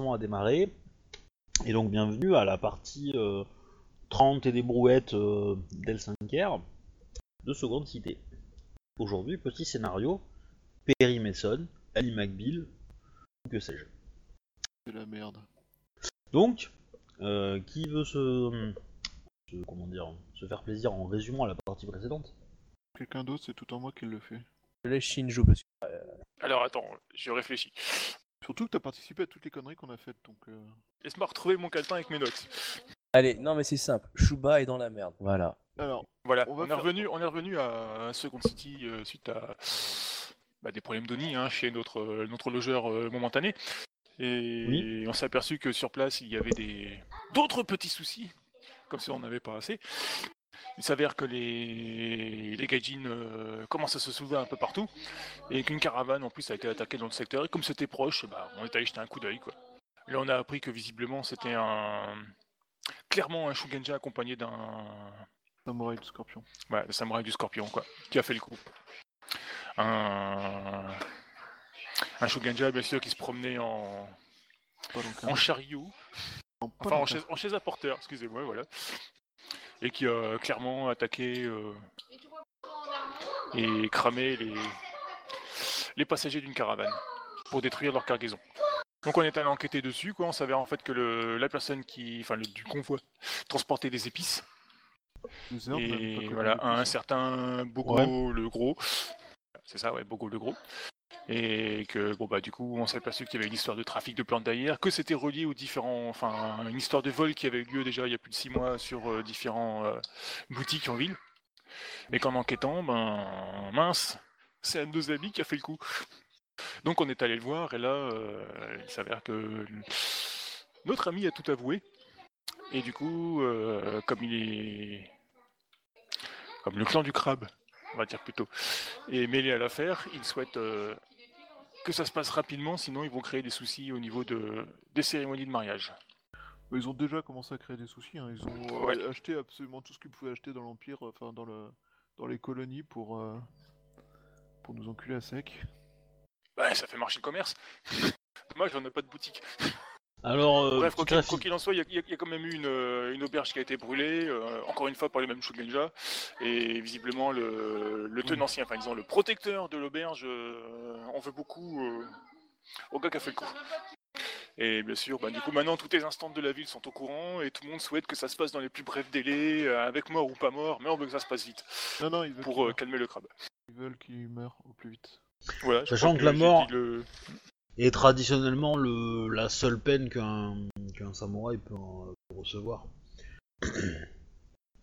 l'enregistrement a démarré. Et donc bienvenue à la partie euh, 30 et des brouettes euh, d'El5R de Seconde Cité. Aujourd'hui, petit scénario, Perry Mason, Ali McBeal, ou que sais-je. C'est la merde. Donc, euh, qui veut se, se- comment dire, se faire plaisir en résumant la partie précédente? Quelqu'un d'autre, c'est tout en moi qui le fait. Je laisse Shinjo parce que Alors attends, je réfléchis. Surtout que t'as participé à toutes les conneries qu'on a faites, donc... euh, Laisse-moi retrouver mon calepin avec mes notes. Allez, non mais c'est simple. Shuba est dans la merde. Voilà. Alors, Voilà, On est faire- revenu, on est revenu à Second City euh, suite à bah, des problèmes d'ONI hein, chez notre, euh, notre logeur euh, momentané. Et Oui. on s'est aperçu que sur place, il y avait des d'autres petits soucis, comme si on n'avait pas assez. Il s'avère que les, les gaijins euh, commencent à se soulever un peu partout, et qu'une caravane en plus a été attaquée dans le secteur, et comme c'était proche, bah, on est allé jeter un coup d'œil. Là, on a appris que visiblement, c'était un clairement un Shugenja accompagné d'un samouraï de scorpion. Ouais, le samouraï du scorpion, quoi, qui a fait le coup. Un, un Shogunja, bien sûr, qui se promenait en, en chariot, en, enfin en chaise, en chaise à porteur, excusez-moi, voilà. Et qui a clairement attaqué euh, et cramé les, les passagers d'une caravane pour détruire leur cargaison. Donc on est allé enquêter dessus, quoi. On s'avère en fait que le, la personne qui, enfin le, du convoi, transportait des épices. Et voilà, un certain Bogo le Gros. C'est ça, ouais, Bogo le Gros. Et que, bon, bah, du coup, on s'est aperçu qu'il y avait une histoire de trafic de plantes d'ailleurs, que c'était relié aux différents. Enfin, une histoire de vol qui avait eu lieu déjà il y a plus de six mois sur euh, différents euh, boutiques en ville. Et qu'en enquêtant, ben, mince, c'est un de nos amis qui a fait le coup. Donc on est allé le voir, et là, euh, il s'avère que notre ami a tout avoué. Et du coup, comme il est. Comme le clan du crabe, on va dire plutôt, est mêlé à l'affaire, il souhaite euh, que ça se passe rapidement, sinon ils vont créer des soucis au niveau de, des cérémonies de mariage. Ils ont déjà commencé à créer des soucis. hein. Ils ont euh, Ouais. acheté absolument tout ce qu'ils pouvaient acheter dans l'Empire, enfin dans, le, dans les colonies pour, euh, pour nous enculer à sec. Ouais, ça fait marcher le commerce. Dommage, on n'a pas de boutique. Alors, euh, Bref, quoi qu'il quoi affi- qu'il en soit, il y, a- y quand même eu une, euh, une auberge qui a été brûlée, euh, encore une fois par les mêmes Shugenja, et visiblement le, le tenancier, enfin disons le protecteur de l'auberge, euh, en veut beaucoup euh, au gars qui a fait le coup. Et bien sûr, bah, du coup maintenant toutes les instances de la ville sont au courant, et tout le monde souhaite que ça se passe dans les plus brefs délais, avec mort ou pas mort, mais on veut que ça se passe vite, Non, non, ils veulent pour calmer le crabe. Ils veulent qu'il meure au plus vite. Voilà, je Sachant que la mort- le- est traditionnellement le, la seule peine qu'un samouraï peut, en- peut recevoir.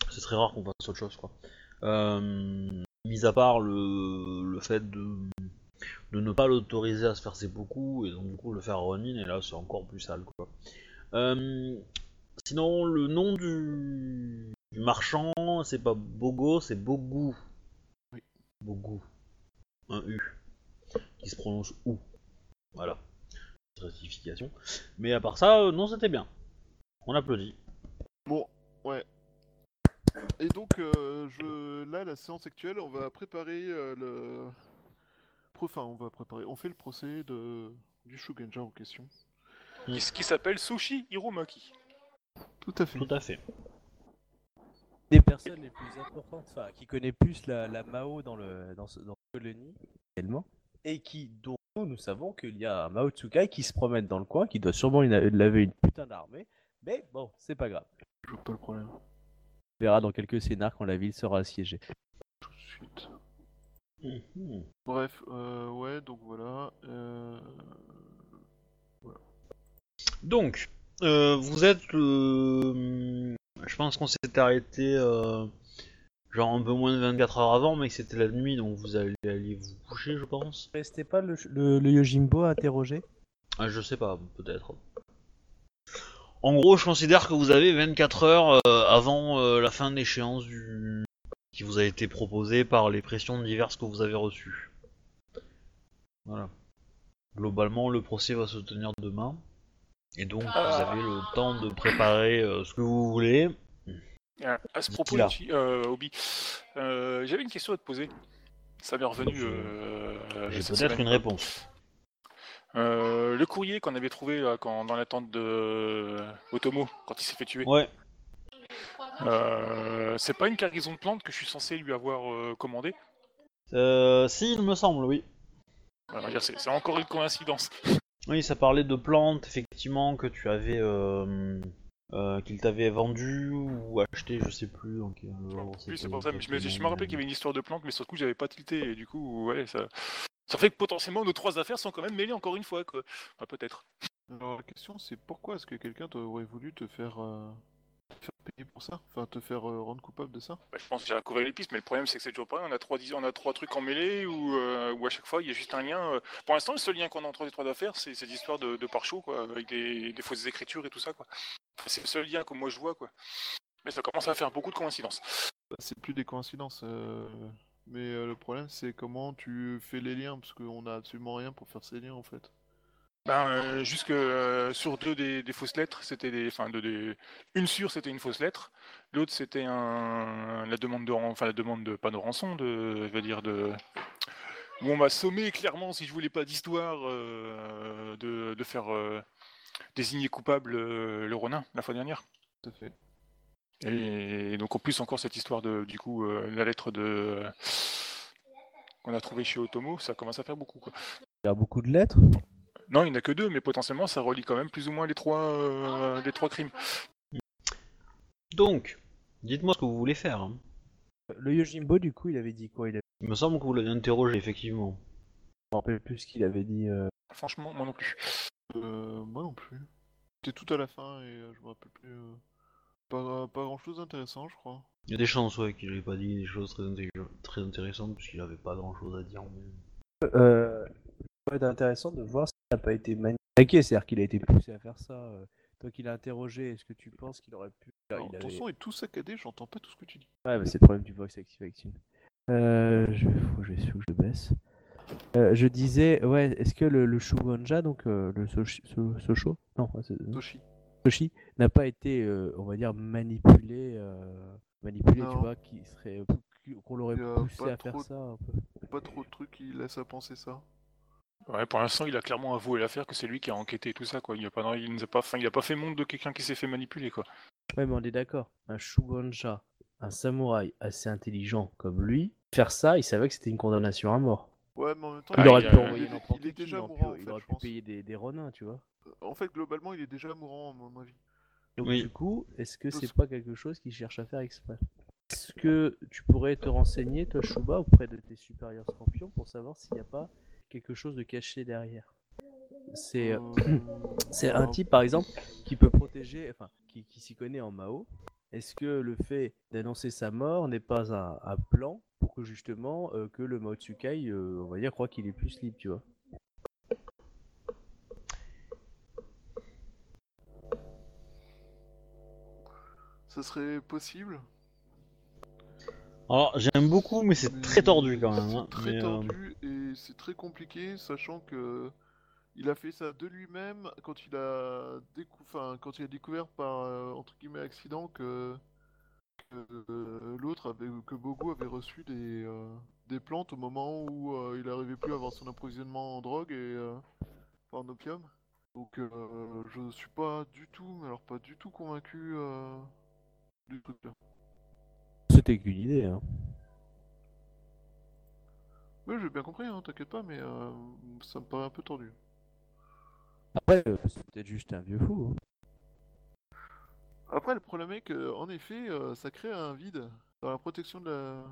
C'est très rare qu'on fasse autre chose, quoi. Euh, mis à part le, le fait de, de ne pas l'autoriser à se faire ses coups et donc du coup le faire Ronin, et là c'est encore plus sale, quoi. Euh, sinon, le nom du, du marchand, c'est pas Bogo, c'est Bogu. Oui. Bogu. Un U. Qui se prononce OU. Voilà. Rectification. Mais à part ça, euh, non, c'était bien. On applaudit. Bon, ouais. Et donc, euh, je... là, la séance actuelle, on va préparer euh, le... Enfin, on va préparer... On fait le procès de... du Shugenja en question. qui, qui s'appelle Sushi Hiromaki. Tout à fait. Tout à fait. des personnes les plus importantes, enfin, qui connaît plus la, la Mao dans le dans ce dans cette colonie également, et qui dont nous savons qu'il y a un Mao Tsukai qui se promène dans le coin, qui doit sûrement une- laver une putain d'armée, mais bon, c'est pas grave. Je vois pas le problème. On verra dans quelques scénars quand la ville sera assiégée. Tout de suite. Mhm. Bref, euh, ouais, donc voilà. Euh... Donc, euh, vous êtes le. Je pense qu'on s'était arrêté euh, genre un peu moins de 24 heures avant, mais que c'était la nuit, donc vous allez aller vous coucher, je pense. C'était pas le, le, le Yojimbo interrogé Ah, je sais pas, peut-être. En gros, je considère que vous avez 24 heures euh, avant euh, la fin de l'échéance du qui vous a été proposé par les pressions diverses que vous avez reçues. Voilà. Globalement, le procès va se tenir demain. Et donc, vous avez le temps de préparer euh, ce que vous voulez. Ah, À ce propos, euh, Obi, euh, j'avais une question à te poser. Ça m'est revenu. Euh, J'ai peut-être une réponse. Euh, le courrier qu'on avait trouvé là, quand, dans l'attente de Otomo, quand il s'est fait tuer, Ouais. c'est pas une cargaison de plantes que je suis censé lui avoir commandé? Euh, si, il me semble, oui. C'est encore une coïncidence. Oui, ça parlait de plantes, effectivement, que tu avais. Euh, euh, qu'il t'avait vendu ou acheté, je sais plus. Donc, euh, Oui, c'est pour ça. mais Je me, je me exactement- rappelais qu'il y avait une histoire de plantes, mais sur le coup, j'avais pas tilté. Et du coup, ouais, ça, ça fait que potentiellement nos trois affaires sont quand même mêlées encore une fois, quoi. Enfin, peut-être. Alors la question c'est pourquoi est-ce que quelqu'un aurait voulu te faire, euh, te faire payer pour ça Enfin te faire euh, rendre coupable de ça Bah, je pense que j'ai couvert les pistes, mais le problème c'est que c'est toujours pareil. On a trois, on a trois trucs en mêlée où, euh, où à chaque fois il y a juste un lien. euh, Pour l'instant, le seul lien qu'on a entre les trois affaires, c'est cette histoire de, de quoi, avec des, des fausses écritures et tout ça, quoi. Enfin, c'est le seul lien que moi je vois, quoi. Mais ça commence à faire beaucoup de coïncidences. Bah, C'est plus des coïncidences. Mais le problème c'est comment tu fais les liens parce qu'on a absolument rien pour faire ces liens en fait. Ben, euh, jusque euh, sur deux des, des fausses lettres, c'était des, enfin, de, des, une sûre c'était une fausse lettre, l'autre c'était un, la demande de, enfin la demande de pas de rançon, de, je veux dire de, où on m'a sommé clairement si je voulais pas d'histoire euh, de, de faire euh, désigner coupable euh, le Ronin la fois dernière. Tout à fait. Et donc en plus encore cette histoire de, du coup, euh, la lettre de qu'on a trouvé chez Otomo, ça commence à faire beaucoup quoi. Il y a beaucoup de lettres. Non, il n'y en a que deux, mais potentiellement ça relie quand même plus ou moins les trois, euh, les trois crimes. Donc, dites-moi ce que vous voulez faire. hein. Le Yojimbo, du coup, il avait dit quoi? Il avait... Il me semble que vous l'avez interrogé, effectivement. Je me rappelle plus ce qu'il avait dit. euh. Franchement, moi non plus. Euh, moi non plus. C'était tout à la fin et euh, je me rappelle plus. euh, Pas, pas grand chose d'intéressant je crois. Il y a des chances, ouais, qu'il ait pas dit des choses très, inté- très intéressantes, puisqu'il avait pas grand chose à dire. mais- Euh, ça va être intéressant de voir n'a pas été manipulé, c'est-à-dire qu'il a été poussé à faire ça. euh. Toi qui l'as interrogé, est-ce que tu penses qu'il aurait pu. Ah, Alors, il Ton avait- son est tout saccadé, j'entends pas tout ce que tu dis. Ouais, bah, c'est le problème du voice active action. Euh, je... Faut que je, je baisse. Euh, je disais, ouais, est-ce que le, le Shugonja, donc euh, le Soshi- So- non, Toshi. Soshi, n'a pas été, euh, on va dire, manipulé, manipulé, tu vois, qui serait, qu'on l'aurait poussé à faire trop- ça. un peu. Pas trop de trucs qui laissent à penser ça. Ouais, pour l'instant, il a clairement avoué l'affaire que c'est lui qui a enquêté et tout ça, quoi. Il a pas, il nous a pas, enfin, il a pas fait monde de quelqu'un qui s'est fait manipuler, quoi. Ouais, mais on est d'accord. Un Shugonja, un samouraï assez intelligent comme lui, faire ça, il savait que c'était une condamnation à mort. Ouais, mais en même temps, Il aurait pu envoyer il est- n'importe il est qui, déjà aurait pu- mourant, en il fait, aurait je pu pense. payer des, des renins, tu vois. En fait, globalement, il est déjà mourant, à mon avis. Donc Oui. du coup, est-ce que c'est pas quelque chose qu'il cherche à faire exprès? Est-ce que tu pourrais te renseigner, toi, Shuba, auprès de tes supérieurs scorpions pour savoir s'il n'y a pas quelque chose de caché derrière C'est euh, Euh, c'est un type, par exemple, qui peut protéger, enfin, qui, qui s'y connaît en Mao. Est-ce que le fait d'annoncer sa mort n'est pas un, un plan pour que justement euh, que le Mao Tsukai, euh, on va dire, croit qu'il est plus libre, tu vois? Ça serait possible? Alors, j'aime beaucoup, mais c'est très tordu quand même. C'est hein, très mais, euh, tordu et c'est très compliqué, sachant que il a fait ça de lui-même quand il a découvert par euh, entre guillemets accident que, que, euh, l'autre avait que Bogo avait reçu des euh, des plantes au moment où il n'arrivait plus à avoir son approvisionnement en drogue et en opium. Donc je suis pas du tout, mais alors pas du tout convaincu du truc. C'était qu'une idée, hein. Oui, j'ai bien compris, hein, t'inquiète pas, mais euh, ça me paraît un peu tordu. Après, euh, c'est peut-être juste un vieux fou. hein. Après, le problème est que, en effet, euh, ça crée un vide dans la protection de la.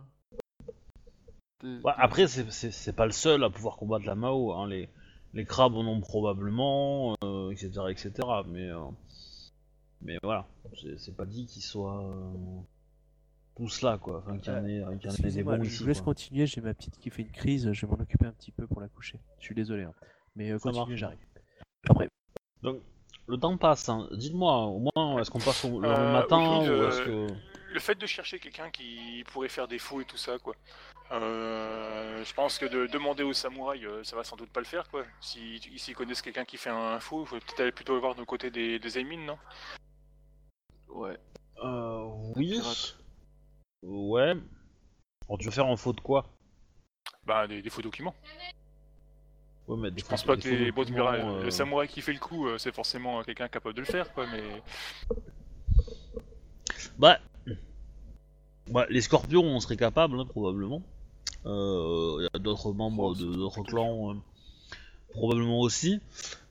des- ouais, après, c'est- c'est c'est pas le seul à pouvoir combattre la Mao. Hein. Les, les crabes en ont probablement, euh, etc., etc. Mais, euh, mais voilà, c'est c'est pas dit qu'ils soient euh, tous là, quoi. Enfin, qu'il y en ait, qu'il y en ait des Excusez-moi, bons je ici. vous laisse quoi. continuer, j'ai ma petite qui fait une crise, je vais m'en occuper un petit peu pour la coucher. Je suis désolé, hein. mais euh, marche. j'arrive. Après, Donc, le temps passe. hein. Dites-moi, au moins, est-ce qu'on passe au, le Euh, matin oui, ou euh, est-ce que. Le fait de chercher quelqu'un qui pourrait faire des faux et tout ça, quoi. Euh, je pense que de demander aux samouraïs, euh, ça va sans doute pas le faire, quoi. Si s'ils connaissent quelqu'un qui fait un faux, il faut peut-être aller plutôt voir du côté des, des Aimin, non? Ouais. Euh, oui. Ouais. Alors, tu veux faire en faute quoi? Bah, des, des faux documents. Ouais, mais des Je pense faux- pas que faux les documents, samouraïs- euh, le samouraï qui fait le coup, euh, c'est forcément quelqu'un capable de le faire, quoi, mais... Bah, bah, les scorpions, on serait capable, hein, probablement. Il y a d'autres membres Oh, de d'autres clans, euh, probablement aussi.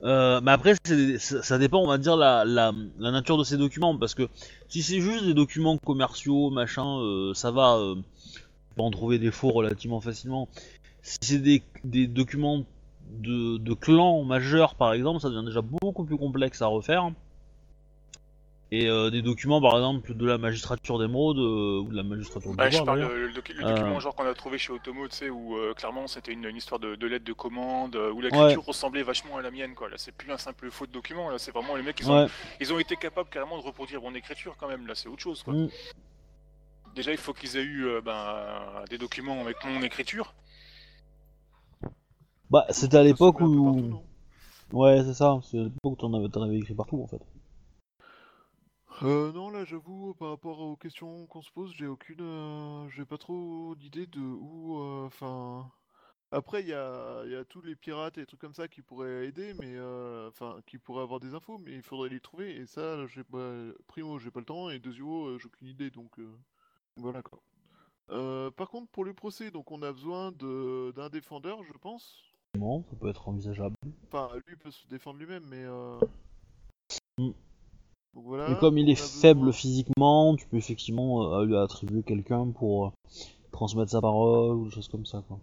Euh, mais après, ça, dépend, on va dire, la, la, nature de ces documents. Parce que si c'est juste des documents commerciaux, machin, euh, ça va. euh, en trouver des faux relativement facilement. Si c'est des, des documents de, de clans majeurs, par exemple, ça devient déjà beaucoup plus complexe à refaire. Et euh, des documents, par exemple, de la magistrature d'émeraude euh, ou de la magistrature Bah, je parle euh, le, docu- le Euh. document genre qu'on a trouvé chez Otomo, tu sais, où euh, clairement c'était une, une histoire de, de lettre de commande, euh, où Ouais. l'écriture ressemblait vachement à la mienne, quoi. Là, c'est plus un simple faux de document, là, c'est vraiment les mecs, ils ont, Ouais, ils ont été capables carrément de reproduire mon écriture quand même, là, c'est autre chose, quoi. Mm. Déjà, il faut qu'ils aient eu euh, ben, des documents avec mon écriture. bah c'était à l'époque où. partout, Ouais, c'est ça, c'est à l'époque où t'en avais, t'en avais écrit partout en fait. Euh, non, là, j'avoue, par rapport aux questions qu'on se pose, j'ai aucune. euh, j'ai pas trop d'idée de où. euh, Enfin. Après, il y a, il y a tous les pirates et des trucs comme ça qui pourraient aider, mais. Enfin, qui pourraient avoir des infos, mais il faudrait les trouver, et ça, j'ai pas. Primo, j'ai pas le temps, et deuxio, j'ai aucune idée, donc. Voilà quoi. Par contre, pour le procès, donc on a besoin de d'un défendeur, je pense. Bon, ça peut être envisageable. Enfin, lui peut se défendre lui-même, mais. Mm. Donc voilà. Mais comme il est faible physiquement, tu peux effectivement euh, lui attribuer quelqu'un pour euh, transmettre sa parole ou des choses comme ça quoi.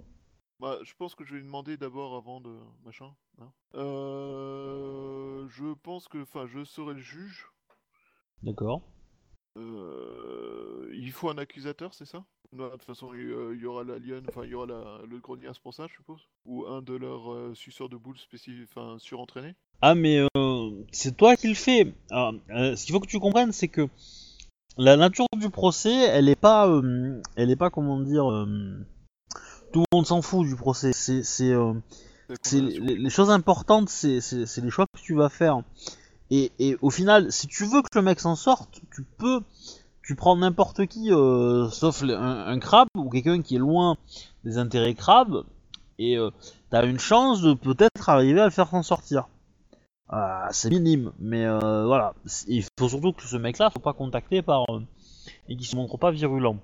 Bah, je pense que je vais lui demander d'abord avant de machin. hein. Euh, je pense que, enfin, je serai le juge. D'accord. Euh, il faut un accusateur, c'est ça? Non, De toute façon, il euh, il y aura la lionne, enfin, il y aura la- le grognasse pour ça, je suppose. Ou un de leurs euh, suceurs de boules spécifiques, enfin, surentraînés. Ah mais euh, c'est toi qui le fais. Alors, euh, ce qu'il faut que tu comprennes, c'est que la nature du procès, elle est pas, euh, elle est pas comment dire, tout le monde s'en fout du procès. C'est, les, les choses importantes, c'est, les choix que tu vas faire. Et, et au final, si tu veux que le mec s'en sorte, tu peux, tu prends n'importe qui, sauf un, un crabe ou quelqu'un qui est loin des intérêts crabes, et t'as une chance de peut-être arriver à le faire s'en sortir. Euh, c'est minime, mais euh, voilà. Il faut surtout que ce mec-là soit pas contacté par euh, et qu'il se montre pas virulent.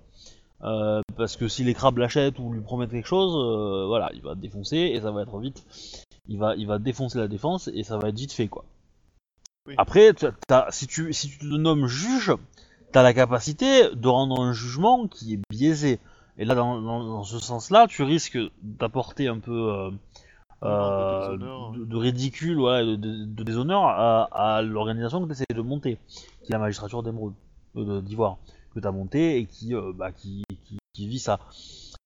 Euh, parce que si les crabes l'achètent ou lui promettent quelque chose, euh, voilà, il va défoncer et ça va être vite. Il va, il va défoncer la défense et ça va être vite fait quoi. Oui. Après, si tu, si tu te nommes juge, t'as la capacité de rendre un jugement qui est biaisé. Et là, dans, dans- dans ce sens-là, tu risques d'apporter un peu euh, de ridicule, voilà, de, de- de déshonneur à, à l'organisation que tu essaies de monter, qui est la magistrature d'émeraude, euh, d'Ivoire, que tu as montée et qui, euh, bah, qui, qui, qui vit ça.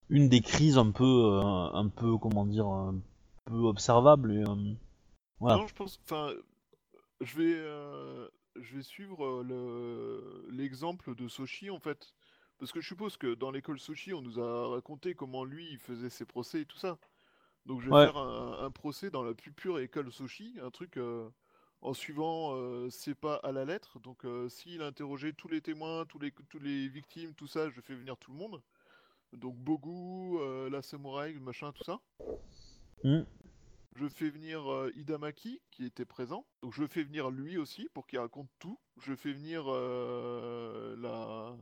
Une des crises un peu, un peu, comment dire, un peu observable. Et, voilà. Non, je pense. Enfin, je vais, je vais suivre le l'exemple de Soshi en fait, parce que je suppose que dans l'école Soshi, on nous a raconté comment lui il faisait ses procès et tout ça. Donc je vais Ouais. faire un, un procès dans la plus pure école Soshi, un truc euh, en suivant euh, ses pas à la lettre. Donc euh, s'il a interrogé tous les témoins, tous les tous les victimes, tout ça, je fais venir tout le monde. Donc Bogu, euh, la samouraï, machin, tout ça. Hmm. Je fais venir Hidamaki qui était présent. Donc je fais venir lui aussi pour qu'il raconte tout. Je fais venir la.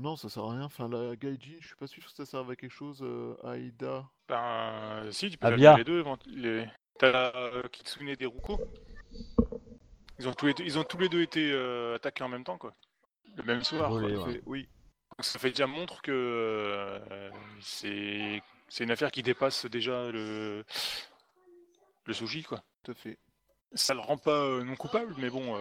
Non, ça sert à rien. Enfin, la Gaijin, je suis pas sûr que ça serve à quelque chose. euh, Aida. Ben, si, tu peux les deux. Les... T'as la euh, Kitsune et Deruko. Ils ont, tous les deux, ils ont tous les deux été euh, attaqués en même temps, quoi. Le même soir. quoi. Volé, ouais. Oui. Donc ça fait déjà montre que euh, c'est c'est une affaire qui dépasse déjà le le sushi, quoi. Tout à fait. Ça le rend pas euh, non coupable, mais bon.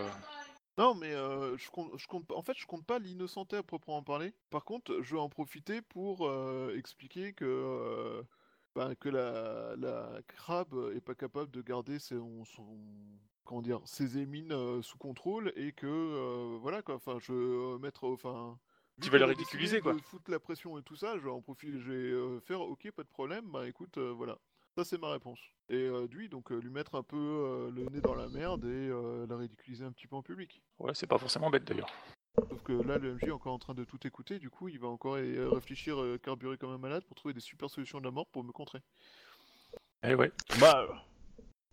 Non, mais euh, je compte, je compte. En fait, je compte pas l'innocenté à proprement parler. Par contre, je vais en profiter pour euh, expliquer que euh, ben, que la, la crabe est pas capable de garder son, son- comment dire ses émines sous contrôle et que voilà quoi. Enfin, je vais mettre enfin. Tu vas décidé ridiculiser, quoi. Foutre la pression et tout ça, je vais en profiter, je vais faire ok, pas de problème. Bah écoute, voilà. Ça c'est ma réponse. Et euh, lui, donc euh, lui mettre un peu euh, le nez dans la merde et euh, la ridiculiser un petit peu en public. Ouais, c'est pas forcément bête d'ailleurs. Sauf que là, le MJ est encore en train de tout écouter, du coup, il va encore réfléchir, euh, carburer comme un malade pour trouver des super solutions de la mort pour me contrer. Eh ouais. Bah,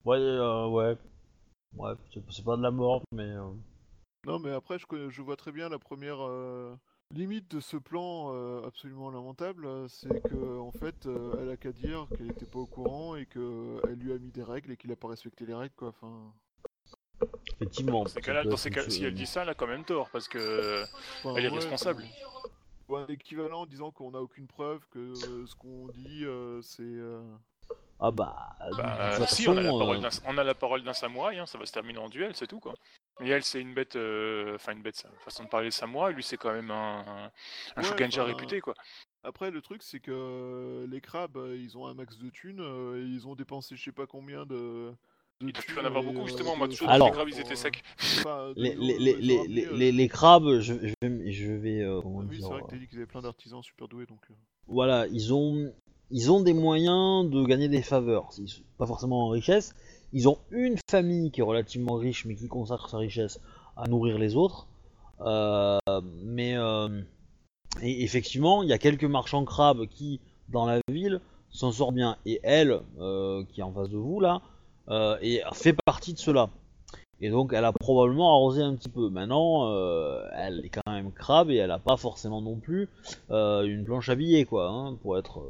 ouais, euh, ouais, ouais, c'est- pas de la mort, mais euh, Non, mais après, je, connais- je vois très bien la première euh, limite de ce plan euh, absolument lamentable, euh, c'est que en fait, euh, elle a qu'à dire qu'elle était pas au courant et que elle lui a mis des règles et qu'il a pas respecté les règles, quoi. Enfin, effectivement. Dans ces cas-là, dans ces cas, si elle dit ça, elle a quand même tort, parce que enfin, elle est ouais, responsable. enfin, ou un équivalent en disant qu'on n'a aucune preuve que euh, ce qu'on dit, euh, c'est. euh, Ah bah, Bah, si, on a, la façon, parole euh, d'un, on a la parole d'un samouraï, hein, ça va se terminer en duel, c'est tout quoi. Et elle, c'est une bête, euh, enfin une bête, façon de parler de samouraï, lui c'est quand même un, un, un Ouais, shogunja enfin, réputé quoi. Après, le truc, c'est que euh, les crabes, euh, ils ont un max de thunes et ils ont dépensé je sais pas combien de. de Il thunes en avoir beaucoup justement, moi de toujours Alors- les crabes ils étaient secs. les, ils ont- les, les, ils ont les, ramené, les, les- les crabes, je, je vais, je vais euh, comment oui, c'est vrai que t'as dit qu'ils avaient plein d'artisans super doués, donc. voilà, ils ont, ils ont des moyens de gagner des faveurs. Pas forcément en richesse. Ils ont une famille qui est relativement riche, mais qui consacre sa richesse à nourrir les autres. Euh, mais euh, effectivement, il y a quelques marchands crabes qui, dans la ville, s'en sortent bien. Et elle, euh, qui est en face de vous là, fait partie de cela. Et donc, elle a probablement arrosé un petit peu. Maintenant, elle est quand même crabe et elle a pas forcément non plus une planche habillée, quoi, hein, pour être,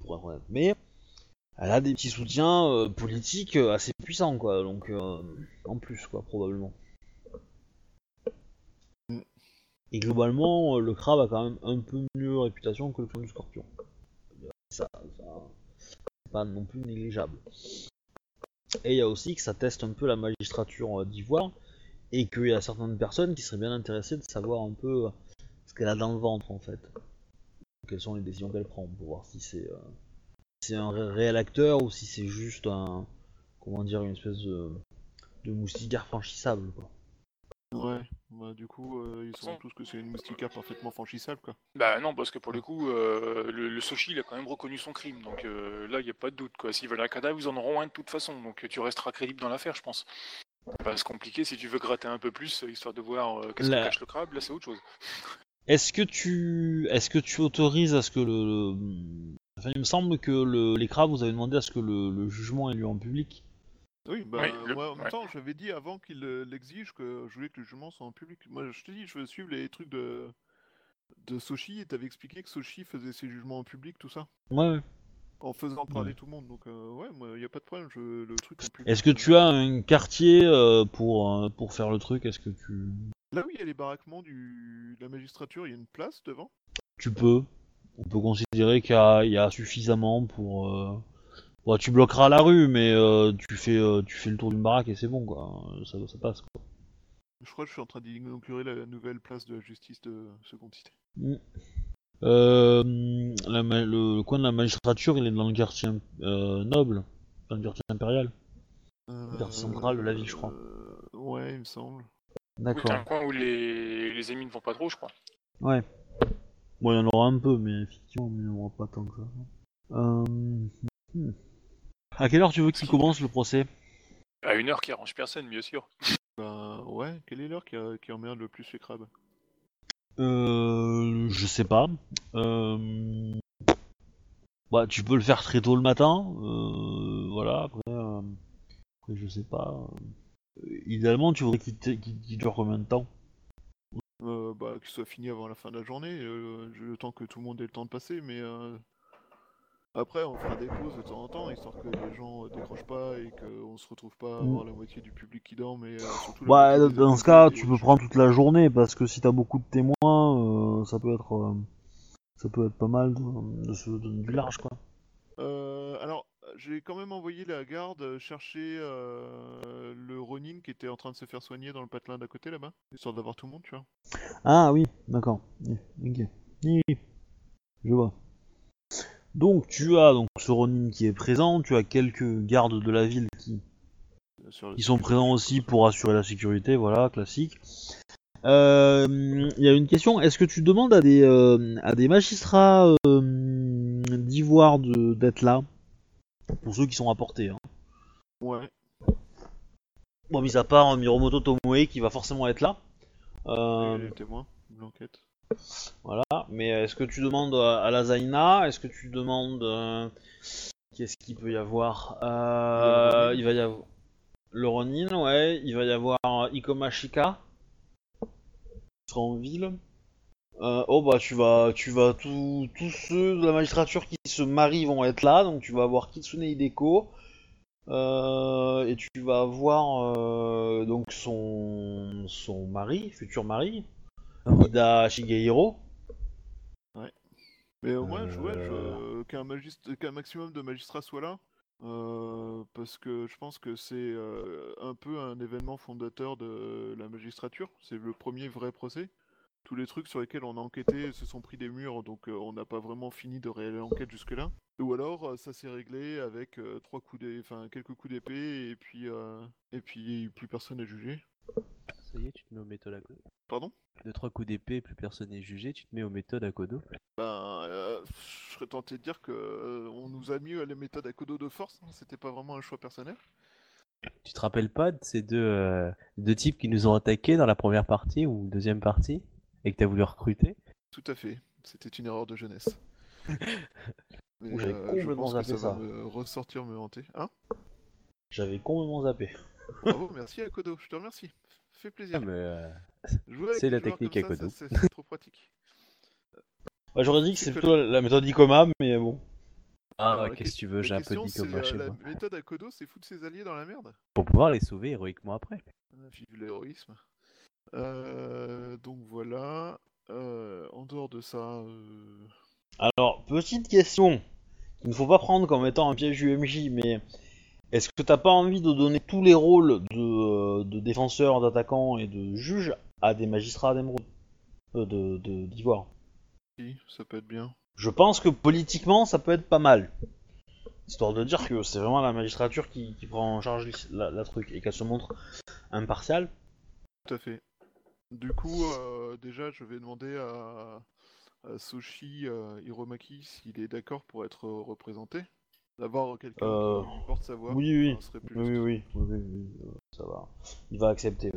pour être honnête. Mais elle a des petits soutiens euh, politiques euh, assez puissants, quoi. Donc, euh, en plus, quoi, probablement. Et globalement, le crabe a quand même un peu mieux réputation que le clan du scorpion. Ça, ça c'est pas non plus négligeable. Et il y a aussi que ça teste un peu la magistrature d'Ivoire, et qu'il y a certaines personnes qui seraient bien intéressées de savoir un peu ce qu'elle a dans le ventre en fait. Quelles sont les décisions qu'elle prend pour voir si c'est c'est un ré- réel acteur ou si c'est juste un comment dire une espèce de, de moustiquaire franchissable quoi. Ouais, bah du coup, euh, ils façon- tous que c'est une moustiquaire parfaitement franchissable, quoi. Bah non, parce que pour le coup, euh, le, le Soshi il a quand même reconnu son crime, donc euh, là il n'y a pas de doute quoi. S'ils veulent un cadavre, ils en auront un de toute façon, donc tu resteras crédible dans l'affaire, je pense. Ça va se compliquer si tu veux gratter un peu plus, histoire de voir euh, qu'est-ce que cache le crabe, là c'est autre chose. Est-ce que tu est-ce que tu autorises à ce que le, le- enfin il me semble que le- les crabes vous avez demandé à ce que le, le jugement ait lieu en public. Oui, bah Oui, le- moi en même ouais. temps, j'avais dit avant qu'il euh, l'exige que je voulais que le jugement soit en public. Moi, je te dis, je veux suivre les trucs de de Soshi et t'avais expliqué que Soshi faisait ses jugements en public, tout ça, Ouais. ouais. en faisant parler Ouais. tout le monde. Donc euh, ouais, moi, y a pas de problème, je le truc en public. Est-ce que tu as un quartier euh, pour euh, pour faire le truc? Est-ce que tu Là où il y a les baraquements du... de la magistrature, il y a une place devant. tu peux On peut considérer qu'il y, a- il y a suffisamment pour. euh, bon, tu bloqueras la rue, mais euh, tu fais euh, tu fais le tour d'une baraque et c'est bon quoi. Ça, ça passe. Quoi. Je crois que je suis en train d'inaugurer la nouvelle place de la justice de seconde cité. Mm. Euh, la le, le coin de la magistrature, il est dans le quartier euh, noble, dans le quartier impérial. quartier central de la ville, je crois. Euh, Ouais, il me semble. Oui, D'accord. t'as un coin où les, les ennemis ne vont pas trop, je crois. Ouais. Bon, il y en aura un peu, mais effectivement, il n'y en aura pas tant que ça. Euh... hmm. À quelle heure tu veux qu'il commence le procès? À une heure qui arrange personne, bien sûr. Bah ouais, quelle est l'heure qui, a- qui emmerde le plus les crabes? Euh... Je sais pas. Euh... Bah, tu peux le faire très tôt le matin. Euh... Voilà, après... euh, après, je sais pas. Euh, Idéalement, tu voudrais qu'il- qu'il dure combien de temps? Euh, Bah qu'il soit fini avant la fin de la journée, euh, le temps que tout le monde ait le temps de passer, mais euh, après on fera des pauses de temps en temps, histoire que les gens euh, décrochent pas et qu'on se retrouve pas à Mm. avoir la moitié du public qui dort, mais surtout Bah, des dans ce cas, tu peux prendre toute la journée parce que si t'as beaucoup de témoins, ça peut être, ça peut être pas mal de, de se donner du large, quoi. J'ai quand même envoyé la garde euh, chercher euh, le Ronin qui était en train de se faire soigner dans le patelin d'à côté là-bas, histoire d'avoir tout le monde, tu vois. Ah oui, d'accord. Ok. Je vois. Donc tu as donc ce Ronin qui est présent, tu as quelques gardes de la ville qui, sont présents aussi pour assurer la sécurité, voilà, classique. Euh, Il y a une question, est-ce que tu demandes à des, euh, à des magistrats d'Ivoire d'être là? Pour ceux qui sont apportés. Hein. Ouais. Bon, mis à part euh, Miromoto Tomoe qui va forcément être là. Euh, les témoins de l'enquête. Voilà, mais est-ce que tu demandes à à la Zaina Est-ce que tu demandes euh, Qu'est-ce qu'il peut y avoir? Euh. Il va y avoir le Ronin, ouais. Il va y avoir Ikomashika. Qui sera en ville. Euh, oh bah tu vas, tu vas tous tous ceux de la magistrature qui se marient vont être là, donc tu vas avoir Kitsune Hideko. Euh, et tu vas avoir euh, donc son son mari, futur mari, Ida Shigehiro. Mais au moins, je, ouais, Euh. je- qu'un magist- qu'un maximum de magistrats soit là. euh, parce que je pense que c'est euh, un peu un événement fondateur de la magistrature. C'est le premier vrai procès. Tous les trucs sur lesquels on a enquêté se sont pris des murs, donc euh, on n'a pas vraiment fini de réelle enquête jusque-là. Ou alors euh, ça s'est réglé avec euh, trois coups enfin quelques coups d'épée et puis euh, et puis plus personne n'est jugé. Ça y est, tu te mets aux méthodes à Kodo. Pardon? Deux, trois coups d'épée, plus personne n'est jugé, tu te mets aux méthodes à Kodo. Ben, euh, je serais tenté de dire que on nous a mis à la méthode à Kodo de force. hein, C'était pas vraiment un choix personnel. Tu te rappelles pas de ces deux, euh, deux types qui nous ont attaqués dans la première partie ou deuxième partie? Et que t'as voulu recruter Tout à fait. C'était une erreur de jeunesse. Mais, euh, je complètement pense que zappé ça, va ça. me ressortir me hanter. Hein? J'avais complètement zappé. Bravo, merci à Kodo, je te remercie. Fait plaisir. Ah, mais, euh, c'est la technique à Kodo. C'est trop pratique. Ouais, J'aurais dit que C'est plutôt la, la méthode Ikoma, mais bon. Ah, la qu'est-ce que tu veux, La j'ai un peu comme euh, chez la moi. méthode à Kodo, c'est foutre ses alliés dans la merde? Pour pouvoir les sauver héroïquement après. Ah, Vive l'héroïsme. Euh, donc voilà. Euh, en dehors de ça, euh, Alors, petite question qu'il ne faut pas prendre comme étant un piège UMJ, mais est-ce que t'as pas envie de donner tous les rôles de, de défenseur, d'attaquant et de juge à des magistrats d'émeraude euh, de de- d'Ivoire? si, ça peut être bien. Je pense que politiquement, ça peut être pas mal. Histoire de dire que c'est vraiment la magistrature qui, qui prend en charge la, la truc et qu'elle se montre impartiale. Tout à fait. Du coup, euh, déjà, je vais demander à, à Soshi euh, Hiromaki s'il est d'accord pour être euh, représenté. D'avoir quelqu'un Euh, qui porte sa voix. oui, oui. ça serait plus Oui, oui, juste. oui, oui, oui, oui, euh, ça va. Il va accepter.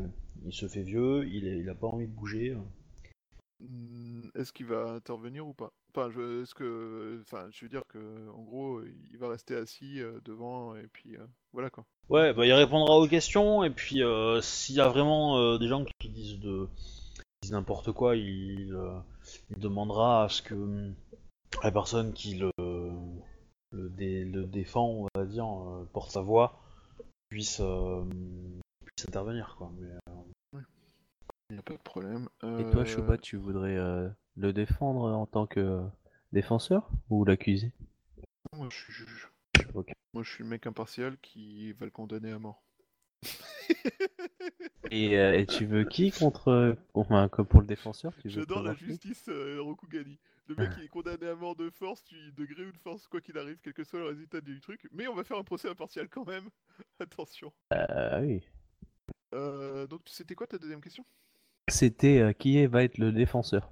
Il se fait vieux, il, est- il a pas envie de bouger. euh. Hmm, Est-ce qu'il va intervenir ou pas? Enfin, je, est-ce que, enfin, je veux dire que, en gros, il va rester assis euh, devant et puis euh, voilà quoi. Ouais, bah il répondra aux questions et puis euh, s'il y a vraiment euh, des gens qui disent de disent n'importe quoi, il, euh, il demandera à ce que hum, la personne qui le le, dé- le défend, on va dire, euh, porte sa voix, puisse euh, puisse intervenir quoi. Mais, euh, Il n'y a pas de problème. Et toi, Shoba, tu voudrais euh, le défendre en tant que défenseur ou l'accuser? Moi, je suis juge. Moi, je suis le mec impartial qui va le condamner à mort. Et, euh, et tu veux qui contre, enfin, comme pour le défenseur tu veux J'adore la justice euh, Rokugani. Le mec il est condamné à mort de force, tu, de gré ou de force, quoi qu'il arrive, quel que soit le résultat du truc. Mais on va faire un procès impartial quand même. Attention. Ah oui. Euh, donc c'était quoi ta deuxième question? C'était euh, qui va être le défenseur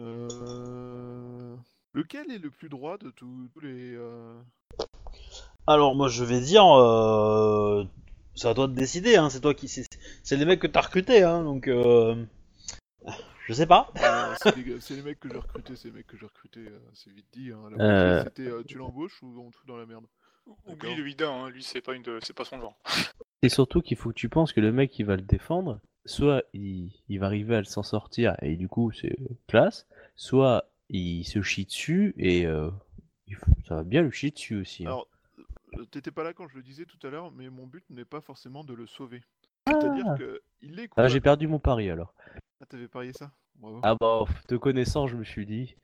euh... Lequel est le plus droit de tous tous les... euh, Alors moi je vais dire, euh, c'est à toi de décider, hein, c'est toi qui, c'est c'est les mecs que t'as recrutés, hein, donc euh, je sais pas. euh, c'est les, c'est les mecs que j'ai recrutés, c'est les mecs que j'ai recrutés, euh, c'est vite dit. Hein. La Euh. moitié, c'était euh, tu l'embauches ou on te fout dans la merde? Oublie le Ida, hein, lui c'est pas une de... c'est pas son genre. C'est surtout qu'il faut que tu penses que le mec qui va le défendre, soit il, il va arriver à s'en sortir et du coup c'est classe, soit il se chie dessus et euh, ça va bien le chier dessus aussi. hein. Alors, euh, t'étais pas là quand je le disais tout à l'heure, mais mon but n'est pas forcément de le sauver. C'est-à-dire Ah. que il est Ah, j'ai perdu mon pari alors. Ah, t'avais parié ça? Bravo. Ah bah, te connaissant, je me suis dit.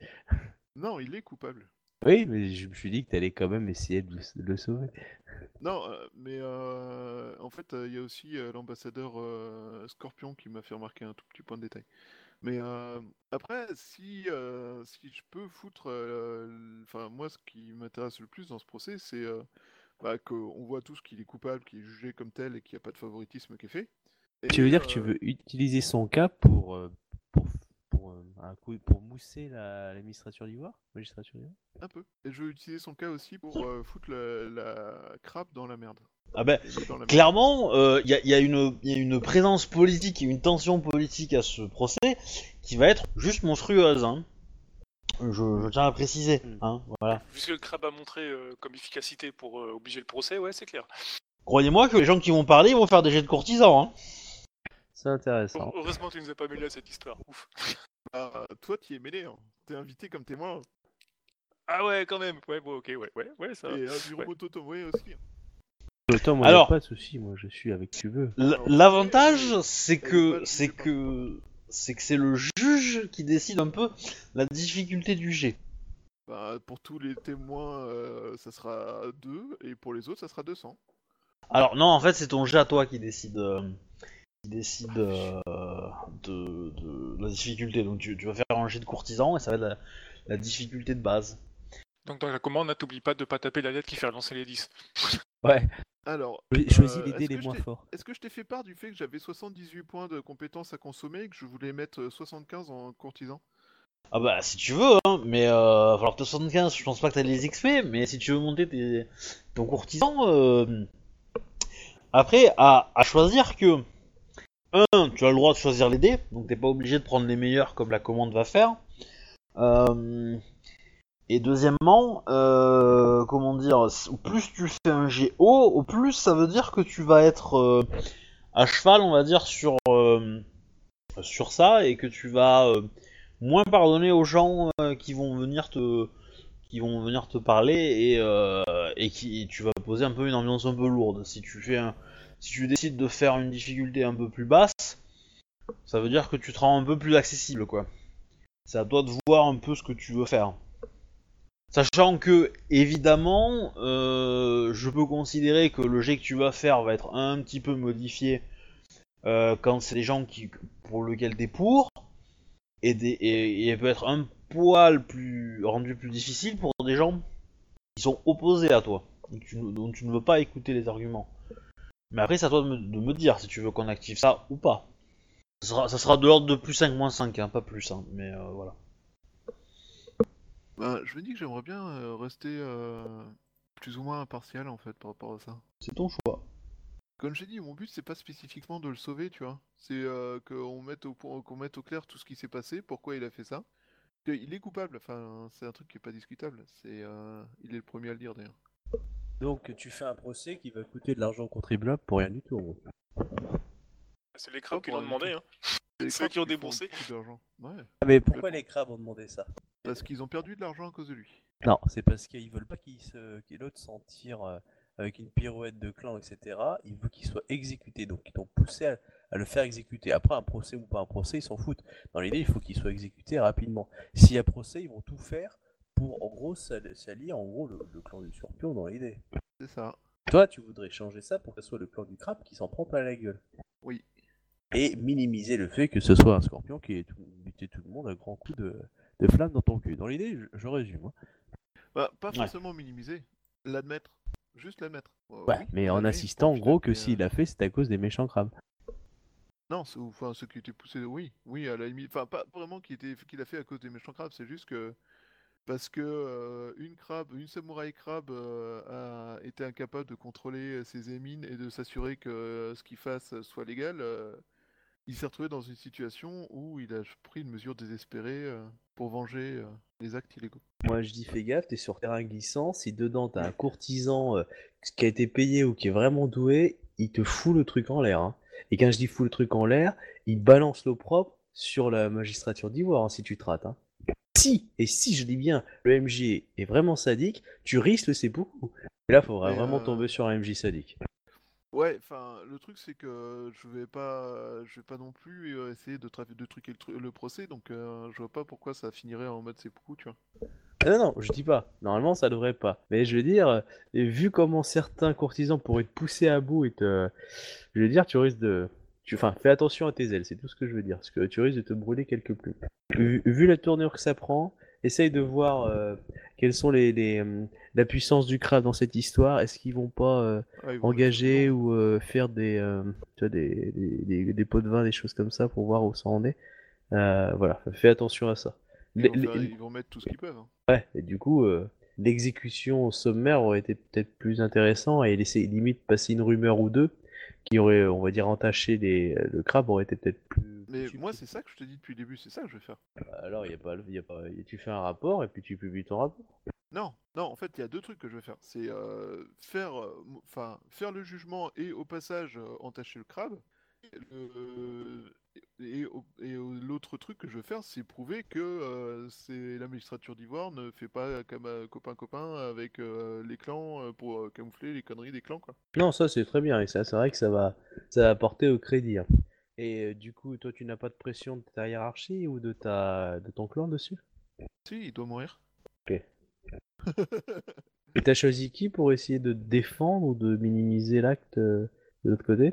Non, il est coupable. Oui, mais je me suis dit que t'allais quand même essayer de le, de le sauver. Non, euh, mais euh, en fait, euh, il y a aussi l'ambassadeur Scorpion qui m'a fait remarquer un tout petit point de détail. Mais après, si, si je peux foutre... Enfin, moi, ce qui m'intéresse le plus dans ce procès, c'est bah, qu'on voit tous qu'il est coupable, qu'il est jugé comme tel et qu'il n'y a pas de favoritisme qui est fait. Tu veux dire que tu veux utiliser son cas pour, pour, euh, un coup, pour mousser la- l'administrature d'Ivoire Magistrature d'Ivoire? Un peu. Et je veux utiliser son cas aussi pour euh, foutre le- la crabe dans la merde. Ah ben la clairement, il y, a, y a une y a une présence politique et une tension politique à ce procès qui va être juste monstrueuse. Hein. Je, je tiens à préciser, Mm. hein, voilà. Vu ce que le crabe a montré euh, comme efficacité pour euh, obliger le procès, ouais, c'est clair. Croyez-moi que les gens qui vont parler, ils vont faire des jets de courtisans, hein. C'est intéressant. Heureusement tu nous as pas mêlé à cette histoire. Ouf. Ah, toi, tu es mêlé. Hein. T'es invité comme témoin. Ah ouais, quand même. Ouais, bon, ok, ouais, ouais, ouais, ça. va. Et un bureau Totomoe aussi. hein. Moi, Alors- y a pas de souci, moi je suis avec tu veux. L- L'avantage, c'est elle est que c'est que c'est que c'est le juge qui décide un peu la difficulté du jet. Bah, pour tous les témoins, euh, ça sera 2, et pour les autres, ça sera 200. Alors non, en fait, c'est ton jet à toi qui décide euh, qui décide euh, de, de la difficulté. Donc tu, tu vas faire un jet de courtisan et ça va être la, la difficulté de base. Donc dans la commande, là, t'oublies pas de pas taper la lettre qui fait relancer les 10. Ouais, Alors, choisis Euh, les dés les moins forts. est-ce que je t'ai fait part du fait que j'avais 78 points de compétences à consommer et que je voulais mettre euh, 75 en courtisan? Ah bah si tu veux, hein, mais euh, va falloir que t'aies 75, je pense pas que t'as les XP, mais si tu veux monter tes, ton courtisan, euh, après à, à choisir que, un, tu as le droit de choisir les dés, donc t'es pas obligé de prendre les meilleurs comme la commande va faire. Euh, et deuxièmement, euh, comment dire, plus tu fais un haut, au plus ça veut dire que tu vas être euh, à cheval, on va dire, sur, sur ça, et que tu vas moins pardonner aux gens qui vont venir te qui vont venir te parler et, et qui tu vas poser un peu une ambiance un peu lourde. Si tu fais un, si tu décides de faire une difficulté un peu plus basse, ça veut dire que tu te rends un peu plus accessible quoi. C'est à toi de voir un peu ce que tu veux faire. Sachant que évidemment, euh, je peux considérer que le jet que tu vas faire va être un petit peu modifié euh, quand c'est des gens qui pour lequel t'es pour et, des, peut être un poil plus rendu plus difficile pour des gens qui sont opposés à toi, dont tu ne veux pas écouter les arguments. Mais après, c'est à toi de me, de me dire si tu veux qu'on active ça ou pas. Ça sera, ça sera de l'ordre de plus 5 moins 5, hein, pas plus, hein, mais euh, voilà. Bah, je me dis que j'aimerais bien euh, rester euh, plus ou moins impartial en fait par rapport à ça. C'est ton choix. Comme j'ai dit, mon but c'est pas spécifiquement de le sauver, tu vois. C'est qu'on mette au qu'on mette au clair tout ce qui s'est passé, pourquoi il a fait ça. Il est coupable, enfin c'est un truc qui est pas discutable. C'est, il est le premier à le dire d'ailleurs. Donc tu fais un procès qui va coûter de l'argent au contribuable pour rien du tout. en gros. C'est les crabes qui l'ont du demandé, hein. Les Ceux qui ont déboursé. Ouais, Ah, mais pourquoi les crabes ont demandé ça? Parce qu'ils ont perdu de l'argent à cause de lui. Non, c'est parce qu'ils veulent pas qu'il se... que l'autre s'en tire euh, avec une pirouette de clan, etc. Ils veulent qu'il soit exécuté, donc ils t'ont poussé à, à le faire exécuter. Après, un procès ou pas un procès, ils s'en foutent. Dans l'idée, il faut qu'il soit exécuté rapidement. S'il y a procès, ils vont tout faire pour, en gros, sal- salir en gros le, le clan du Scorpion dans l'idée. C'est ça. Toi, tu voudrais changer ça pour que ce soit le clan du crabe qui s'en prend plein la gueule. Oui. Et minimiser le fait que ce soit un scorpion qui ait tout, buté tout le monde à grands coups de, de flamme dans ton cul. Dans l'idée, je, je résume. hein. Bah, pas Ouais. forcément minimiser, l'admettre. Juste l'admettre. Euh, Ouais, oui, mais en a vu, insistant en gros que s'il euh, a fait, c'est à cause des méchants crabes. Non, enfin ceux qui étaient poussés, oui, oui, à la limite. Enfin, pas vraiment qu'il était... qu'il a fait à cause des méchants crabes, c'est juste que. Parce que une crabe, une samouraï crabe a été incapable de contrôler ses émines et de s'assurer que ce qu'il fasse soit légal, il s'est retrouvé dans une situation où il a pris une mesure désespérée pour venger les actes illégaux. Moi je dis fais gaffe, t'es sur terrain glissant, si dedans t'as un courtisan qui a été payé ou qui est vraiment doué, il te fout le truc en l'air. hein. Et quand je dis fout le truc en l'air, il balance l'opprobre sur la magistrature d'Ivoire hein, si tu te rates. hein. Si, et si je dis bien, le MJ est vraiment sadique, tu risques le seppuku. Et là, faudra Mais, vraiment euh, tomber sur un MJ sadique. Ouais, enfin, le truc c'est que je vais pas, je vais pas non plus euh, essayer de, de truquer le, tru- le procès, donc euh, je vois pas pourquoi ça finirait en mode seppuku, tu vois. Ah Non, non, je dis pas. Normalement, ça devrait pas. Mais je veux dire, vu comment certains courtisans pourraient te pousser à bout et te. Je veux dire, tu risques de. Tu... Enfin, fais attention à tes ailes, c'est tout ce que je veux dire. Parce que tu risques de te brûler quelque plumes. Vu, vu la tournure que ça prend, essaye de voir euh, quelles sont les, les, euh, la puissance du crabe dans cette histoire. Est-ce qu'ils vont pas euh, Ah, ils vont engager ou faire des, tu vois, des, des, des- des pots de vin, des choses comme ça pour voir où ça en est. Euh, voilà, fais attention à ça. Ils Les- vont, faire- les- ils vont mettre tout ce qu'ils peuvent. hein. Ouais, et du coup, l'exécution sommaire aurait été peut-être plus intéressant et laisser limite passer une rumeur ou deux qui aurait, on va dire, entaché les, le crabe aurait été peut-être plus, Mais moi, c'est ça que je te dis depuis le début, c'est ça que je vais faire. Alors, il y a pas, y a pas, tu fais un rapport et puis tu publies ton rapport. Non, non, en fait, il y a deux trucs que je vais faire. C'est euh, faire, euh, faire le jugement et au passage euh, entacher le crabe. Et, le- et au- et au- l'autre truc que je veux faire, c'est prouver que euh, c'est la magistrature d'Ivoire ne fait pas comme euh, copain-copain avec euh, les clans pour camoufler les conneries des clans, quoi. Non, ça c'est très bien et ça, c'est vrai que ça va, ça va apporter au crédit. hein. Et du coup, toi, tu n'as pas de pression de ta hiérarchie ou de ta, de ton clan dessus? Si, il doit mourir. Ok. Et t'as choisi qui pour essayer de défendre ou de minimiser l'acte de l'autre côté?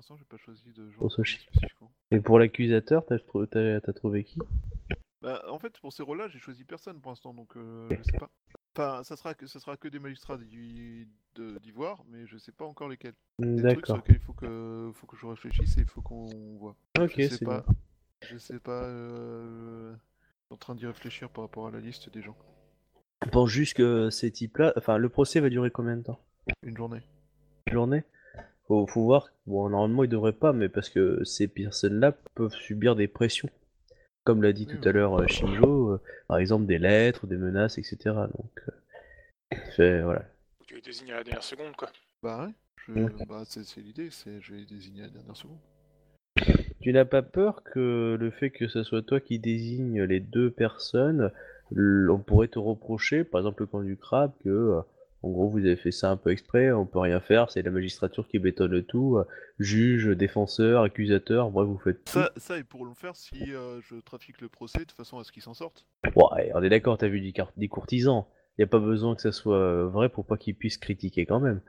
L'instant, j'ai pas choisi de chi- spécifiquement. Et pour l'accusateur, t'as trou- t'as- t'as trouvé qui? Bah, en fait, pour ces rôles-là, j'ai choisi personne pour l'instant, donc euh, je sais pas. Enfin, ça sera que ça sera que des magistrats d'Ivoire, mais je sais pas encore lesquels. Des trucs sur D'accord. lesquels il faut que faut que je réfléchisse et il faut qu'on voit. Ok, c'est pas. bien. Je sais pas. Euh... je suis en train d'y réfléchir par rapport à la liste des gens. Je pense juste que ces types-là, enfin, le procès va durer combien de temps? Une journée. Une journée? Faut, faut voir. Bon, normalement, ils devraient pas, mais parce que ces personnes-là peuvent subir des pressions. Comme l'a dit Oui, tout à l'heure euh, Shinjo, euh, par exemple des lettres, des menaces, etc. Donc, euh, c'est- voilà. Tu les désignes à la dernière seconde, quoi. Bah ouais. Je... Bah, c'est l'idée, c'est je vais désigner à la dernière seconde. Tu n'as pas peur que le fait que ce soit toi qui désigne les deux personnes, on pourrait te reprocher, par exemple le camp du crabe, que euh, en gros vous avez fait ça un peu exprès, on peut rien faire, c'est la magistrature qui bétonne le tout, euh, juge, défenseur, accusateur, bref vous faites tout. Ça, ça, ils pourront le faire si euh, je trafique le procès de façon à ce qu'ils s'en sortent. Ouais, on est d'accord, t'as vu des, des courtisans, y a pas besoin que ça soit euh, vrai pour pas qu'ils puissent critiquer quand même.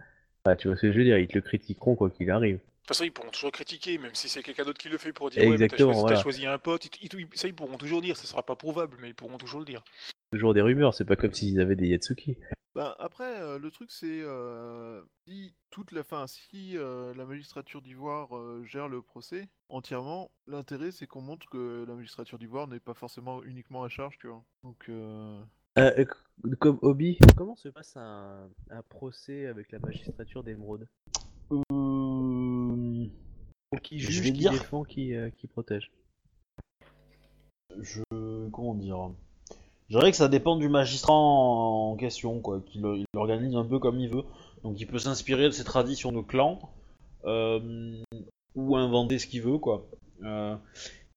Ah, tu vois ce que je veux dire, ils te le critiqueront quoi qu'il arrive. De toute façon, ils pourront toujours critiquer, même si c'est quelqu'un d'autre qui le fait pour dire ouais, mais t'as Exactement, choisi, t'as voilà. choisi un pote. ils- ils- ils- ça, ils pourront toujours dire. Ça sera pas prouvable, mais ils pourront toujours le dire. Toujours des rumeurs, c'est pas comme s'ils avaient des Yatsuki. Bah, après, euh, le truc c'est euh, si toute la fin, si euh, la magistrature d'Ivoire euh, gère le procès entièrement, l'intérêt c'est qu'on montre que la magistrature d'Ivoire n'est pas forcément uniquement à charge, tu vois. Donc, euh, Euh, euh, comme hobby, comment se passe un, un procès avec la magistrature d'émeraude Euh, Qui Je juge, vais qui dire- défend, qui, euh, qui protège? Je comment dire? Je dirais que ça dépend du magistrat en, question, quoi. Qu'il il l'organise un peu comme il veut. Donc il peut s'inspirer de ses traditions de clan euh, ou inventer ce qu'il veut, quoi. Euh,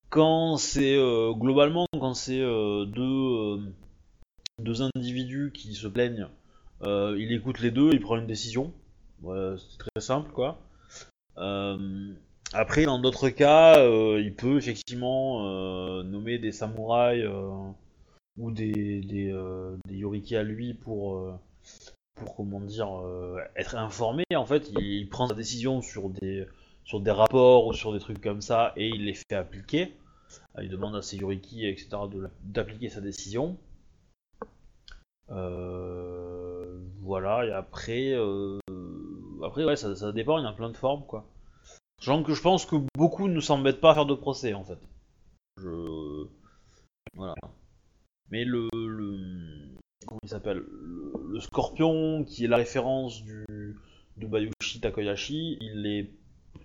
quand c'est euh, globalement quand c'est deux deux individus qui se plaignent, il écoute les deux, il prend une décision. C'est très simple, quoi. Après, dans d'autres cas, il peut effectivement nommer des samouraïs ou des, des, euh, des yoriki à lui pour, euh, pour comment dire, euh, être informé. En fait, il, prend sa décision sur des, sur des rapports ou sur des trucs comme ça et il les fait appliquer. Il demande à ses yoriki, etc., d'appliquer sa décision. Voilà, et après, après ouais, ça, ça dépend, il y a plein de formes, quoi. Genre que je pense que beaucoup ne s'embêtent pas à faire de procès en fait. Je... Voilà. Mais le, le... Comment il s'appelle le, le scorpion qui est la référence du de Bayushi Takoyashi, il est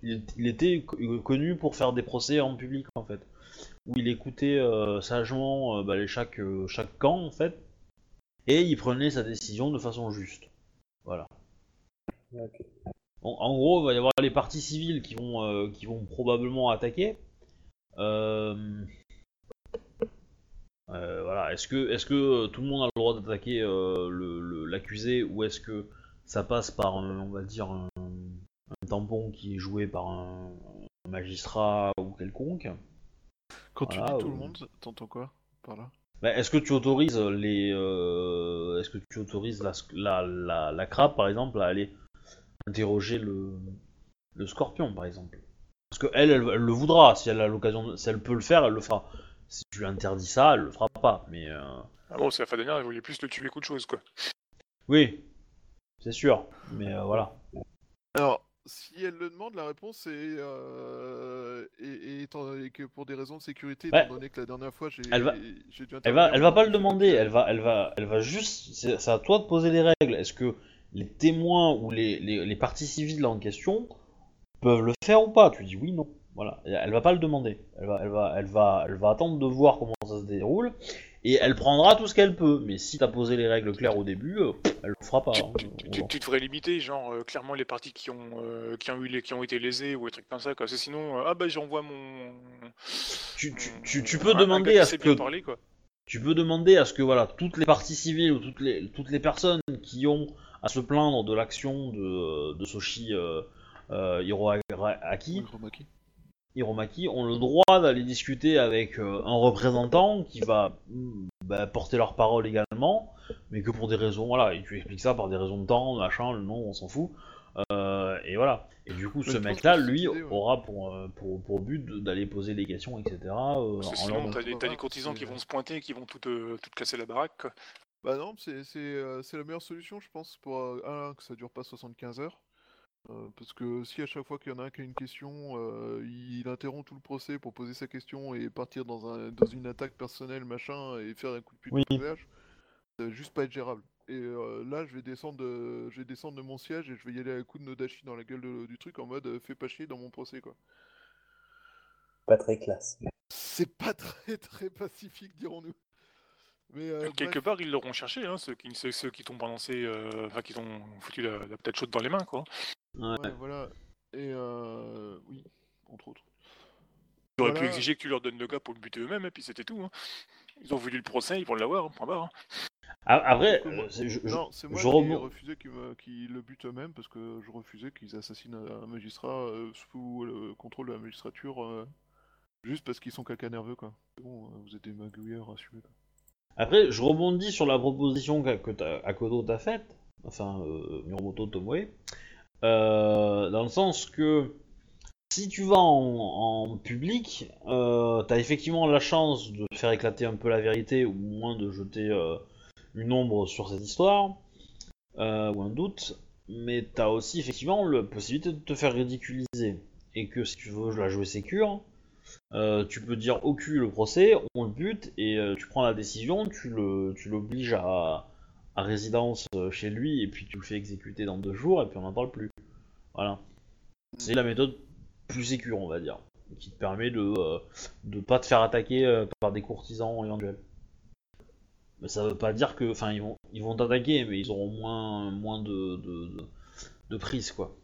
il, il était co- connu pour faire des procès en public en fait. Où il écoutait euh, sagement euh, bah, les- chaque, euh, chaque camp en fait. Et il prenait sa décision de façon juste. Voilà. En, en gros, il va y avoir les parties civiles qui vont, euh, qui vont probablement attaquer. Euh, euh, voilà. Est-ce que, est-ce que euh, tout le monde a le droit d'attaquer euh, l'accusé ou est-ce que ça passe par, un- on va dire, un, un tampon qui est joué par un, un magistrat ou quelconque? Quand tu dis tout ou- le monde, t'entends quoi par là? Bah, Est-ce que tu autorises les, euh, est-ce que tu autorises la, la, la, la crabe par exemple à aller interroger le, le scorpion par exemple? Parce que elle, elle, elle le voudra si elle a l'occasion, si elle peut le faire, elle le fera. Si tu lui interdis ça, elle le fera pas. Mais euh, Ah bon, c'est la fin dernière, il voulait plus le tuer qu'autre chose, quoi. oui, c'est sûr. Mais euh, voilà. Alors, si elle le demande, la réponse est, euh, et, et étant- et que pour des raisons de sécurité, Ouais. étant donné que la dernière fois j'ai Elle va- j'ai dû Elle va, elle va pas le demander. Elle va, elle va, elle va juste. C'est c'est à toi de poser les règles. Est-ce que les témoins ou les, les, les parties civiles en question peuvent le faire ou pas? Tu dis oui, non. Voilà, elle va pas le demander. Elle va, elle va, elle va, elle va attendre de voir comment ça se déroule et elle prendra tout ce qu'elle peut. Mais si t'as posé les règles claires au début, euh, elle le fera pas. Tu, hein. tu- tu- tu devrais limiter, genre, euh, clairement, les parties qui ont, euh, qui, ont eu les, qui ont été lésées ou des trucs comme ça, quoi. Parce que sinon, euh, ah bah j'envoie mon. Tu, tu, peux un demander à ce que parler, quoi. tu peux demander à ce que voilà toutes les parties civiles ou toutes les toutes les personnes qui ont à se plaindre de l'action de, de Soshi euh, euh, Hiroaki. Hiromaki ont le droit d'aller discuter avec euh, un représentant qui va mm, bah, porter leur parole également, mais que pour des raisons, voilà, et tu expliques ça par des raisons de temps, machin, le nom, on s'en fout. Euh, et voilà. Et du coup, ce mec-là, lui, ouais. aura pour, euh, pour, pour but d'aller poser des questions, etc. euh, Parce que sinon, t'as des, courtisans qui vont se pointer et qui vont tout, euh, tout casser la baraque. Bah non, c'est c'est, euh, c'est la meilleure solution, je pense, pour euh, un, que ça dure pas 75 heures. Euh, parce que si à chaque fois qu'il y en a un qui a une question, euh, il interrompt tout le procès pour poser sa question et partir dans, un, dans une attaque personnelle, machin, et faire un coup de pute Oui. au visage, ça va juste pas être gérable. Et euh, là, je vais descendre de, je vais descendre de mon siège et je vais y aller à un coup de Nodashi dans la gueule de- du truc en mode euh, fais pas chier dans mon procès, quoi. Pas très classe. C'est pas très très pacifique, dirons-nous. Mais euh, Quelque bref. part, ils l'auront cherché, hein, ceux qui, ceux, ceux qui t'ont balancé, euh, enfin, qui t'ont foutu la, la tête chaude dans les mains, quoi. Ouais. Ouais, voilà. Et euh, oui, entre autres. Ils auraient pu Voilà. exiger que tu leur donnes le gars pour le buter eux-mêmes, et puis c'était tout. Hein. Ils ont voulu le procès, ils vont l'avoir, hein, point barre. hein. A- Après, Donc, moi- euh, je- non, c'est moi je qui refusais qu'ils le butent eux-mêmes parce que je refusais qu'ils assassinent un magistrat euh, sous le contrôle de la magistrature euh, juste parce qu'ils sont caca nerveux quoi. Bon, vous êtes des magouilleurs, assumez quoi. Après, je rebondis sur la proposition qu'a- que t'as- Akodo t'a faite, enfin euh, Miromoto Tomoe, euh, dans le sens que si tu vas en, public, euh, t'as effectivement la chance de faire éclater un peu la vérité ou au moins de jeter euh, une ombre sur cette histoire, euh, ou un doute, mais t'as aussi effectivement la possibilité de te faire ridiculiser. Et que si tu veux la jouer sécure, euh, tu peux dire au cul le procès, on le bute et euh, tu prends la décision, tu le, tu l'obliges à, à résidence euh, chez lui et puis tu le fais exécuter dans deux jours et puis on n'en parle plus. Voilà. C'est la méthode plus sécure, on va dire, qui te permet de euh, pas te faire attaquer euh, par des courtisans éventuels. Mais ça veut pas dire que, enfin, ils vont ils vont t'attaquer, mais ils auront moins moins de de, prise quoi.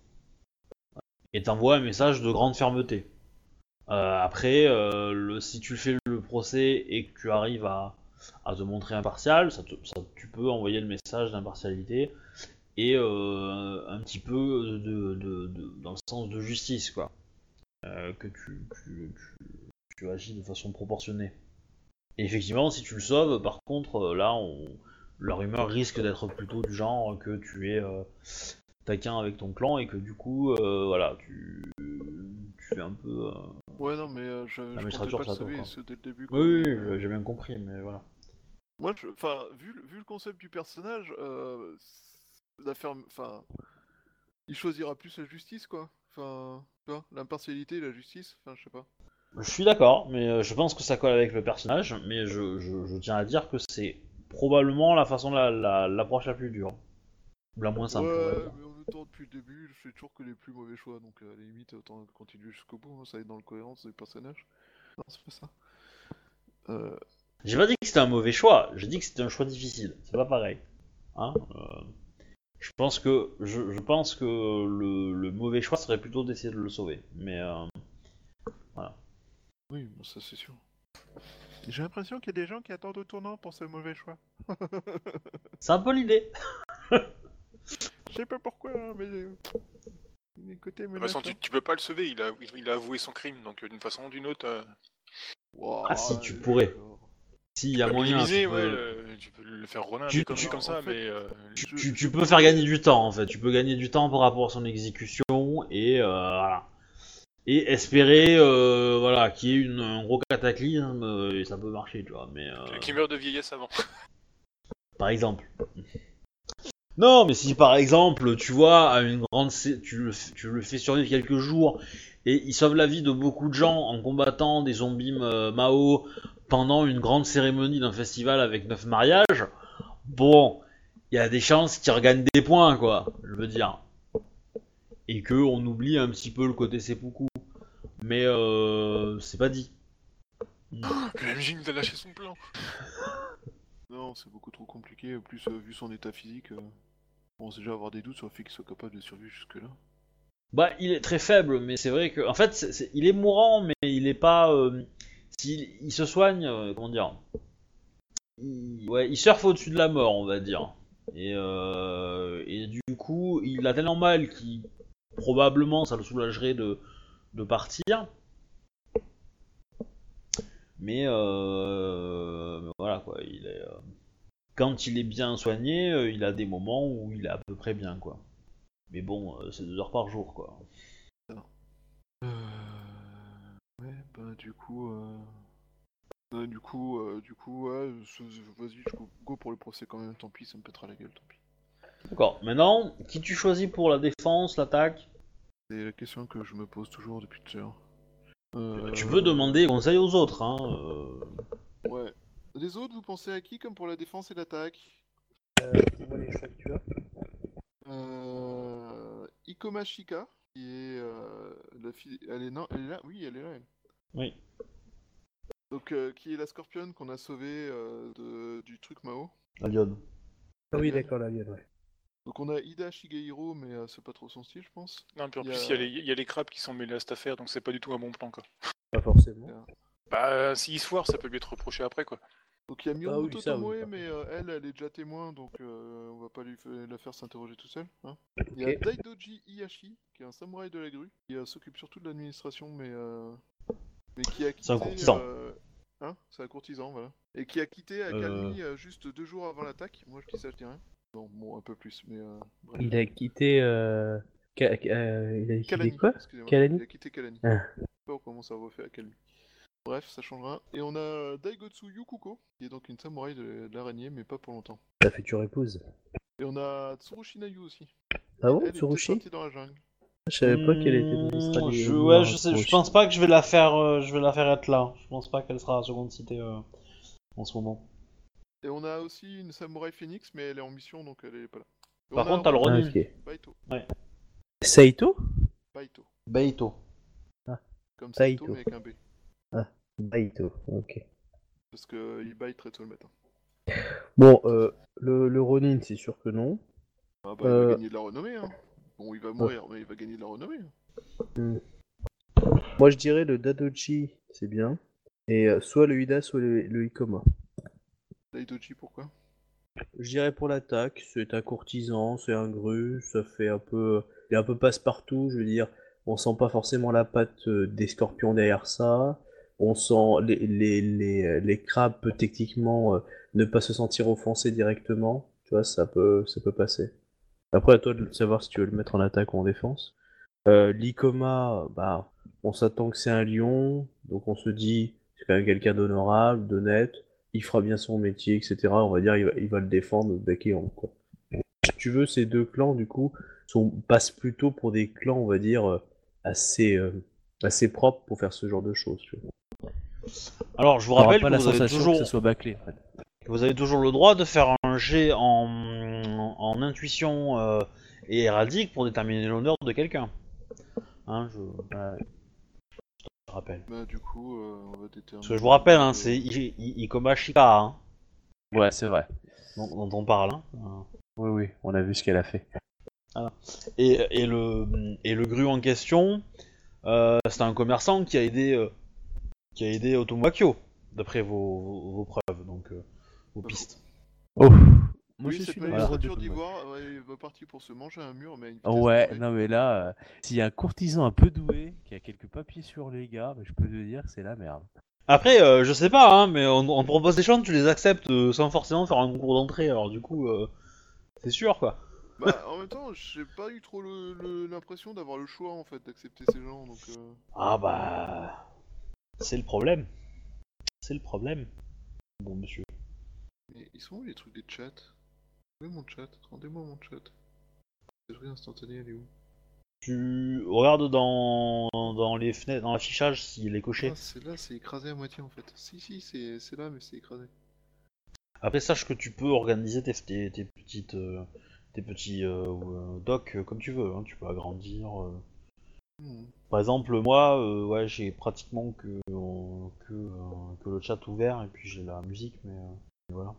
Et t'envoies un message de grande fermeté. Après, si tu fais le procès et que tu arrives à, à te montrer impartial, tu peux envoyer le message d'impartialité et euh, un petit peu dans le sens de justice, quoi. Euh, que tu, tu, agis de façon proportionnée. Et effectivement, si tu le sauves, par contre, euh, là, on, la rumeur risque d'être plutôt du genre que tu es taquin avec ton clan et que du coup, euh, voilà, tu, tu fais un peu. euh, Ouais non mais euh, je, je comptais pas le sauver dès début. quoi. Oui, oui, oui, j'ai bien compris, mais voilà. Moi, je- enfin, vu, le- vu le concept du personnage, euh, la ferme, enfin, il choisira plus la justice, quoi. Enfin, l'impartialité et la justice. Enfin, je sais pas. Je suis d'accord, mais je pense que ça colle avec le personnage, mais je, je- je tiens à dire que c'est probablement la façon la, la- l'approche la plus dure. La moins simple. ouais, même temps, depuis le début, je fais toujours que les plus mauvais choix, donc euh, à la limite, autant continuer jusqu'au bout. hein, ça aide dans la cohérence des personnages. Non, c'est pas ça. Euh, J'ai pas dit que c'était un mauvais choix, j'ai dit que c'était un choix difficile. C'est pas pareil. Hein euh, je pense que je, je pense que le, le mauvais choix serait plutôt d'essayer de le sauver. Mais euh, oui, bon, ça c'est sûr. J'ai l'impression qu'il y a des gens qui attendent au tournant pour ce mauvais choix. c'est un peu l'idée. Je sais pas pourquoi, hein, mais. euh, Les côtés De toute façon, tu, tu peux pas le sauver, il a, il a avoué son crime, donc euh, d'une façon ou d'une autre. euh, Ah, si, tu pourrais. d'accord. S'il y a moyen, minimiser, tu peux- ouais, le- tu peux le faire rouler un Tu- comme, tu- comme ça, fait, mais euh, tu, Je- tu- peux faire gagner du temps en fait. Tu peux gagner du temps par rapport à son exécution et euh, voilà. Et espérer euh, voilà qu'il y ait une, un gros cataclysme euh, et ça peut marcher, tu vois. Mais euh, qui meurt de vieillesse avant. par exemple. Non, mais si par exemple tu vois à une grande, tu le, f- tu le fais survivre quelques jours et il sauve la vie de beaucoup de gens en combattant des zombies euh, Mao pendant une grande cérémonie d'un festival avec neuf mariages, bon, il y a des chances qu'il regagne des points, quoi, je veux dire. Et que on oublie un petit peu le côté seppuku. mais euh, c'est pas dit. Le MJ nous a lâché son plan. Non, c'est beaucoup trop compliqué. En plus, euh, vu son état physique, euh, on déjà avoir des doutes sur le fait qu'il soit capable de survivre jusque-là. Bah, il est très faible, mais c'est vrai que, en fait, c'est- il est mourant, mais il est pas. euh, s'il- il se soigne, euh, comment dire Ouais, il surfe au-dessus de la mort, on va dire. Et, euh, et du coup, il a tellement mal qu'il probablement ça le soulagerait de, de partir. Mais euh, mais voilà quoi, il est. quand il est bien soigné, euh, il a des moments où il est à peu près bien quoi. Mais bon, euh, c'est deux heures par jour, quoi. Euh... Ouais, bah du coup... Euh... euh, du coup, du coup, ouais, vas-y, je go, pour le procès quand même, tant pis, ça me pètera la gueule, tant pis. D'accord. Maintenant, qui tu choisis pour la défense, l'attaque? C'est la question que je me pose toujours depuis tout à l'heure. Tu peux demander conseil aux autres, hein. Ouais. Les autres, vous pensez à qui comme pour la défense et l'attaque les choix que tu as. euh... Ikoma Shika, qui est euh, la fille... Elle est, non, elle est là Oui, elle est là, elle. Oui. Donc, euh, qui est la scorpionne qu'on a sauvée euh, de... du truc Mao. La. Ah oui, d'accord, la mienne, ouais. Donc, on a Ida Shigehiro, mais euh, c'est pas trop son style, je pense. Non, puis en Il plus, a- il y, a les- il y a les crabes qui sont mêlés à cette affaire, donc c'est pas du tout un bon plan, quoi. Pas forcément. Bah, euh, s'il se foire, ça peut lui être reproché après, quoi. Donc il y a Ah Miyamoto oui, mais euh, elle, elle est déjà témoin, donc euh, on va pas lui la faire s'interroger tout seul. Hein. Il y a. Daidoji Iyashi, qui est un samouraï de la grue, qui euh, s'occupe surtout de l'administration, mais, euh, mais qui a quitté... C'est un courtisan. Hein C'est un courtisan, voilà. Et qui a quitté euh, juste deux jours avant l'attaque. Moi je dis ça, je dis rien. Non, bon, un peu plus, mais... Bref. Il a quitté. Ka- il a quitté Kalani, quoi? Kalani? Il a quitté Kalani. Ah. Je sais pas comment ça va faire Akalmi. Bref, ça changera. Et on a Daigotsu Yukuko, qui est donc une samouraï de, de l'araignée, mais pas pour longtemps. Ta future épouse. Et on a Tsurushi Nayu aussi. Ah bon, Elle est Tsurushi dans la jungle. Je savais pas qu'elle était Mmh, ministre je, ouais, je, sais, je pense pas que je vais la faire, euh, je vais la faire être là. Je pense pas qu'elle sera à seconde cité euh, en ce moment. Et on a aussi une samouraï phoenix, mais elle est en mission donc elle est pas là. Et Par contre, t'as le Ronin Ronin. ok. Baito. Saito Baito. Beito. Comme Baito. Saito, mais avec un B. Baito, ok. Parce que il baille très tôt le matin. Bon, euh, le, le Ronin, c'est sûr que non. Ah bah il Euh. va gagner de la renommée, hein. Bon, il va mourir, mais il va gagner de la renommée. hein. Moi, je dirais le Dadoji, c'est bien. Et euh, soit le Ida, soit le, le Ikoma. Daidoji, pourquoi? Je dirais pour l'attaque, c'est un courtisan, c'est un gru, ça fait un peu. Il est un peu passe-partout, je veux dire. On sent pas forcément la patte euh, des scorpions derrière ça. On sent les, les, les, les crabes peut techniquement euh, ne pas se sentir offensés directement. Tu vois, ça peut, ça peut passer. Après, à toi de savoir si tu veux le mettre en attaque ou en défense. Euh, L'Ikoma, bah, on s'attend que c'est un lion, donc on se dit c'est quand même quelqu'un d'honorable, d'honnête il fera bien son métier, etc. On va dire, il va, il va le défendre bec et ongle, quoi. Si tu veux, ces deux clans, du coup, sont, passent plutôt pour des clans, on va dire, euh, assez, euh, assez propres pour faire ce genre de choses. Tu vois. Alors, je vous On rappelle pas que la vous avez, sensation toujours, que ça soit bâclé. en fait. vous avez toujours le droit de faire un jet en, en intuition euh, et héraldique pour déterminer l'honneur de quelqu'un. Hein, je, te rappelle. Bah du coup, euh, on va déterminer... Parce que je vous rappelle, hein, euh, c'est I- I- Ikoma Shika hein, Ouais, c'est vrai. dont, dont on parle. Hein. Oui, oui, on a vu ce qu'elle a fait. Et, et le, et le gru en question, euh, c'est un commerçant qui a aidé, euh, qui a aidé Otomo Akio, d'après vos, vos, vos preuves, donc euh, vos pistes. Oh Moi, Oui, je c'est suis monde. d'ivoire, ouais, il va partir pour se manger un mur, mais Ouais, non mais là, euh, s'il y a un courtisan un peu doué, qui a quelques papiers sur les gars, bah, je peux te dire que c'est la merde. Après, euh, je sais pas, hein, mais on, on te propose des choses, tu les acceptes euh, sans forcément faire un concours d'entrée, alors du coup, euh, c'est sûr quoi. Bah, en même temps, j'ai pas eu trop l'impression d'avoir le choix en fait d'accepter ces gens, donc. euh, Ah bah. C'est le problème. C'est le problème. Bon monsieur. Mais ils sont où les trucs des chats? Où est mon chat? Rendez-moi mon chat. Messagerie instantanée, elle est où? Tu regardes dans, dans les fenêtres, dans l'affichage s'il est coché. Ah, c'est là, c'est écrasé à moitié en fait. Si, si, c'est c'est là, mais c'est écrasé. Après, sache que tu peux organiser tes, tes, tes petites, euh, tes petits euh, euh, docs comme tu veux. hein. Tu peux agrandir. euh. Par exemple, moi, euh, ouais, j'ai pratiquement que, euh, que, euh, que le chat ouvert et puis j'ai la musique, mais euh, voilà.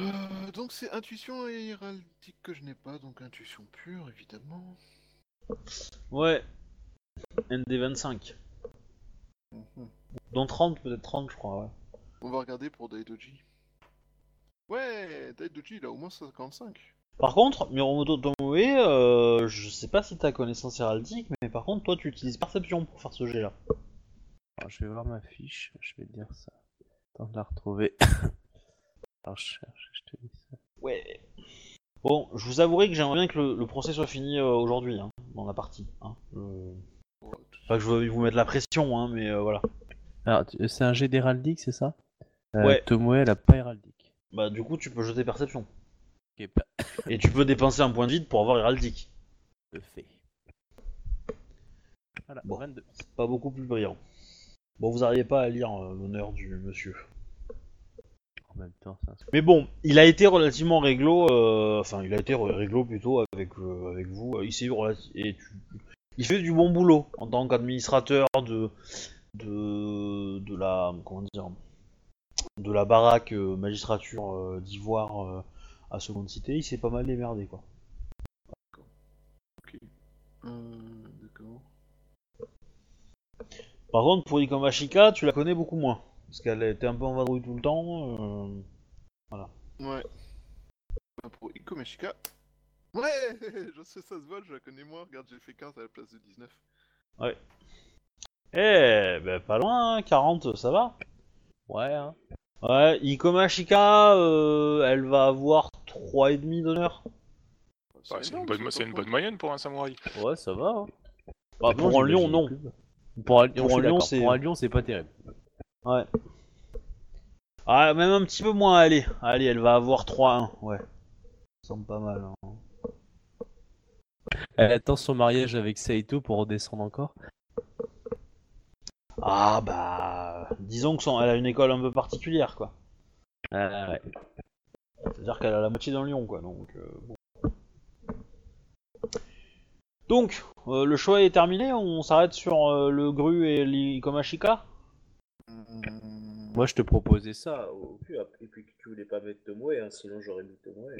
Euh, donc c'est intuition et héraldique que je n'ai pas, donc intuition pure évidemment. Ouais. ND25. Mhm. Dans 30, peut-être 30, je crois, ouais. On va regarder pour Daidoji. Ouais, Daidoji il a au moins 55. Par contre, Miromoto Tomoe, euh, je sais pas si t'as connaissance héraldique, mais par contre, toi, tu utilises perception pour faire ce jet-là. Alors, je vais voir ma fiche, je vais te dire ça. Attends de la retrouver. Alors, je cherche, je te dis ça. Ouais. Bon, je vous avouerai que j'aimerais bien que le, le procès soit fini euh, aujourd'hui, hein, dans la partie. Hein. Euh, Pas que je veux vous mettre la pression, hein, mais euh, voilà. Alors, c'est un jet d'héraldique, c'est ça? Ouais. Tomoe, elle a pas héraldique. Bah, du coup, tu peux jeter perception. Pas Et tu peux dépenser un point de vide pour avoir héraldique. de fait. Voilà, Bon. 22. C'est pas beaucoup plus brillant. Bon, vous arrivez pas à lire euh, l'honneur du monsieur. En même temps, ça. Mais bon, il a été relativement réglo, euh, enfin, il a été réglo plutôt avec, euh, avec vous. Il s'est relati- et tu- il fait du bon boulot en tant qu'administrateur de, de, de la, comment dire, de la baraque euh, magistrature d'Ivoire à Seconde Cité. Il s'est pas mal démerdé, quoi. Euh, D'accord. Par contre, pour Ikomashika, tu la connais beaucoup moins. Parce qu'elle était un peu en vadrouille tout le temps. euh, Ouais. Bah, pour Ikomashika. Ouais Je sais, ça se voit, je la connais moins. Regarde, j'ai fait 15 à la place de 19. Eh, ben pas loin, hein, 40, ça va. Ouais, hein. Ouais, Ikomashika, euh, elle va avoir 3,5 d'honneur. Bah, c'est une, bonne, c'est une bonne moyenne pour un samouraï. Ouais, ça va. Hein. Bah, Non, pour un lion, j'imagine non. plus. Pour un, Pour je suis un lion, d'accord. c'est- Pour un lion, c'est pas terrible. Ouais. Ah, même un petit peu moins, allez. Allez, elle va avoir 3-1, ouais. Ça semble pas mal. hein. Elle attend son mariage avec Saito pour redescendre encore. Ah, bah. Disons que son... elle a une école un peu particulière, quoi. Ah, ouais. C'est-à-dire qu'elle a la moitié d'un lion, quoi. Donc, euh, bon. Donc, euh, le choix est terminé. On s'arrête sur euh, le Gru et l'Ikomashika? Moi, je te proposais ça au plus après, puis que tu voulais pas mettre Tomoe, hein, sinon j'aurais mis Tomoe.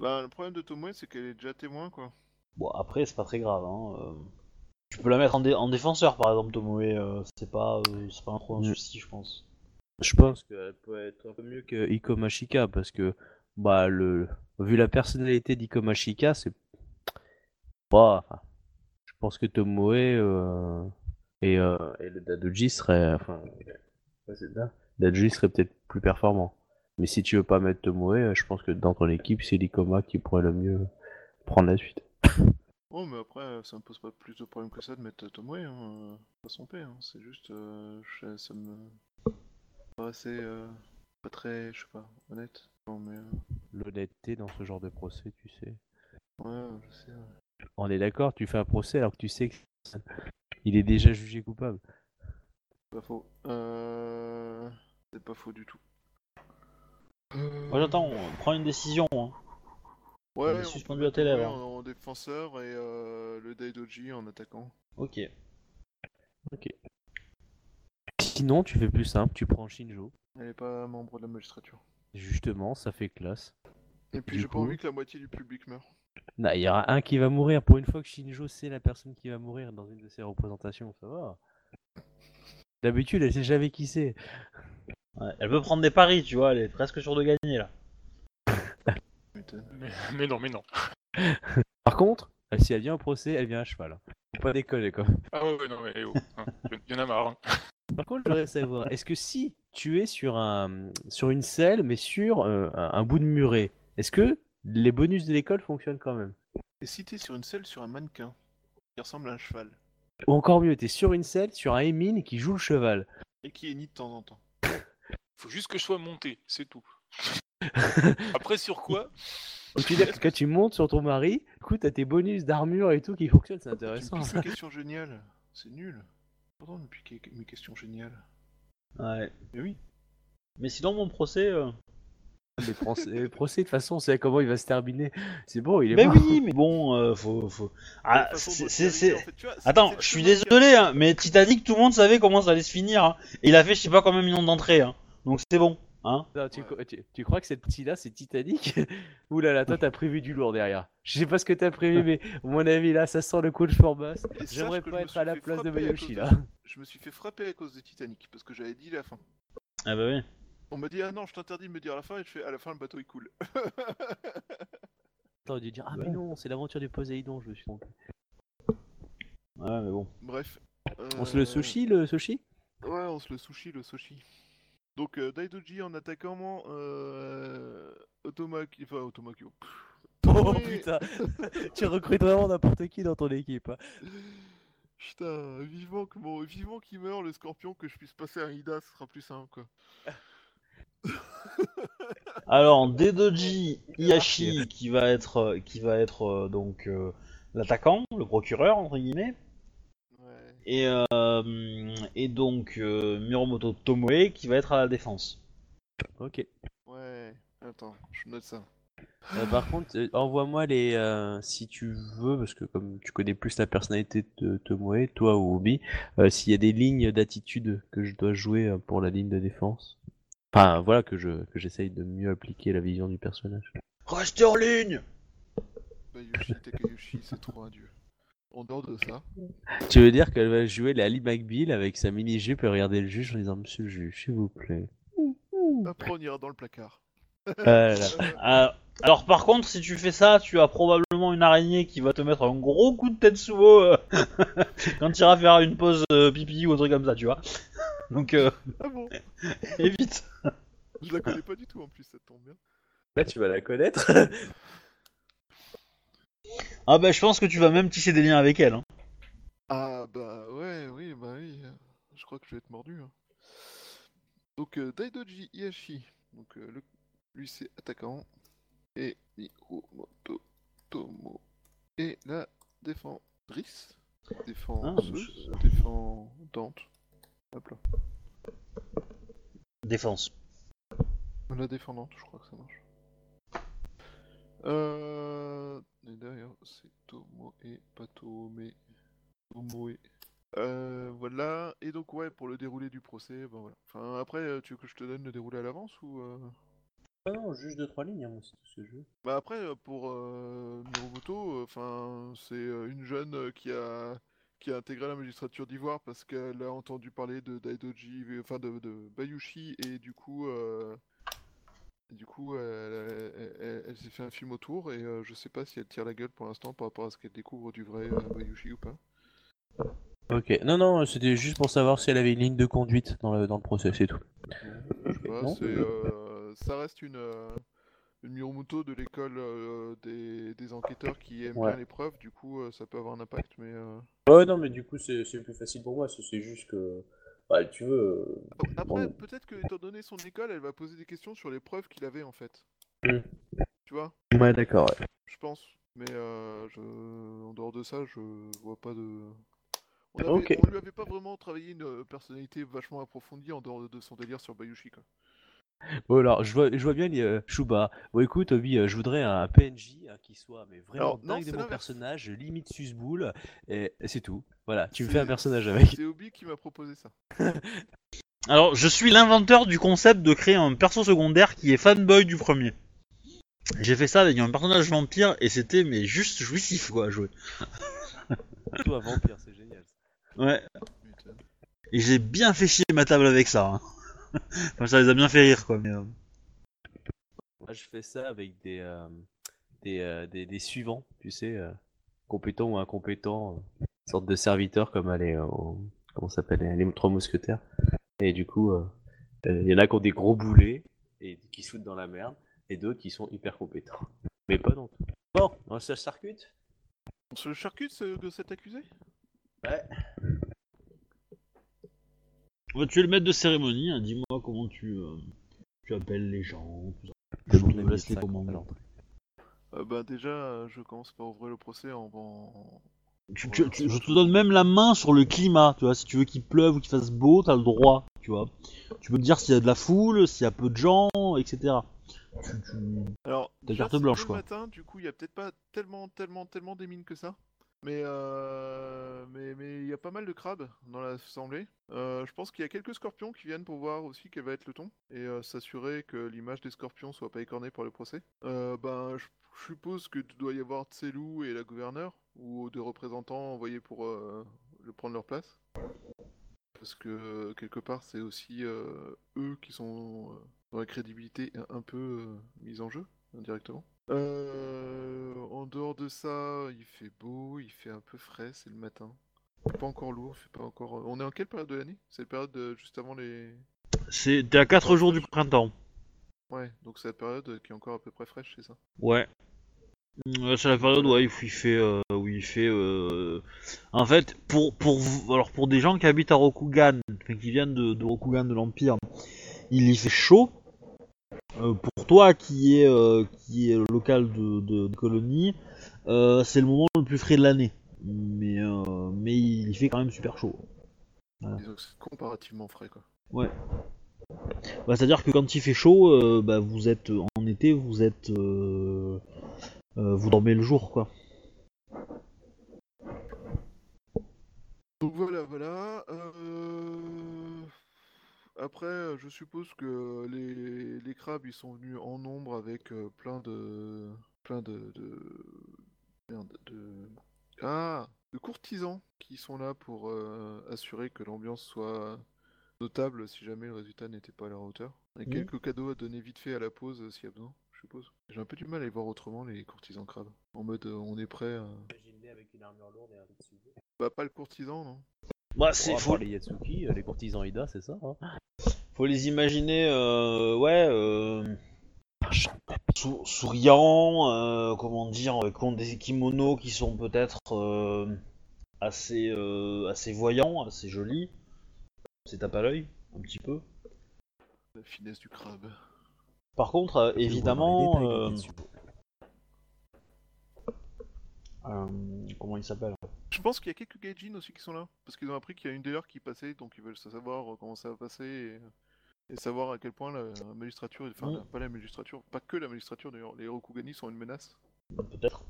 Bah, le problème de Tomoe, c'est qu'elle est déjà témoin, quoi. Bon, après, c'est pas très grave. Hein. Tu peux la mettre en, dé- en défenseur, par exemple, Tomoe. euh, c'est pas, euh, pas trop un Mm. souci, je pense. Je pense qu'elle peut être un peu mieux que Ikomashika parce que, bah, le, vu la personnalité d'Ikomashika, c'est pas. je pense que Tomoe euh, et, euh, et le Dadoji serait. Enfin, ouais. Dadoji serait peut-être plus performant. Mais si tu veux pas mettre Tomoe, je pense que dans ton équipe, c'est l'Ikoma qui pourrait le mieux prendre la suite. Oh, mais après, ça me pose pas plus de problème que ça de mettre Tomoe, hein. euh, Pas son paix, hein. C'est juste. euh, je- ça me. Pas assez. euh, Pas très. Je sais pas, honnête. Non, mais. euh, L'honnêteté dans ce genre de procès, tu sais. Ouais, je sais. ouais. On est d'accord, tu fais un procès alors que tu sais qu'il est déjà jugé coupable. Pas faux. Euh... C'est pas faux du tout. Moi, j'attends. Prends une décision. Hein. Ouais, On suspendu à tes lèvres. En, en défenseur et euh, le Daidoji en attaquant. Ok. Ok. Sinon, tu fais plus simple, tu prends Shinjo. Elle est pas membre de la magistrature. Justement, ça fait classe. Et puis j'ai pas envie que la moitié du public meure. Non, il y aura un qui va mourir. Pour une fois que Shinjo c'est la personne qui va mourir dans une de ses représentations, ça va. D'habitude, elle sait jamais qui c'est. Ouais, Elle peut prendre des paris, tu vois. Elle est presque sûre de gagner, là. Mais, mais non, mais non. Par contre, euh, si elle vient au procès, elle vient à cheval. hein. Faut pas déconner quoi. Ah ouais, non, mais eh oh, hein, y en a marre. hein. Par contre, je voudrais savoir, est-ce que si tu es sur un sur une selle, mais sur euh, un, un bout de muret, est-ce que les bonus de l'école fonctionnent quand même? Et si t'es sur une selle sur un mannequin qui ressemble à un cheval? Ou encore mieux, t'es sur une selle, sur un émine qui joue le cheval. et qui hennit de temps en temps. Faut juste que je sois monté, c'est tout. Après, sur quoi Donc tu veux dire que quand tu montes sur ton mari, écoute, t'as tes bonus d'armure et tout qui fonctionnent, c'est Tu me intéressant. piques mes questions géniales. C'est nul. Pardon de me piquer mes questions géniales. Ouais. Mais oui. Mais sinon, mon procès, euh, Les procès, les procès, de toute façon, on sait comment il va se terminer. C'est bon, il est Mais mort. oui, mais bon, euh, faut, faut. Ah, La façon c'est, dont c'est, il a c'est- vécu, en fait, tu vois, c'est- Attends, c'est je suis désolé, hein, mais Titanic, tout le monde savait comment ça allait se finir. hein. Et il a fait je sais pas combien de millions d'entrées, hein. donc c'est bon. Hein. Non, tu, Ouais. tu- tu crois que cette petite-là, c'est Titanic Ouh là là, toi, t'as prévu du lourd derrière. Je sais pas ce que t'as prévu, mais à mon avis, là, ça sent le coach for boss. J'aimerais pas me être à la place de Mayoshi, là. Je me suis fait frapper à cause de Titanic parce que j'avais dit la fin. Ah bah oui. On m'a dit ah non, je t'interdis de me dire la fin et je fais à la fin le bateau il coule. T'aurais dû dire, ah mais non, c'est l'aventure du Poséidon, je me suis trompé. Ouais, mais bon. Bref. On se le euh, sushi, le sushi? Ouais, on se le sushi, le sushi. Donc euh, Daidoji en attaquant euh, Otomaki, enfin Otomaki. pff, Oh putain Tu recrutes vraiment n'importe qui dans ton équipe. hein. Putain, vivement que mon, vivement qu'il meurt le scorpion que je puisse passer à Ida, ce sera plus simple quoi. Alors, Dedoji Iyashi, qui va être, euh, qui va être euh, donc euh, l'attaquant, le procureur, entre guillemets. Et, euh, et donc euh, Miromoto Tomoe, qui va être à la défense. Ok. Ouais. Attends, je note ça. Euh, par contre, euh, envoie-moi les. euh, si tu veux, parce que comme tu connais plus la personnalité de Tomoe, toi ou Obi, euh, s'il y a des lignes d'attitude que je dois jouer euh, pour la ligne de défense. Enfin, voilà, que je que j'essaye de mieux appliquer la vision du personnage. Restez en ligne Bayushi Takayoshi, c'est trop un dieu. En dehors de ça, Tu veux dire qu'elle va jouer la Lee McBeal avec sa mini-jupe et regarder le juge en disant Monsieur le juge, s'il vous plaît. après on ira dans le placard. Là. Euh, alors par contre, si tu fais ça, tu as probablement une araignée qui va te mettre un gros coup de Tetsuo euh, quand tu iras faire une pause euh, pipi ou un truc comme ça, tu vois. Donc euh, Ah bon? évite. Je la connais pas du tout en plus, ça tombe bien. Là, tu vas la connaître. Ah bah je pense que tu vas même tisser des liens avec elle. hein. Ah bah ouais, oui, bah oui. euh, Je crois que je vais être mordu. hein. Donc euh, Daidoji Iyashi, donc euh, le- lui c'est attaquant. Et Miromoto Tomo et la défendrice. Défenseuse, défendante. Hop là. Défense. La défendante, je crois que ça marche. Euh... Et derrière, c'est Tomo et pas Tomé. Tomoe. Euh, voilà. Et donc, ouais, pour le déroulé du procès, ben voilà. Enfin, après, euh, tu veux que je te donne le déroulé à l'avance ou... euh, Ah non, juste deux trois lignes, hein, c'est tout ce que je veux. Bah après, pour euh, Miromoto, euh, enfin, c'est une jeune qui a qui a intégré la magistrature d'Ivoire parce qu'elle a entendu parler de Daidoji, enfin de, de Bayushi, et du coup, euh, du coup, elle, elle- elle- elle s'est fait un film autour, et euh, je sais pas si elle tire la gueule pour l'instant par rapport à ce qu'elle découvre du vrai euh, Bayushi ou pas. Ok, non, non, c'était juste pour savoir si elle avait une ligne de conduite dans le, dans le procès, c'est tout. Je sais pas, c'est, euh, ça reste une, euh, une Miromoto de l'école euh, des, des enquêteurs qui aiment Ouais. bien les preuves, du coup, ça peut avoir un impact, mais... euh, Ouais, non, mais du coup, c'est c'est plus facile pour moi, c'est c'est juste que. Bah, tu veux. Donc, Après, peut-être que, étant donné son école, elle va poser des questions sur les preuves qu'il avait en fait. Hmm. Tu vois? Ouais, d'accord, ouais. Je pense. Mais euh, je... en dehors de ça, je vois pas de. On, avait... On lui avait pas vraiment travaillé une euh, personnalité vachement approfondie en dehors de son délire sur Bayushi. Quoi. Bon, alors, je vois, je vois bien euh, Shuba. Bon, écoute, Obi, euh, je voudrais un PNJ hein, qui soit mais vraiment Alors, non, dingue c'est de mon l'inverse. personnage, limite susboule, et, et c'est tout. Voilà, tu me fais un personnage avec. C'est Obi qui m'a proposé ça. Alors je suis l'inventeur du concept de créer un perso secondaire qui est fanboy du premier. J'ai fait ça avec un personnage vampire et c'était mais juste jouissif quoi à jouer. Toi, vampire, c'est génial. Ouais. Putain. Et j'ai bien fait chier ma table avec ça. hein. Enfin ça les a bien fait rire quoi mais. euh, Moi, je fais ça avec des, euh, des, euh, des, des suivants, tu sais, euh, compétents ou incompétents, euh, une sorte de serviteurs comme les, comment ça s'appelle, les trois mousquetaires. Et du coup, euh, euh, il y en a qui ont des gros boulets et qui se foutent dans la merde, et d'autres qui sont hyper compétents. Mais pas non tout. Bon, on se charcute? On se le charcute de cet accusé? Ouais. Tu es le maître de cérémonie. hein, Dis-moi comment tu euh, tu appelles les gens. Tout ça. Je te laisse les commandes. euh, Bah déjà, je commence par ouvrir le procès en... en... Tu- tu- tu- je te donne même la main sur le climat, tu vois, si tu veux qu'il pleuve ou qu'il fasse beau, t'as le droit, tu vois. Tu peux te dire s'il y a de la foule, s'il y a peu de gens, etc. tu, tu- Alors, Ta déjà, carte blanche, tôt le quoi. matin, du coup, il y a peut-être pas tellement, tellement, tellement des mines que ça. Mais euh, mais mais il y a pas mal de crabes dans l'assemblée. Euh, je pense qu'il y a quelques scorpions qui viennent pour voir aussi quel va être le ton et euh, s'assurer que l'image des scorpions soit pas écornée par le procès. Ben, je suppose que doit y avoir Tselou et la gouverneure ou des représentants envoyés pour le prendre leur place. Parce que quelque part, c'est aussi eux qui sont dans la crédibilité un un peu mise en jeu indirectement. Euh, en dehors de ça, il fait beau, il fait un peu frais, c'est le matin. Pas encore lourd, c'est pas encore. On est en quelle période de l'année? C'est la période euh, juste avant les. C'est à 4 jours du printemps. Ouais, donc c'est la période qui est encore à peu près fraîche, c'est ça? Ouais. Euh, C'est la période ouais, où il fait, euh, où il fait. euh, En fait, pour pour alors pour des gens qui habitent à Rokugan, enfin qui viennent de, de Rokugan de l'Empire, il y fait chaud. Euh, pour toi qui est euh, qui est local de, de, de colonie, euh, c'est le moment le plus frais de l'année. Mais euh, mais il fait quand même super chaud. C'est comparativement frais, quoi. Bah, C'est-à-dire que quand il fait chaud, bah, vous êtes en été, vous êtes vous dormez le jour quoi. Donc voilà, voilà. euh, Après, euh, je suppose que les, les crabes, ils sont venus en nombre avec euh, plein de... plein de... de... Merde, de... Ah De courtisans qui sont là pour euh, assurer que l'ambiance soit notable si jamais le résultat n'était pas à leur hauteur. Et quelques cadeaux à donner vite fait à la pause euh, s'il y a besoin, je suppose. J'ai un peu du mal à les voir autrement, les courtisans crabes. En mode, euh, on est prêt à... Imagine-les avec une armure lourde et un. Bah, pas le courtisan, non Bah c'est faut, les Yatsuki, euh, les courtisans Ida, c'est ça hein faut les imaginer euh, ouais euh, sou- souriants, euh, comment dire, avec ont des kimonos qui sont peut-être euh, assez euh, assez voyants, assez jolis. C'est tape à l'œil un petit peu. La finesse du crabe. Par contre, euh, évidemment, euh, euh, comment il s'appelle? Je pense qu'il y a quelques gaijin aussi qui sont là, parce qu'ils ont appris qu'il y a une DER qui passait, donc ils veulent savoir euh, comment ça va passer et, et savoir à quel point la, magistrature, enfin Mm. pas la magistrature, pas que la magistrature d'ailleurs, les Rokugani sont une menace. Peut-être.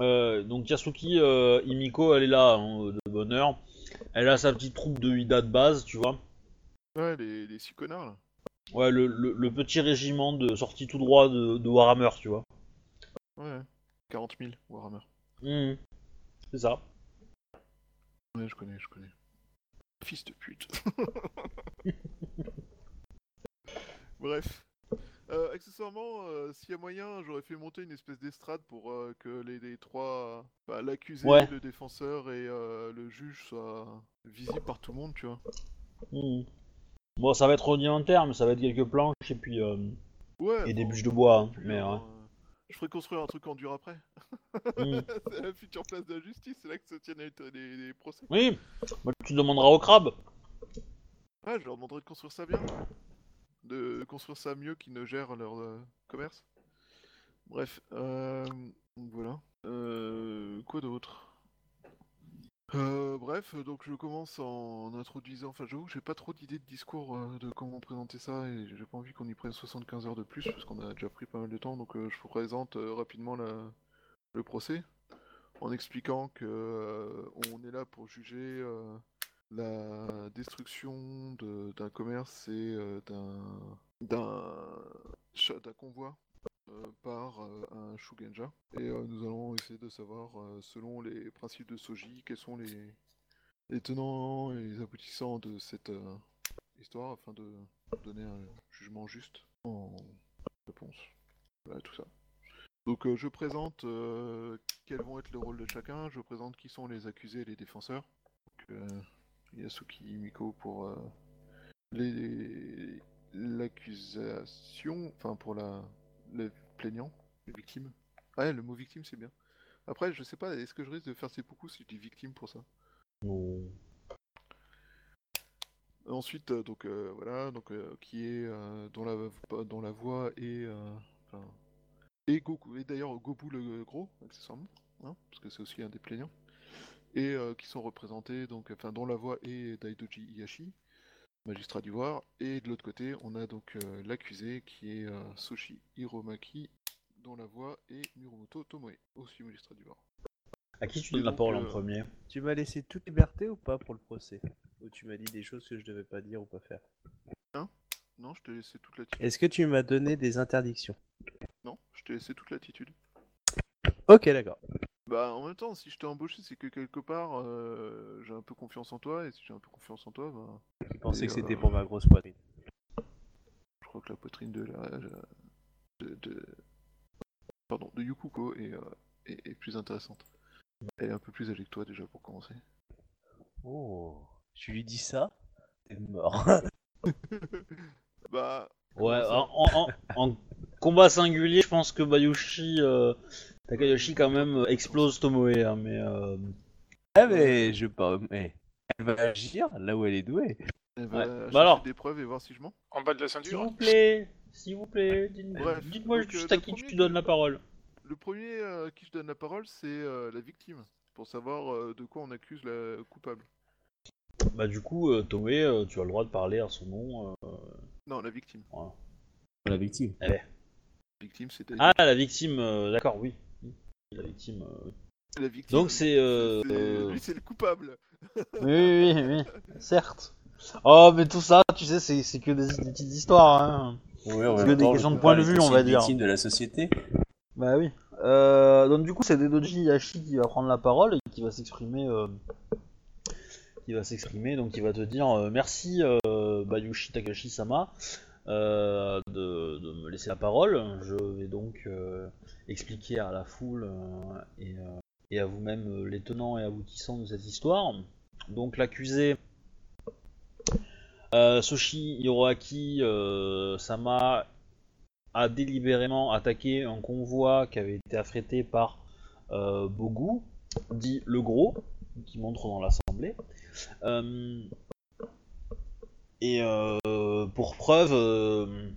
Euh, donc Yasuki euh, Imiko, elle est là hein, de bonne heure. Elle a sa petite troupe de Ida de base, tu vois. Ouais, les, les six connards là. Ouais, le, le- le petit régiment de sortie tout droit de, de Warhammer, tu vois. Ouais, 40 000 Warhammer. Mhm. C'est ça. Ouais, je connais, je connais. Fils de pute. Bref. Euh, accessoirement, euh, s'il y a moyen, j'aurais fait monter une espèce d'estrade pour euh, que les, les trois, bah, l'accusé, Ouais. le défenseur et euh, le juge soient visibles par tout le monde, tu vois. Mhm. Bon, ça va être rudimentaire, mais ça va être quelques planches et puis euh, Ouais. et des bûches de bois. hein, mais euh, ouais. Je ferai construire un truc en dur après. Mhm. c'est la future place de la justice, c'est là que se tiennent les, les- les procès. Oui. Bah, tu demanderas au crabe. Ouais, je leur demanderai de construire ça bien. De construire ça mieux qu'ils ne gèrent leur euh, commerce. Bref, euh, voilà. Euh, quoi d'autre? Euh, Bref, donc je commence en introduisant. Enfin, j'avoue que j'ai pas trop d'idées de discours euh, de comment présenter ça et j'ai pas envie qu'on y prenne 75 heures de plus parce qu'on a déjà pris pas mal de temps. Donc euh, je vous présente euh, rapidement le procès en expliquant que euh, on est là pour juger. euh, la destruction de- d'un commerce et euh, d'un d'un convoi euh, par euh, un Shugenja. Et euh, nous allons essayer de savoir, euh, selon les principes de Soji, quels sont les, tenants et les aboutissants de cette euh, histoire afin de donner un jugement juste en réponse. Voilà tout ça. Donc euh, je présente euh, quels vont être le rôle de chacun, je présente qui sont les accusés et les défenseurs. Euh, Yasuki Miko pour euh, l'accusation, enfin pour la le plaignant, les victimes. Ouais, le mot victime c'est bien. Après, je sais pas, est-ce que je risque de faire seppuku si je dis victime pour ça? Non. Ensuite, euh, donc euh, voilà, donc euh, qui est euh, dont la dont la voix enfin, et Goku et d'ailleurs Gobu le gros accessoirement, hein, parce que c'est aussi un des plaignants et qui sont représentés donc enfin dont la voix est Daidoji Hiyashi. Magistrat d'ivoire. Et de l'autre côté, on a donc euh, l'accusé qui est euh, Soshi Hiromaki, dont la voix est Muromoto Tomoe, aussi magistrat d'ivoire. À qui tu donnes la parole en euh, premier Tu m'as laissé toute liberté ou pas pour le procès? Ou tu m'as dit des choses que je devais pas dire ou pas faire? Non, je t'ai laissé toute l'attitude. Est-ce que tu m'as donné des interdictions? Non, je t'ai laissé toute l'attitude. Ok, d'accord. Bah, en même temps, si je t'ai embauché, c'est que quelque part, euh, j'ai un peu confiance en toi, et si j'ai un peu confiance en toi, bah, Tu pensais que c'était euh, pour ma grosse poitrine. je crois que la poitrine de la... de, de- Pardon, de Yukuko est, euh, est, est plus intéressante. Elle est un peu plus âgée que toi, déjà, pour commencer. Oh, tu lui dis ça T'es mort. Bah, Ouais, en, en- en combat singulier, je pense que Bayushi Takayoshi quand même euh, explose Tomoe, hein, mais euh, ah mais je pas. Mais elle va agir là où elle est douée. elle va Ouais. Bah alors. des preuves et voir si je mens. En bas de la s'il ceinture vous plaît, s'il vous plaît, dites-moi juste euh, à qui premier tu donnes la parole. Le premier euh, à qui je donne la parole, c'est euh, la victime, pour savoir euh, de quoi on accuse la coupable. Bah du coup, euh, Tomoe, euh, tu as le droit de parler à son nom. euh, Non, la victime. voilà. La victime. La victime, c'était Ah, la victime, euh, d'accord, oui. Oui, La victime. euh, la victime. Donc c'est... Euh... euh, Lui, c'est le coupable. Oui, oui, oui, oui, certes. Oh, mais tout ça, tu sais, c'est c'est que des, des petites histoires, hein. Oui, Parce que des questions de point de vue, on va dire. Victime de la société. Bah oui. Euh, donc du coup, c'est Dedoji Yashi qui va prendre la parole et qui va s'exprimer. euh, qui va s'exprimer, donc il va te dire euh, merci euh, Bayushi Takashi-sama euh, de, de me laisser la parole. Je vais donc euh, expliquer à la foule euh, et, euh, à vous-même euh, les tenants et aboutissants de cette histoire. Donc l'accusé euh, Soshi Hiroaki euh, Sama a délibérément attaqué un convoi qui avait été affrété par euh, Bogu, dit le gros, qui montre dans l'assemblée. Et euh, pour preuve, euh,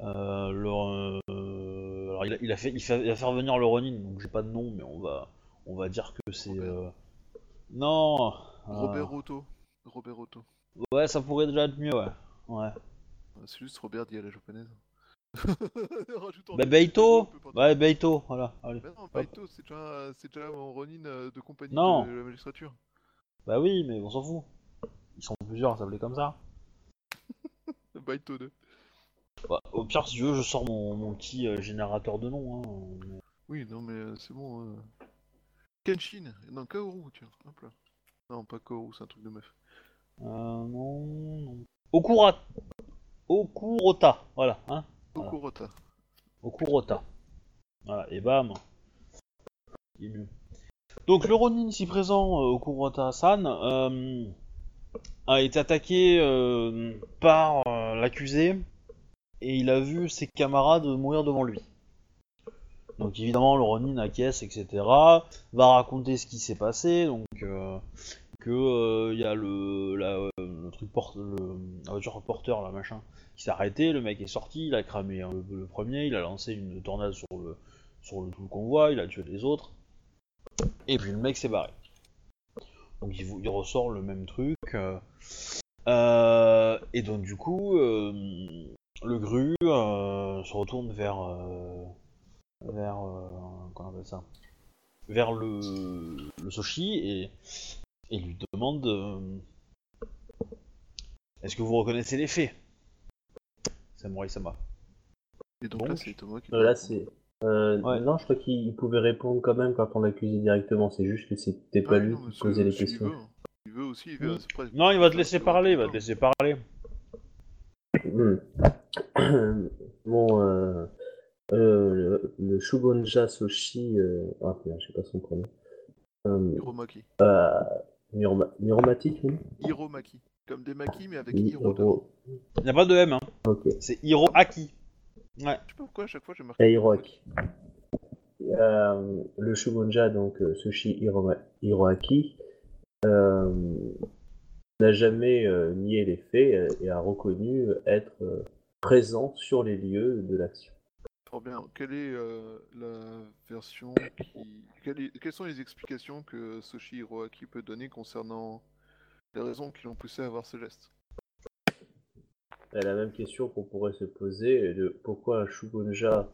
euh, le- euh, alors il a, il a fait, il, fait, il va faire venir le Ronin, donc j'ai pas de nom, mais on va, on va dire que c'est. euh, Non. euh, Robert Otto. Robert Otto. Ouais, ça pourrait déjà être mieux, ouais. Ouais. Euh, C'est juste Robert dit à la japonaise. Rajoutons Bah Beito, ouais Beito, voilà. Allez. Mais non, Baito, c'est déjà, c'est déjà mon Ronin de compagnie Non. de la magistrature. Bah oui, mais on s'en fout. Ils sont plusieurs à s'appeler comme ça. Baito 2. Bah, au pire, si tu veux, je sors mon, mon petit euh, générateur de noms. Hein. mais- Oui, non, mais euh, c'est bon. euh. Kenshin. Non, Kaoru, tiens. Hop là. Non, pas Kaoru, c'est un truc de meuf. Euh, non, non. Okura... Okurota, voilà. Hein. Voilà. Okurota. Okurota. Voilà, et bam. Il est mieux. Donc le Ronin ici présent, euh, Okurota-san, euh, a été attaqué euh, par euh, l'accusé et il a vu ses camarades mourir devant lui. Donc évidemment le Ronin acquiesce, etc. Va raconter ce qui s'est passé, donc euh, que il y a le, la, le truc porte, le, la voiture porteur là machin qui s'est arrêté, le mec est sorti, il a cramé hein, le, le premier, il a lancé une tornade sur le sur le, tout le convoi, il a tué les autres, et puis le mec s'est barré. Donc il, vous- il ressort le même truc, euh, euh, et donc du coup euh, le gru euh, se retourne vers euh, vers euh, comment on appelle ça? Vers le, le Soshi et, et lui demande euh, est-ce que vous reconnaissez les faits? Samurai Sama. Et donc, Donc, là, c'est Thomas qui. Là, c'est. Euh, Ouais. Non, je crois qu'il pouvait répondre quand même quand on l'accusait directement. C'est juste que c'était Ah pas oui, lui non, qui posait les questions. veut, hein. Il veut aussi, il veut. Mm. c'est presque- Non, il va te laisser parler, il va te laisser parler. Hmm. bon, euh, euh, le, le Shugonja Soshi. Euh... Ah, merde, je sais pas son prénom. Euh, Hiromaki. Miroma... Miromati, tu dis Hiromaki. Comme des maquis, mais avec Hiro Il n'y a pas de M, hein. Ok. c'est Hiro Aki. Ouais. Je sais pas pourquoi à chaque fois j'ai marqué. Euh, le Shugonja, donc euh, Sushi Hiroma- Hiroaki, euh, n'a jamais euh, nié les faits et a reconnu être euh, présent sur les lieux de l'action. Fort bien. Quelle est euh, la version qui. quelle est- Quelles sont les explications que Soshi Hiroaki peut donner concernant les raisons qui l'ont poussé à avoir ce geste? La même question qu'on pourrait se poser de pourquoi un Shugonja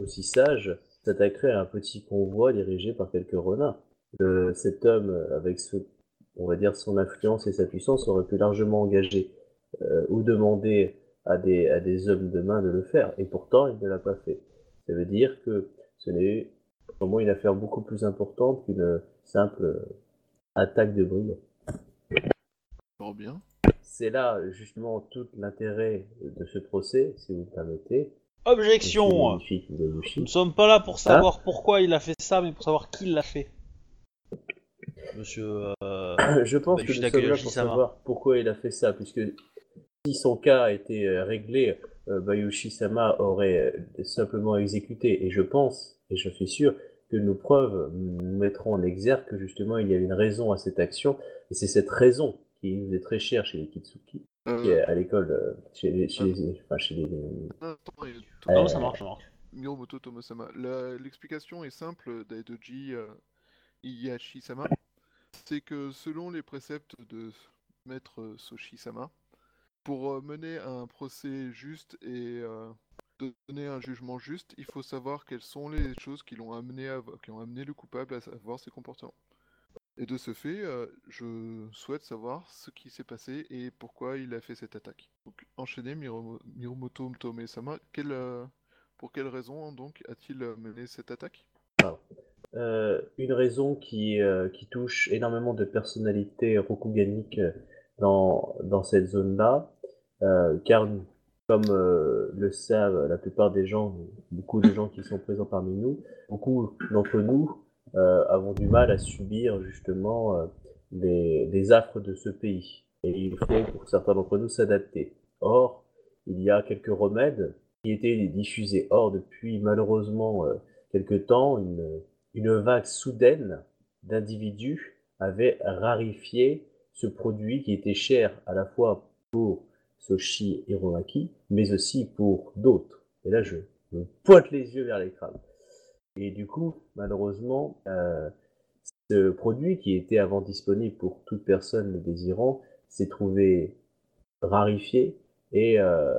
aussi sage s'attaquerait à un petit convoi dirigé par quelques renards? Euh, cet homme, avec son influence et sa puissance, aurait pu largement engager euh, ou demander à des, hommes de main de le faire, et pourtant il ne l'a pas fait. Ça veut dire que ce n'est vraiment une affaire beaucoup plus importante qu'une simple attaque de brigand. Bien. C'est là justement tout l'intérêt de ce procès, si vous me permettez. Objection. Nous ne sommes pas là pour savoir pourquoi il a fait ça, mais pour savoir qui l'a fait. Monsieur. euh, Je pense Bah, que nous sommes là pour savoir pourquoi il a fait ça, puisque si son cas a été euh, réglé, euh, Bayushi-sama aurait simplement exécuté. Et je pense, et je suis sûr, que nos preuves nous mettront en exergue que justement il y avait une raison à cette action, et c'est cette raison qui nous est très chère chez les Kitsuki, Euh, qui est à l'école, euh, chez les, chez les- enfin, chez les- attends, Euh, Non, ça marche, ça marche. Miromoto Tomasama. La- L'explication est simple d'Aidoji euh, Iyashi-sama. C'est que selon les préceptes de maître Soshi-sama, pour euh, mener un procès juste et euh, donner un jugement juste, il faut savoir quelles sont les choses qui l'ont amené, à, qui ont amené le coupable à avoir ses comportements. Et de ce fait, euh, je souhaite savoir ce qui s'est passé et pourquoi il a fait cette attaque. Donc, enchaîner Miromo- Miromoto Tome-sama, quelle, euh, pour quelle raison donc a-t-il euh, mené cette attaque? Une raison qui, touche énormément de personnalités rokuganiques dans, dans cette zone-là, car comme le savent la plupart des gens, beaucoup de gens qui sont présents parmi nous, beaucoup d'entre nous avons du mal à subir justement euh, les, les affres de ce pays. Et il faut pour certains d'entre nous s'adapter. Or, il y a quelques remèdes qui étaient diffusés. Or, depuis malheureusement euh, quelque temps, une, une vague soudaine d'individus avait rarifié ce produit qui était cher à la fois pour Soshi Hiromaki, mais aussi pour d'autres. Et là, je me pointe les yeux vers les crânes. Et du coup, malheureusement, euh, ce produit qui était avant disponible pour toute personne le désirant s'est trouvé rarifié et, euh,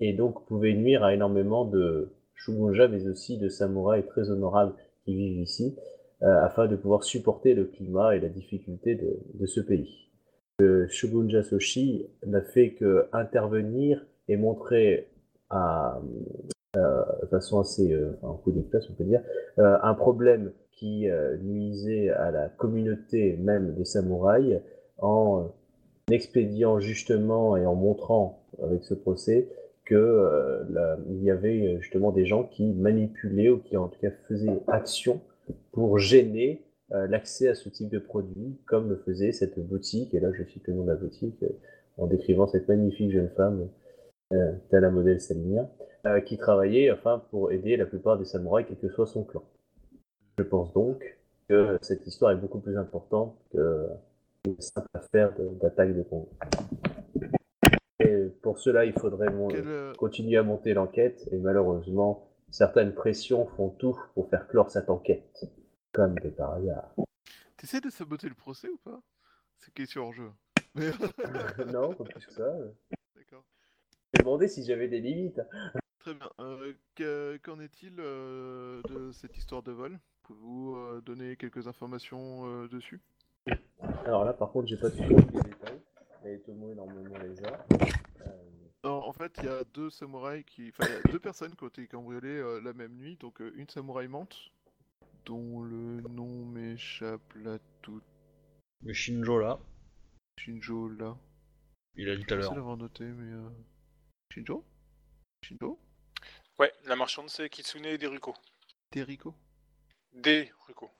et donc pouvait nuire à énormément de Shugonja, mais aussi de samouraïs très honorables qui vivent ici, euh, afin de pouvoir supporter le climat et la difficulté de, de ce pays. Le Shogunja Soshi n'a fait que intervenir et montrer à, de façon assez euh, en coup d'éclat, on peut dire, euh, un problème qui euh, nuisait à la communauté même des samouraïs en expédiant justement et en montrant avec ce procès que euh, la- il y avait justement des gens qui manipulaient ou qui en tout cas faisaient action pour gêner euh, l'accès à ce type de produit, comme le faisait cette boutique, et là je cite le nom de la boutique, euh, en décrivant cette magnifique jeune femme, euh, telle la modèle Salimia, euh, qui travaillait enfin pour aider la plupart des samouraïs, quel que soit son clan. Je pense donc que cette histoire est beaucoup plus importante que une simple affaire d'attaque de Congo. Et pour cela, il faudrait euh, continuer à monter l'enquête, et malheureusement, certaines pressions font tout pour faire clore cette enquête. Comme de par hasard. T'essaies de saboter le procès ou pas? C'est question en jeu. Non, pas plus que ça. Demandé si j'avais des limites. Très bien. Euh, que- Qu'en est-il euh, de cette histoire de vol? Pouvez-vous euh, donner quelques informations euh, dessus? Alors là, par contre, j'ai pas tous les détails. Mais Tomo, normalement, les a. En fait, il y a deux samouraïs qui. Enfin, il y a deux personnes qui ont été cambriolées euh, la même nuit. Donc, euh, une samouraï mente, dont le nom m'échappe là tout. Le Shinjo là, Shinjo là. il a dit tout Je à l'heure. l'avoir noté, mais. Shinjo? Shinjo? Ouais, la marchande c'est Kitsune Deruko. Teriko Deruko.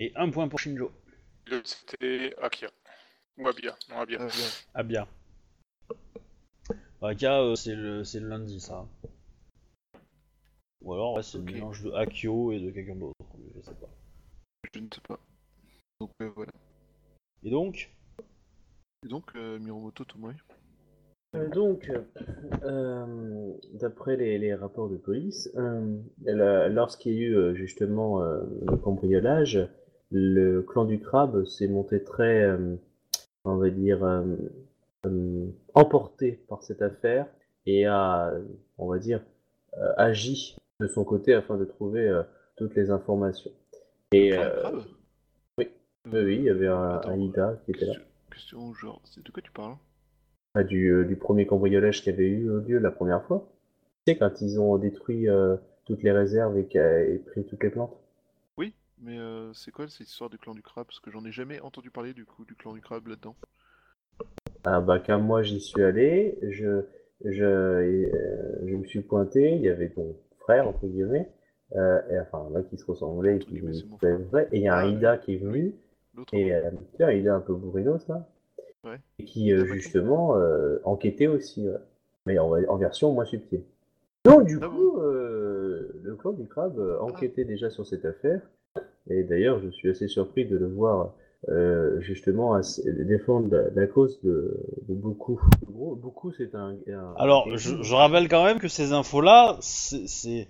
Et un point pour Shinjo. L'autre c'était Akia. Ou Abia. Non, Abia. Ah, bien. Ah bien. Aka, euh, c'est le, c'est le lundi ça. Ou alors ouais, c'est Ok. le mélange de Akio et de quelqu'un d'autre, je sais pas. Je ne sais pas. Donc, euh, voilà. Et donc? Et donc, euh, Miromoto Tomoe Donc, euh, d'après les, les rapports de police, euh, lorsqu'il y a eu euh, justement euh, le cambriolage, le clan du crabe s'est monté très, euh, on va dire, euh, euh, emporté par cette affaire et a, on va dire, euh, agi de son côté afin de trouver euh, toutes les informations. Et euh, grave. oui, oui, il y avait un, Attends, un Ida qui était là. Question, genre, c'est de quoi tu parles? Du, euh, du premier cambriolage qu'il y avait eu au lieu la première fois. Tu sais, quand ils ont détruit euh, toutes les réserves et, pris toutes les plantes. Oui, mais euh, c'est quoi cette histoire du clan du crabe? Parce que j'en ai jamais entendu parler du coup du clan du crabe là-dedans. Ah bah quand moi j'y suis allé, je, je, euh, je me suis pointé, il y avait ton frère entre guillemets, euh, et, enfin là qui se ressemblait et qui et il y a un Ah, Ida qui est venu, et euh, tiens, il est un peu bourrinos là, Ouais. et qui euh, justement euh, enquêtait aussi, ouais. mais en, en version moins subtile. Donc du Ah coup, euh, le clan du crabe euh, enquêtait déjà sur cette affaire, et d'ailleurs je suis assez surpris de le voir euh, justement défendre la, la cause de, de beaucoup. Gros, beaucoup, c'est un, un- Alors, un- je, je rappelle quand même que ces infos-là, c'est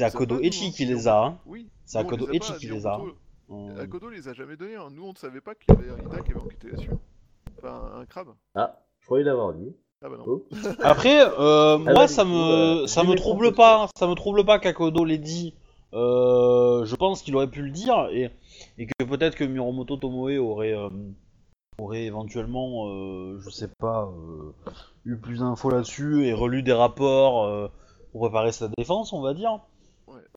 Akodo Echi hein, qui les on- a. Hein. Oui. C'est Akodo les a Echi qui les a. Akodo- Euh, Akodo les a jamais donnés. hein. Nous, on ne savait pas qu'il y avait un Ida qui avait enquêté là-dessus. Un crabe? Ah, je croyais l'avoir dit. Ah bah non. Oh. Après, euh, moi, ça me, ça me trouble pas, ça me trouble pas qu'Akodo l'ait dit. Euh, je pense qu'il aurait pu le dire et, et que peut-être que Miromoto Tomoe aurait, euh, aurait éventuellement, euh, je sais pas, euh, eu plus d'infos là-dessus et relu des rapports euh, pour préparer sa défense, on va dire.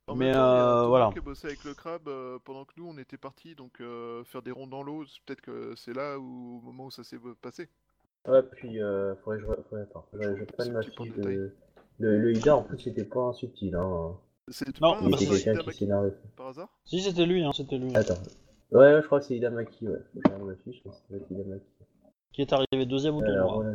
En Mais, même temps, il y a euh, voilà. qui a bossé avec le crabe euh, pendant que nous on était partis donc euh, faire des ronds dans l'eau. c'est Peut-être que c'est là où, au moment où ça s'est passé. Ouais, puis, euh, faudrait que je, faudrait, attends, faudrait que je prenne C'est ma fiche de. Le, le Ida, en plus, c'était pas un subtil. Hein. C'est Non, bah, c'est- quelqu'un qui s'énervait. par hasard? Si c'était lui, hein, c'était lui. Attends. Ouais, ouais, je crois que c'est Ida Maki, ouais. Je regarde ma fiche, mais ça doit être Ida Maki. Qui est arrivé deuxième au Alors, tournoi.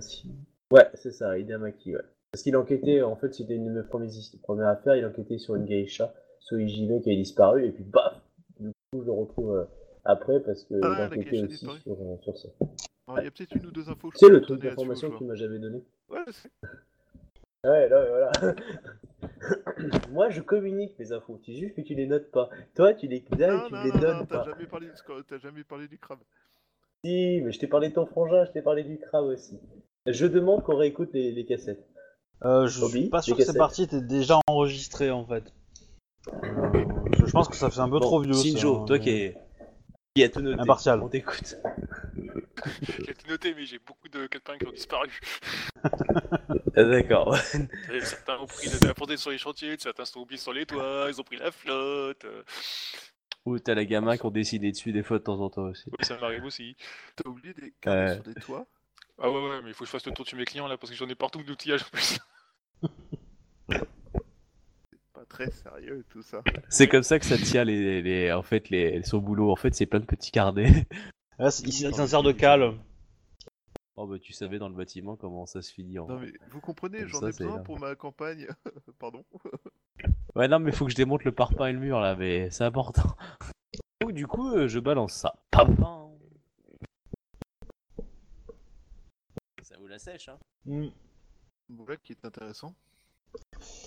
Ouais, c'est ça, Ida Maki, ouais. Parce qu'il enquêtait, en fait, c'était une de mes premières, affaires, il enquêtait sur une geisha, Soijime, qui avait disparu, et puis baf Du coup, je le retrouve euh, après, parce que Ah, enquêtait aussi sur, euh, sur ça. Alors, Il y a peut-être une ou deux infos. C'est le truc d'information que tu m'as jamais donné Ouais, sais. Ouais, là, voilà. Moi, je communique mes infos, c'est juste que tu les notes pas. Toi, tu les donnes, Non, tu non, les non, donnes non, t'as pas. jamais parlé du t'as jamais parlé du crabe. Si, mais je t'ai parlé de ton frangin, je t'ai parlé du crabe aussi. Je demande qu'on réécoute les, les cassettes. Euh, je Bobby, suis pas sûr les que ces cassettes. parties étaient déjà enregistrées en fait. Euh, je pense que ça fait un peu trop vieux. Shinjo, ça, hein, toi mais- qui, est... qui a tout noté. Impartial. On t'écoute. J'ai tout noté, mais j'ai beaucoup de calepins qui ont disparu. Ah, D'accord. Certains ont pris la portée sur les chantiers, certains sont oubliés sur les toits, ils ont pris la flotte. euh, Ou t'as la gamin qui ont dessiné dessus des fois de temps en temps aussi. ouais, ça m'arrive aussi. T'as oublié des carnets Ouais. sur des toits? Ah ouais, ouais, mais il faut que je fasse le tour de mes clients là, parce que j'en ai partout d'outillage en plus. Pas très sérieux tout ça. C'est comme ça que ça tient les, les, en fait, les, son boulot. En fait, c'est plein de petits carnets. Ah, c'est- il s'insère de cale. Oh bah tu savais dans le bâtiment comment ça se finit en Non mais vous comprenez, j'en ai c'est besoin pour ma campagne. Pardon. Ouais non mais faut que je démonte le parpaing et le mur là, mais c'est important. Donc du coup euh, je balance ça. Pam, pam. Ça vous la sèche hein. Voilà qui est intéressant.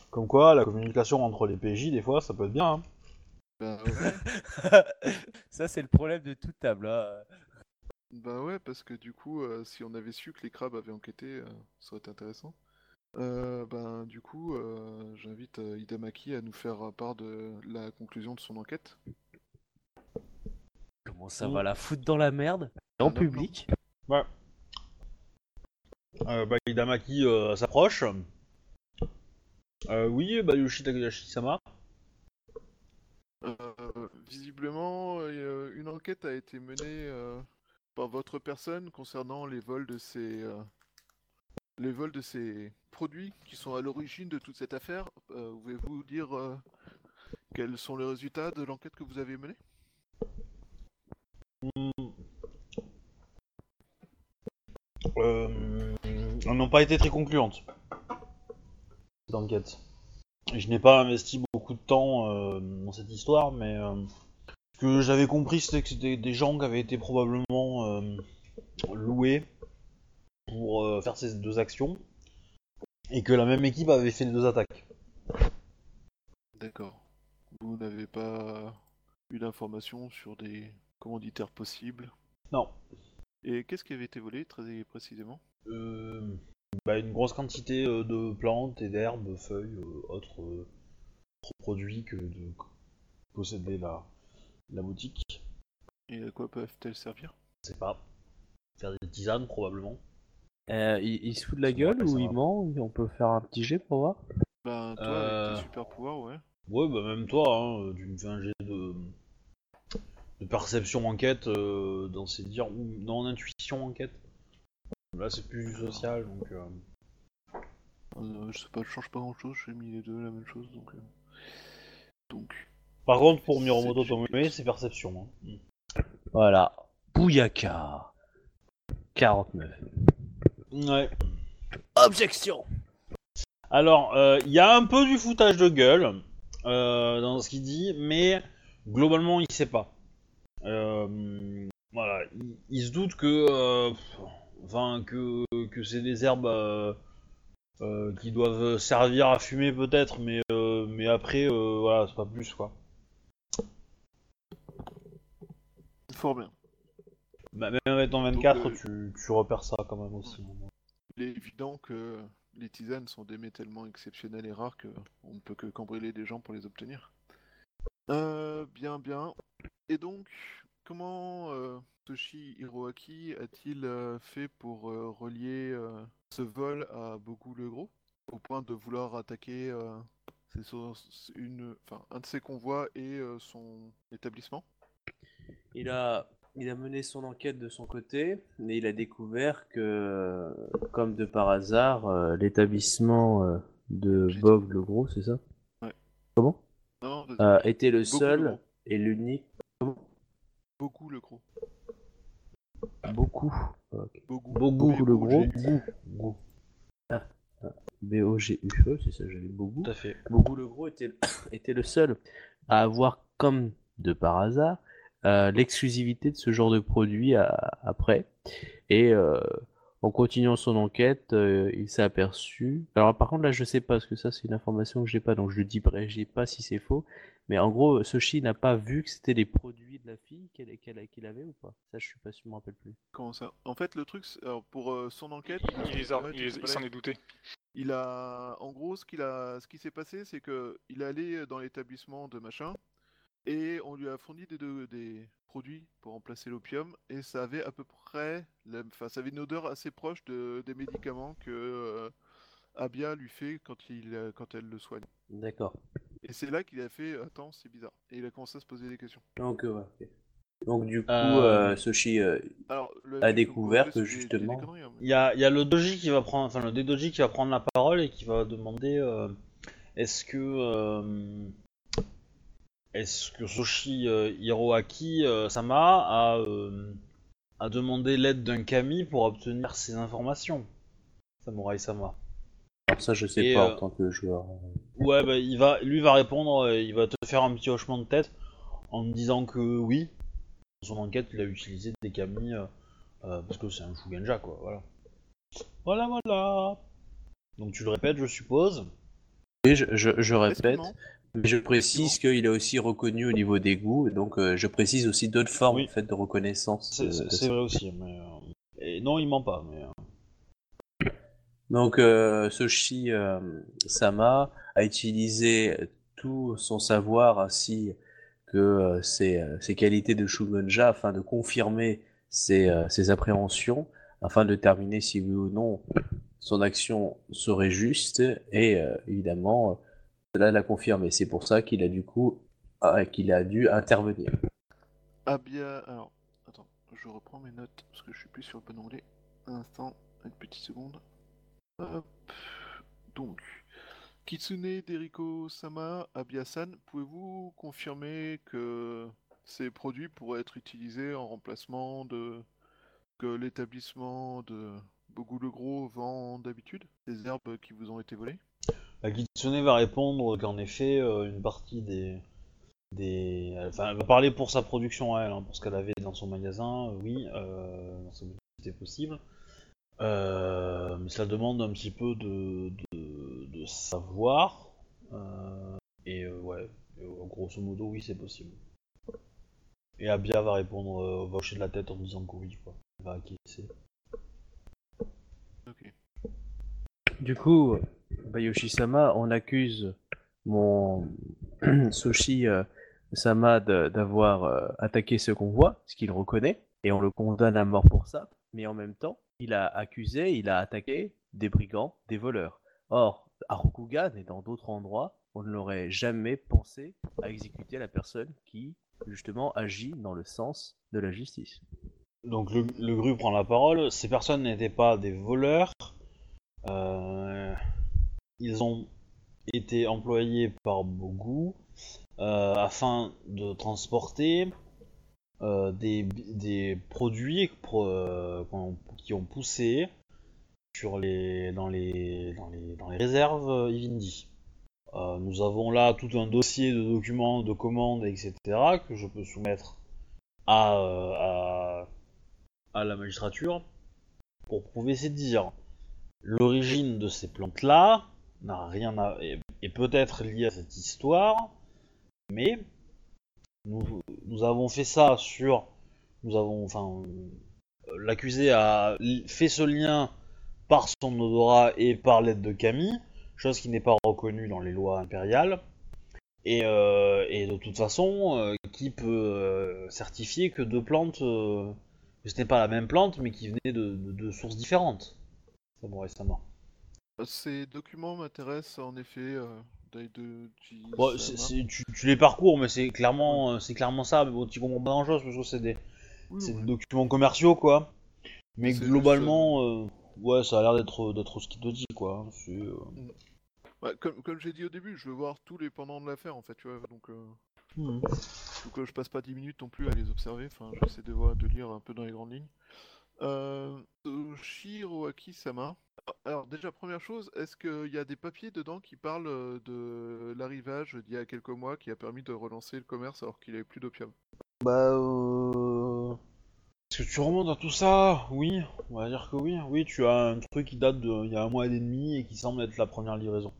Comme quoi, la communication entre les PJ, des fois, ça peut être bien. hein. Bah ouais, Ça c'est le problème de toute table. Hein. bah ouais, parce que du coup, euh, si on avait su que les crabes avaient enquêté, euh, ça aurait été intéressant. Euh, ben du coup, euh, j'invite euh, Hidamaki à nous faire part de la conclusion de son enquête. Comment ça Mm. va la foutre dans la merde? En Ah, non, public? Ouais. Euh, bah, Hidamaki euh, s'approche. Euh, oui, bah, Yoshi Takahashi-sama. Euh, visiblement, une enquête a été menée par votre personne concernant les vols de ces les vols de ces produits qui sont à l'origine de toute cette affaire. Pouvez-vous dire quels sont les résultats de l'enquête que vous avez menée? Euh, elles n'ont pas été très concluantes. Cette enquête. Je n'ai pas investi beaucoup de temps euh, dans cette histoire, mais euh, ce que j'avais compris, c'était que c'était des gens qui avaient été probablement euh, loués pour euh, faire ces deux actions, et que la même équipe avait fait les deux attaques. D'accord. Vous n'avez pas eu d'informations sur des commanditaires possibles? Non. Et qu'est-ce qui avait été volé très précisément? Bah, une grosse quantité euh, de plantes et d'herbes, feuilles, euh, autres euh, produits que de posséder la, la boutique. Et à quoi peuvent-elles servir? Je sais pas. Faire des tisanes probablement. Euh, il, il se fout de la Ça gueule ou il ment On peut faire un petit jet pour voir? Ben, toi, Euh. avec tes super pouvoirs, ouais. Ouais, bah même toi, hein, tu me fais un jet de, de perception enquête euh, dans ces dires ou dans intuition enquête. Là c'est plus du social donc. euh, Euh, je sais pas, je change pas grand chose, j'ai mis les deux la même chose, donc... euh, Donc... Par contre pour Miromoto C'est- perception. hein. Voilà. Bouyaka 49. Ouais. Objection Alors il y a un peu du foutage de gueule euh, dans ce qu'il dit, mais globalement il sait pas. Euh, voilà, il, il se doute que, euh, enfin que que c'est des herbes. euh, euh, qui doivent servir à fumer peut-être, mais euh, mais après voilà c'est pas plus quoi. Fort bien. Bah, même avec ton 24 Donc, euh, tu, tu repères ça quand même aussi. Il est évident que les tisanes sont des mets tellement exceptionnels et rares que on ne peut que cambrioler des gens pour les obtenir. Euh, bien, bien. Et donc, comment euh, Toshi Hiroaki a-t-il euh, fait pour euh, relier euh, ce vol à Boku le Gros? Au point de vouloir attaquer euh, ses sources- une, enfin, un de ses convois et euh, son établissement? Il a, il a mené son enquête de son côté, mais il a découvert que, comme de par hasard, euh, l'établissement de Bog le Gros, c'est ça? Ouais. Comment? Non. Euh, Était le le seul Gros. et l'unique. Boku le Gros. Beaucoup. Bogu le Gros. B-O-G-U. Go, B-O-G-U-E, c'est ça, j'avais Bogu. tout à fait. Bogu le Gros était, était le seul à avoir, comme de par hasard, euh, l'exclusivité de ce genre de produit à- après. Et euh, en continuant son enquête, euh, il s'est aperçu. Alors par contre là, je sais pas parce que ça c'est une information que j'ai pas, donc je le dis j'ai pas si c'est faux. Mais en gros, Soshi n'a pas vu que c'était les produits de la fille qu'elle avait ou pas? Ça, je suis pas sûr, je me rappelle plus. Comment ça? En fait, le truc, alors, pour euh, son enquête, Il, les a- Ouais, il s'en est douté. Il a, en gros, ce qu'il a, ce qui s'est passé, c'est que il est allé dans l'établissement de machin et on lui a fourni des, de- des produits pour remplacer l'opium et ça avait à peu près, la- enfin, ça avait une odeur assez proche de, des médicaments que euh, Abia lui fait quand il, euh, quand elle le soigne. D'accord. Et c'est là qu'il a fait, attends, c'est bizarre. Et il a commencé à se poser des questions. Donc, euh, ouais. Donc du coup, Euh, euh, Soshi, euh, Alors, le A découvert que justement- hein, mais- Il y a, il y a le doji qui va prendre, enfin le dédoji qui va prendre la parole et qui va demander euh, est-ce que euh, est-ce que Soshi euh, Hiroaki euh, Sama a, euh, a demandé l'aide d'un kami pour obtenir ces informations Samurai Sama? alors ça je sais Et, pas euh, en tant que joueur. Ouais, bah, il va, lui va répondre, il va te faire un petit hochement de tête en disant que oui, dans son enquête, il a utilisé des kami euh, parce que c'est un Shugenja, quoi, voilà. Voilà, voilà. Donc tu le répètes, je suppose. Oui, je, je, je répète, je précise qu'il est aussi reconnu au niveau des goûts, donc euh, je précise aussi d'autres formes Oui. en fait, de reconnaissance. C'est euh, vrai aussi, mais... euh, Et non, il ment pas, mais... Donc Soshi Sama a utilisé tout son savoir ainsi que ses, ses qualités de Shugonja afin de confirmer ses, ses appréhensions, afin de déterminer si oui ou non son action serait juste, et euh, évidemment, cela l'a confirmé. C'est pour ça qu'il a du coup ah, qu'il a dû intervenir. Abia. Alors, attends, je reprends mes notes parce que je suis plus sur le bon onglet. Un instant, une petite seconde. Donc, Kitsune Deriko Sama Abia-san, pouvez-vous confirmer que ces produits pourraient être utilisés en remplacement de que l'établissement de Bogu le Gros vend d'habitude Des herbes qui vous ont été volées? Kitsune va répondre qu'en effet, euh, une partie des... des... Enfin, elle va parler pour sa production à elle, hein, pour ce qu'elle avait dans son magasin, euh, oui, euh, c'était possible. Euh, mais ça demande un petit peu de, de, savoir. et ouais, grosso modo, oui, c'est possible. Et Abia va répondre, va hocher de la tête en disant que oui, quoi. Elle va acquiescer. Du coup, Bayoshi-sama, on accuse mon Sushi euh, d'avoir euh, attaqué ce convoi, ce qu'il reconnaît, et on le condamne à mort pour ça. Mais en même temps, il a accusé, il a attaqué des brigands, des voleurs. Or, à Rokugan et dans d'autres endroits, on ne l'aurait jamais pensé à exécuter la personne qui, justement, agit dans le sens de la justice. Donc le, le gru prend la parole. Ces personnes n'étaient pas des voleurs. Euh, ils ont été employés par Bogu euh, afin de transporter euh, des, produits pro- euh, qui ont poussé dans, les, réserves Ivindi. Nous avons là tout un dossier de documents, de commandes, etc. que je peux soumettre à, à, la magistrature pour prouver ces dires. L'origine de ces plantes-là n'a rien à... est, peut-être liée à cette histoire, mais nous, nous avons fait ça sur... Nous avons... Enfin... euh, L'accusé a fait ce lien par son odorat et par l'aide de Camille, chose qui n'est pas reconnue dans les lois impériales. Et, euh, et de toute façon, euh, qui peut certifier que deux plantes, que ce n'est pas la même plante, mais qui venait de, de- sources différentes Samurai Sama. Ces documents m'intéressent en effet. Euh, Daidoji Bon, c'est- c'est- tu, tu les parcours, mais c'est clairement, euh, c'est clairement ça. Mais bon, tu comprends pas grand chose parce que c'est des, Oui, c'est oui. des documents commerciaux, quoi. Mais C'est globalement, euh, ouais, ça a l'air d'être, d'être ce qu'il te dit, quoi. C'est, euh, comme comme j'ai dit au début, je veux voir tous les pendants de l'affaire en fait, tu vois. Donc, euh, hmm. donc euh, je passe pas 10 minutes non plus à les observer. Enfin, j'essaie de voir, de lire un peu dans les grandes lignes. Euh, Toshiro Aki-sama. Alors déjà première chose, est-ce qu'il y a des papiers dedans qui parlent euh, de l'arrivage d'il y a quelques mois qui a permis de relancer le commerce alors qu'il n'y avait plus d'opium? Bah, euh... Est-ce que tu remontes à tout ça? Oui, on va dire que oui. Oui, tu as un truc qui date de il y a un mois et demi et qui semble être la première livraison.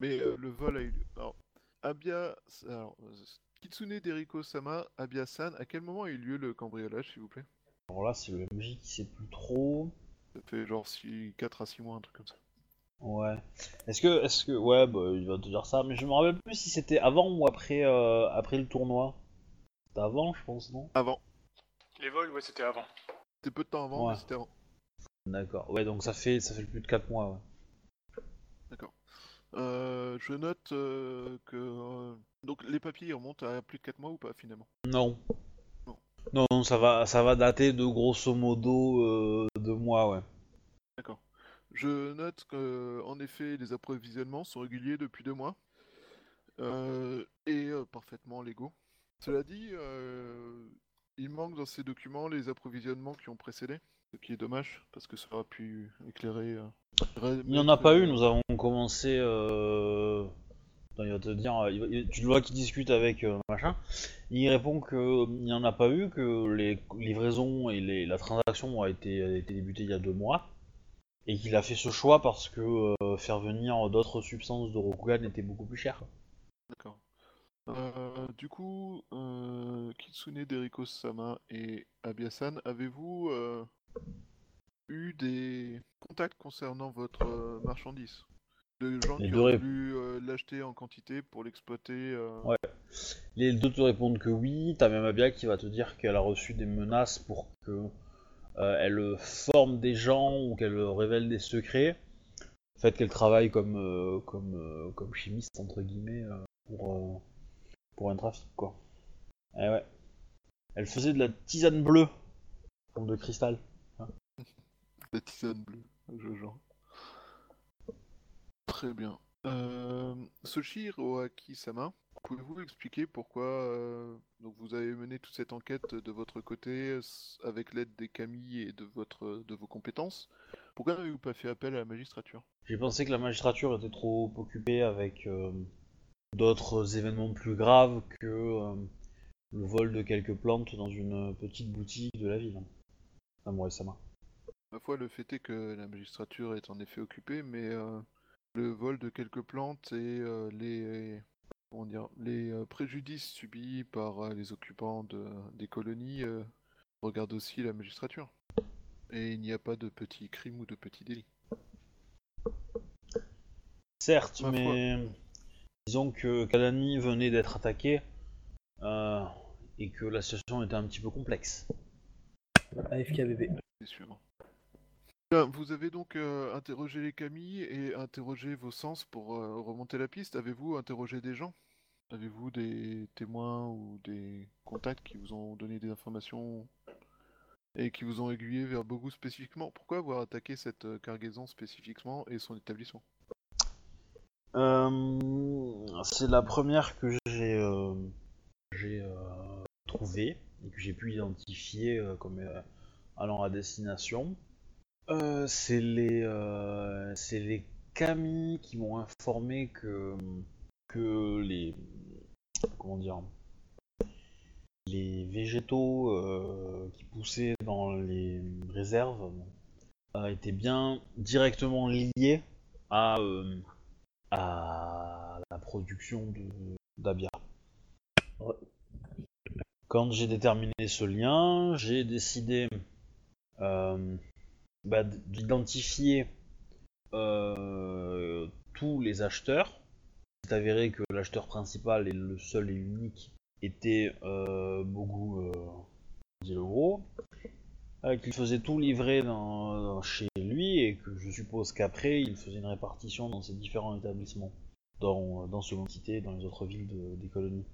Mais euh, le vol a eu lieu. Alors, Abia... Alors, Kitsune Deriko Sama, Abia-san, à quel moment a eu lieu le cambriolage s'il vous plaît? Alors là, c'est le MJ qui sait plus trop. Ça fait genre 4 à 6 mois, un truc comme ça. Ouais. Est-ce que, est-ce que, ouais, bah, il va te dire ça, mais je me rappelle plus si c'était avant ou après, euh, après le tournoi. C'était avant, je pense, non? Avant. Les vols, ouais, c'était avant. C'était peu de temps avant, Ouais. mais c'était avant. D'accord. Ouais, donc ça fait, ça fait plus de 4 mois, ouais. Euh, je note euh, que... euh, Donc les papiers ils remontent à plus de 4 mois ou pas finalement? Non. Non. Ça va, ça va dater de grosso modo euh, deux mois, ouais. Je note que, en effet, les approvisionnements sont réguliers depuis deux mois euh, et euh, parfaitement légaux. Cela dit, euh, il manque dans ces documents les approvisionnements qui ont précédé, ce qui est dommage parce que ça aurait pu éclairer. Il n'y en a pas eu, nous avons commencé. Euh... il va te dire, il tu le vois discute avec euh, machin. Il répond qu'il n'y en a pas eu, que les livraisons et les- la transaction a été, a été débutée il y a deux mois. Et qu'il a fait ce choix parce que euh, faire venir d'autres substances de Rokugan était beaucoup plus cher. D'accord. Euh, du coup, euh, Kitsune Deriko Sama et Abiasan, avez-vous euh, eu des contacts concernant votre euh, marchandise? De gens Les qui voulu euh, l'acheter en quantité pour l'exploiter euh, Ouais. Les deux te répondent que oui, t'as même Abia qui va te dire qu'elle a reçu des menaces pour que euh, elle forme des gens ou qu'elle révèle des secrets. Le fait qu'elle travaille comme, comme, comme chimiste, entre guillemets, pour, pour un trafic, quoi. Eh ouais. Elle faisait de la tisane bleue, forme de cristal. La tisane bleue, je genre. Très bien. Euh, Soshiro Aki-sama, pouvez-vous expliquer pourquoi euh, donc vous avez mené toute cette enquête de votre côté avec l'aide des Camille et de, votre, de vos compétences? Pourquoi n'avez-vous pas fait appel à la magistrature? J'ai pensé que la magistrature était trop occupée avec euh, d'autres événements plus graves que euh, le vol de quelques plantes dans une petite boutique de la ville. Samurai Sama. Ma foi, le fait est que la magistrature est en effet occupée, mais le vol de quelques plantes et euh, les, comment dire, les euh, préjudices subis par euh, les occupants de, des colonies euh, regardent aussi la magistrature. Et il n'y a pas de petits crimes ou de petits délits. Certes, Ma foi. mais disons que Kalani venait d'être attaqué euh, et que la situation était un petit peu complexe. AFK bébé. C'est sûr. Vous avez donc euh, interrogé les Camille et interrogé vos sens pour euh, remonter la piste. Avez-vous interrogé des gens? Avez-vous des témoins ou des contacts qui vous ont donné des informations et qui vous ont aiguillé vers Bogu spécifiquement? Pourquoi avoir attaqué cette euh, cargaison spécifiquement et son établissement? Euh, c'est la première que j'ai trouvée et que j'ai pu identifier comme allant à destination. Euh, c'est les euh, c'est les Kami qui m'ont informé que que les comment dire les végétaux euh, qui poussaient dans les réserves euh, étaient bien directement liés à à la production d'Abia. Quand j'ai déterminé ce lien, j'ai décidé bah, d'identifier euh, tous les acheteurs. C'est avéré que l'acheteur principal et le seul et unique était euh, Bogu euh, gros, euh, qu'il faisait tout livrer dans- dans- chez lui et que je suppose qu'après il faisait une répartition dans ses différents établissements, dans, dans Cité et dans les autres villes de- des colonies.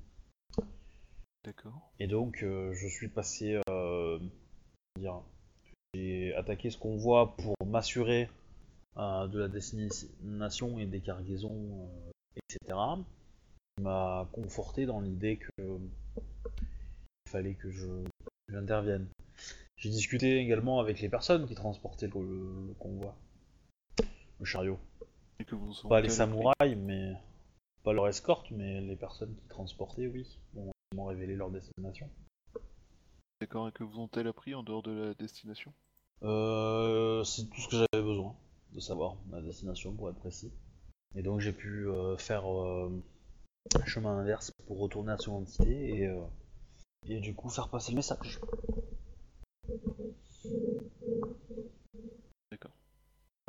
D'accord. Et donc je suis passé, dire, j'ai attaqué ce convoi pour m'assurer euh, de la destination et des cargaisons, euh, etc. Il m'a conforté dans l'idée que il fallait que je j'intervienne. J'ai discuté également avec les personnes qui transportaient le, le- le convoi, le chariot. Et que vous Pas les samouraïs, mais pas leur escorte, mais les personnes qui transportaient, oui. Bon, ils m'ont révélé leur destination. D'accord. Et que vous ont-elles appris en dehors de la destination? Euh, c'est tout ce que j'avais besoin de savoir, ma destination pour être précis. Et donc j'ai pu euh, faire euh, un chemin inverse pour retourner à son entité et, et du coup faire passer le message.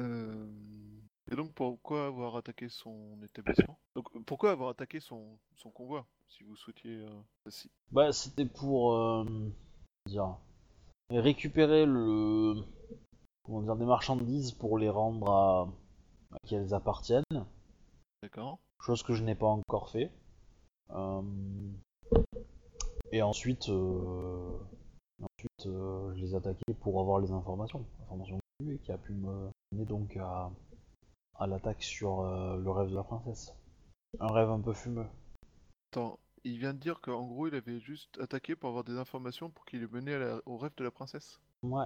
Euh, Et donc pourquoi avoir attaqué son établissement? Donc pourquoi avoir attaqué son, son convoi si vous souhaitiez euh, si- Bah c'était pour euh, dire récupérer le comment dire des marchandises pour les rendre à, à qui elles appartiennent. D'accord. chose que je n'ai pas encore fait. Euh, Et ensuite, euh, ensuite euh, je les ai attaqués pour avoir les informations, informations et qui a pu me mener donc à, à l'attaque sur le rêve de la princesse. Un rêve un peu fumeux. Attends, il vient de dire qu'en gros il avait juste attaqué pour avoir des informations pour qu'il ait mené à la- au rêve de la princesse. Ouais.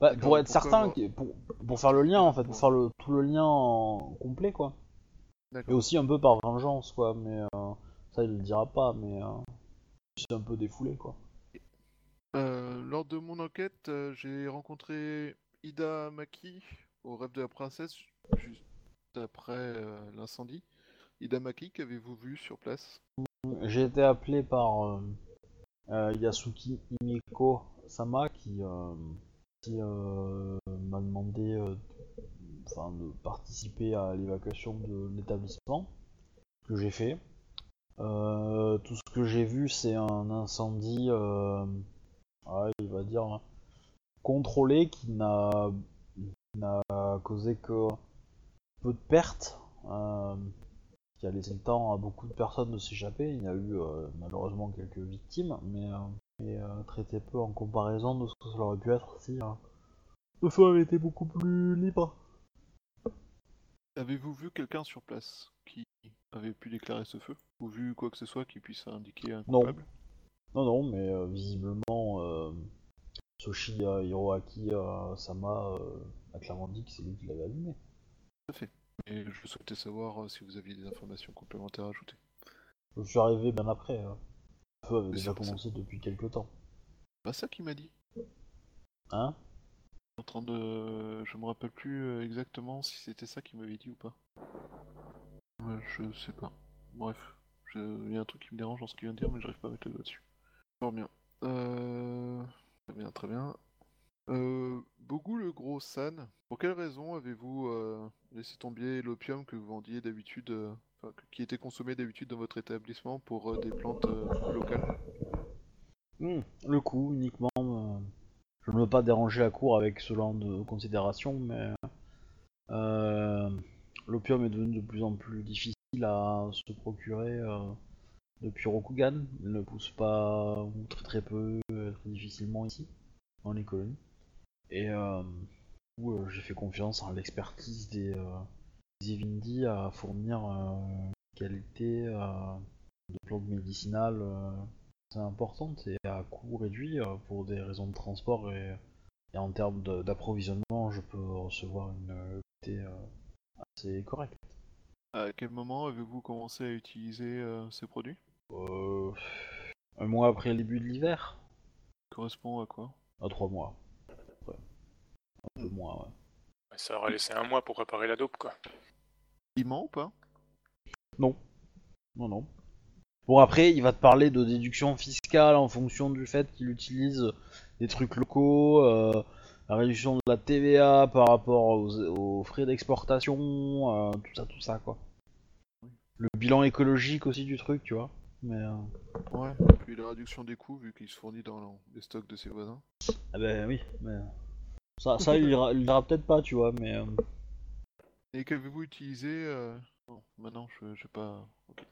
Bah, pour être certain, avoir- pour, pour faire le lien en fait, pour faire le, tout le lien en complet quoi. Et aussi un peu par vengeance quoi, mais euh, ça il le dira pas, mais euh, c'est un peu défoulé quoi. Euh, lors de mon enquête, j'ai rencontré Ida Maki au rêve de la princesse juste après l'incendie. Ida Maki, qu'avez-vous vu sur place? J'ai été appelé par euh, euh, Yasuki Imiko Sama qui, euh, m'a demandé de participer à l'évacuation de l'établissement que j'ai fait. Tout ce que j'ai vu c'est un incendie, va dire contrôlé qui n'a causé que peu de pertes. Qui a laissé le temps à beaucoup de personnes de s'échapper. Il y a eu euh, malheureusement quelques victimes, mais, euh, mais, euh, très très peu en comparaison de ce que ça aurait pu être si le feu avait été beaucoup plus libre. Avez-vous vu quelqu'un sur place qui avait pu déclarer ce feu? Ou vu quoi que ce soit qui puisse indiquer un Non. coupable? Non, non, mais euh, visiblement, euh, Soshi euh, Hiroaki Sama a clairement dit que c'est lui qui l'avait allumé. Et je souhaitais savoir euh, si vous aviez des informations complémentaires à ajouter. Je suis arrivé bien après. hein. Le feu avait Mais déjà ça. commencé depuis quelques temps. Pas ça qu'il m'a dit. Hein? En train de, je me rappelle plus euh, exactement si c'était ça qu'il m'avait dit ou pas. Ouais, je sais pas. Bref, je- il y a un truc qui me dérange dans ce qu'il vient de dire, mais j'arrive pas à mettre le doigt dessus. Fort bien. Euh... Très bien, très bien. Euh, Bogu le gros San, pour quelle raison avez-vous euh, laissé tomber l'opium que vous vendiez d'habitude, euh, qui était consommé d'habitude dans votre établissement pour euh, des plantes locales? Hmm, le coup, uniquement. je ne veux pas déranger la cour avec ce genre de considération, mais l'opium est devenu de plus en plus difficile à se procurer depuis Rokugan. Il ne pousse pas très très peu, très difficilement ici, dans les colonies. Et euh, coup, euh, j'ai fait confiance à l'expertise des, euh, des Evindi à fournir une qualité de plantes médicinales. c'est importante et à coût réduit pour des raisons de transport et, et en termes d'approvisionnement, je peux recevoir une qualité assez correcte. À quel moment avez-vous commencé à utiliser euh, ces produits? Euh, un mois après le début de l'hiver Correspond à quoi? À trois mois. Peu moins, ouais. Ouais, Ça aurait laissé un mois pour préparer la dope, quoi. Il ment ou pas? Non. Non, non. Bon, après, il va te parler de déduction fiscale en fonction du fait qu'il utilise des trucs locaux, euh, la réduction de la TVA par rapport aux, aux frais d'exportation, euh, tout ça, tout ça, quoi. Le bilan écologique aussi du truc, tu vois. Mais, euh, Ouais. Puis la réduction des coûts vu qu'il se fournit dans les stocks de ses voisins. ah ben oui, mais... Ça, ça il dira peut-être pas, tu vois, mais... euh, Et qu'avez-vous utilisé euh... Bon, maintenant je, je vais pas. Ok.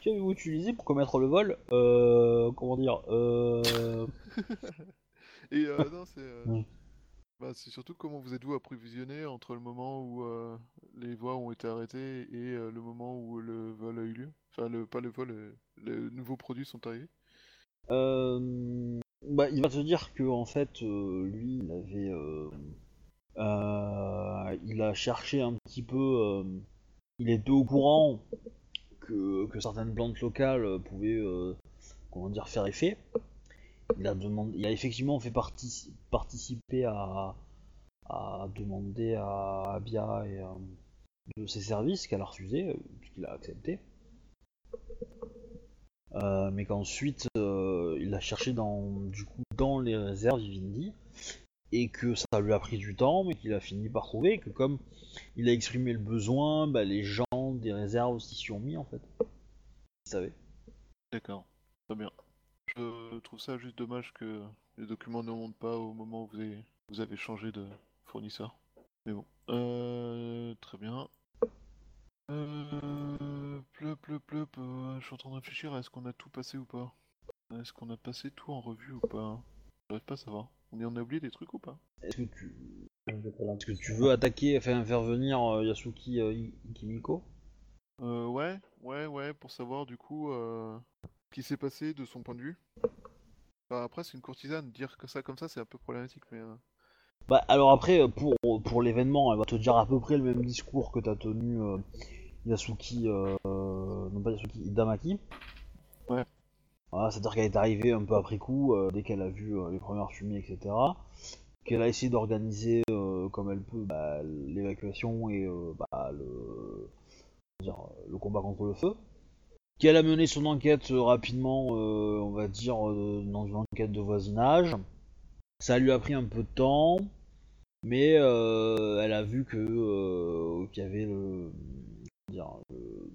Qu'avez-vous utilisé pour commettre le vol Euh... Comment dire Euh... Et euh, non, c'est. euh, bah, c'est surtout comment vous êtes-vous approvisionné entre le moment où euh, les voies ont été arrêtées et euh, le moment où le vol a eu lieu? Enfin, le, pas le vol, euh, les nouveaux produits sont arrivés? Euh, bah, il va te dire que en fait, euh, lui, il avait, euh, euh, il a cherché un petit peu, il était au courant que, que certaines plantes locales pouvaient, comment dire, faire effet. Il a demandé, il a effectivement fait parti- participer à, demander à Abia et de ses services qu'elle a refusé, puisqu'il a accepté. Euh, mais qu'ensuite euh, il a cherché dans du coup dans les réserves Vivendi et que ça lui a pris du temps mais qu'il a fini par trouver et que comme il a exprimé le besoin bah, les gens des réserves s'y sont mis en fait vous savez D'accord, très bien. Je trouve ça juste dommage que les documents ne montent pas au moment où vous avez, vous avez changé de fournisseur. Mais bon. Euh, très bien. Euh, pleup, pleup, pleup, euh, je suis en train de réfléchir à est-ce qu'on a tout passé ou pas. Est-ce qu'on a passé tout en revue ou pas J'arrive pas à savoir. On y en a oublié des trucs ou pas est-ce que tu est-ce que tu veux attaquer enfin faire venir euh, Yasuki euh, Kimiko Euh, ouais, ouais, ouais, pour savoir du coup euh, ce qui s'est passé de son point de vue. Enfin, après, c'est une courtisane, dire que ça comme ça, c'est un peu problématique, mais. euh, Bah alors après pour, pour l'événement elle va te dire à peu près le même discours que t'as tenu euh, Yasuki euh, non pas Yasuki Idamaki Ouais. Voilà, c'est-à-dire qu'elle est arrivée un peu après coup euh, dès qu'elle a vu euh, les premières fumées etc qu'elle a essayé d'organiser comme elle peut bah, l'évacuation et bah, le, comment dire, le combat contre le feu. Qu'elle a mené son enquête euh, rapidement euh, on va dire euh, dans une enquête de voisinage. Ça lui a pris un peu de temps mais elle a vu que qu'il y avait le, dire, le-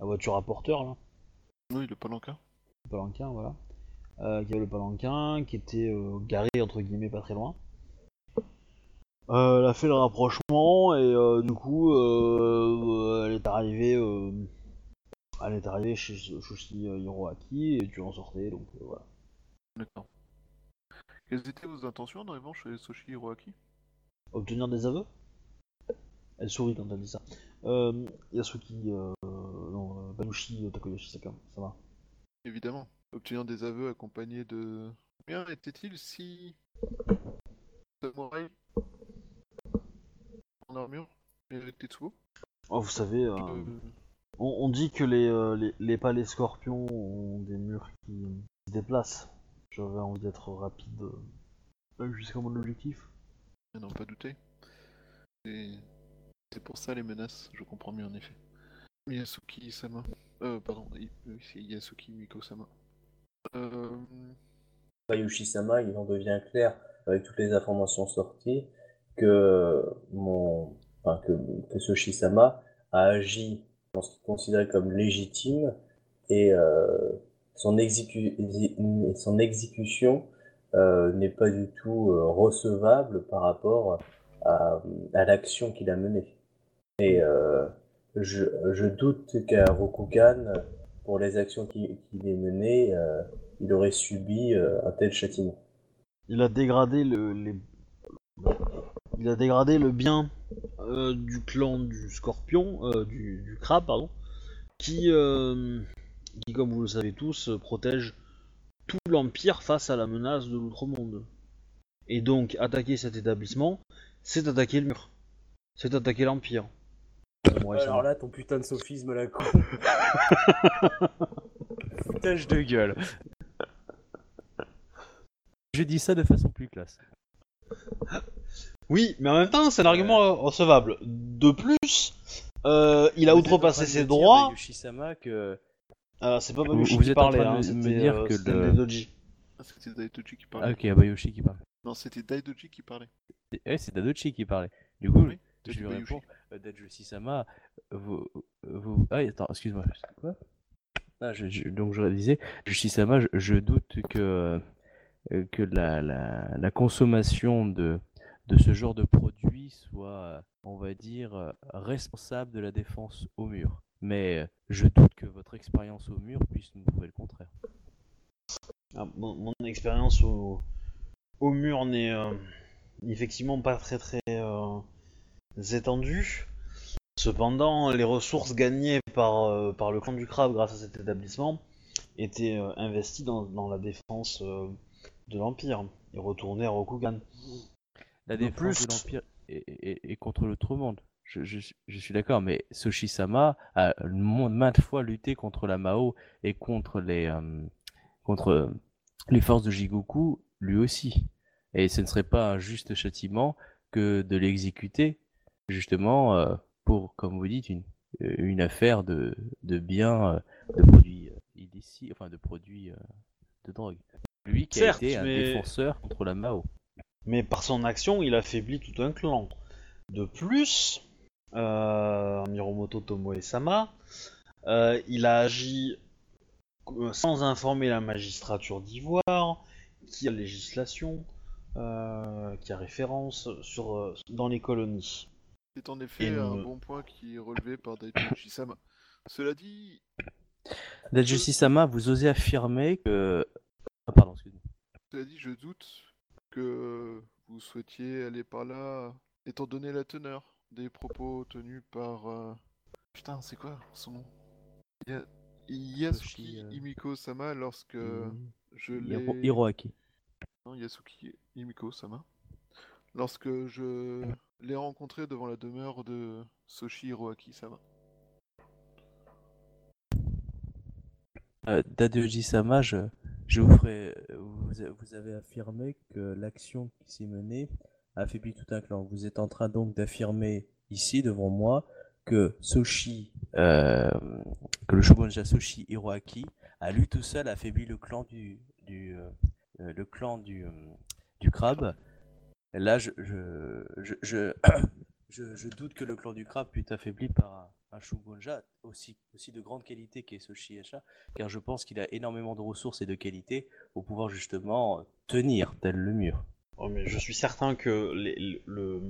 la voiture à porteur là, Oui, le palanquin. le palanquin voilà, euh, qu'il y avait le palanquin qui était euh, garé entre guillemets pas très loin. Euh, elle a fait le rapprochement et euh, du coup euh, elle est arrivée, euh, elle est arrivée chez Shoshi Hiroaki et tu en sortais donc euh, voilà. D'accord. Quelles étaient vos intentions en arrivant chez Soshi Hiroaki? Obtenir des aveux? Elle sourit quand elle dit ça. Euh, Yasuki, euh, non, Banushi Takoyoshi Saka, ça va. Évidemment. Obtenir des aveux accompagnés de. Combien était-il si. samouraï en armure et avec Tetsuo Oh, vous savez, euh, on, on dit que les, euh, les, les palais scorpions ont des murs qui se déplacent. J'avais envie d'être rapide euh, jusqu'à mon objectif. à n'en pas douter. C'est c'est pour ça les menaces, je comprends mieux en effet. Yasuki Sama. Euh, pardon, Yasuki Miko Sama. Euh, Bayushi-sama, il en devient clair avec toutes les informations sorties que mon, que, que Soshi-sama a agi dans ce qu'il considérait comme légitime et euh, son, son exécution euh, n'est pas du tout euh, recevable par rapport à, à l'action qu'il a menée. Et euh, je, je doute qu'à Rokugan, pour les actions qu'il ait menées, euh, il aurait subi euh, un tel châtiment. Il a dégradé le, les... il a dégradé le bien du clan du Scorpion, du, du crabe, pardon, qui, qui, comme vous le savez tous, protège tout l'Empire face à la menace de l'outre-monde. Et donc, attaquer cet établissement, c'est attaquer le mur. C'est attaquer l'Empire. Ouais, ça Alors là, ton putain de sophisme la con. Foutage de gueule. Je dis ça de façon plus classe. Oui, mais en même temps, c'est un argument euh, recevable. De plus, euh, il a Vous outrepassé ses droits. Yoshisama, que Euh, c'est pas vous qui êtes en parlait, train de hein, me c'était dire euh, que c'était le- Daidoji. Ah, c'était Daidoji qui Ah, parlait. ok, Abayoshi qui parle. Non, c'était Daidoji qui parlait. Eh, c'est Dadochi qui parlait. Du coup, Oui, je Daidoji lui Bayushi. réponds, euh, Dajoshi-sama, vous, vous... Ah, attends, excuse-moi. Quoi ah, je, Donc je disais, Joshi-sama, je, doute que, euh, que la, la, consommation de, de ce genre de produit soit, euh, on va dire, euh, responsable de la défense au mur. Mais euh, je doute que votre expérience au mur puisse nous prouver le contraire. Ah, mon, expérience au, au mur n'est euh, effectivement pas très très euh, étendue. Cependant, les ressources gagnées par, euh, par le clan du crabe grâce à cet établissement étaient euh, investies dans, dans la défense euh, de l'Empire et retournées à Rokugan. La défense plus- de l'Empire est, est- est contre l'autre monde. Je, je- je suis d'accord, mais Soshi-sama a maintes fois lutté contre la Mao et contre les, euh, contre les forces de Jigoku, lui aussi. Et ce ne serait pas un juste châtiment que de l'exécuter, justement, euh, pour, comme vous dites, une, euh, une affaire de, de biens, euh, de produits illicites, enfin de produits de drogue. Lui qui Certes, a été un mais- défenseur contre la Mao. Mais par son action, il affaiblit tout un clan. De plus, euh, Miromoto Tomoe-sama, euh, il a agi sans informer la magistrature d'Ivoire, qui a législation, euh, qui a référence sur, dans les colonies. C'est en effet Et un nous- bon point qui est relevé par Daidoji Sama. Cela dit, Dajushi-sama, vous osez affirmer que... Ah, pardon, excuse-moi. cela dit, je doute que vous souhaitiez aller par là, étant donné la teneur des propos tenus par. euh, Putain, c'est quoi son nom? Ya- Yasuki euh, Imiko Sama lorsque je Hiro- l'ai. Hiroaki. Non, Yasuki Imiko Sama. Lorsque je l'ai rencontré devant la demeure de Soshi Hiroaki Sama. Euh, Dadoji-sama, je, vous ferai... Vous, avez affirmé que l'action qui s'est menée a affaibli tout un clan. Vous êtes en train donc d'affirmer ici, devant moi, que Soshi... euh, le shogunja Soshi Hiroaki a lui tout seul affaibli le clan du... du euh, le clan du... euh, du crabe. Là, je... je, je, je, doute que le clan du crabe puisse affaibli par un, shogunja aussi, aussi de grande qualité qu'est Soshi Hacha car je pense qu'il a énormément de ressources et de qualités pour pouvoir justement tenir tel le mur. Oh, mais je suis certain que, le,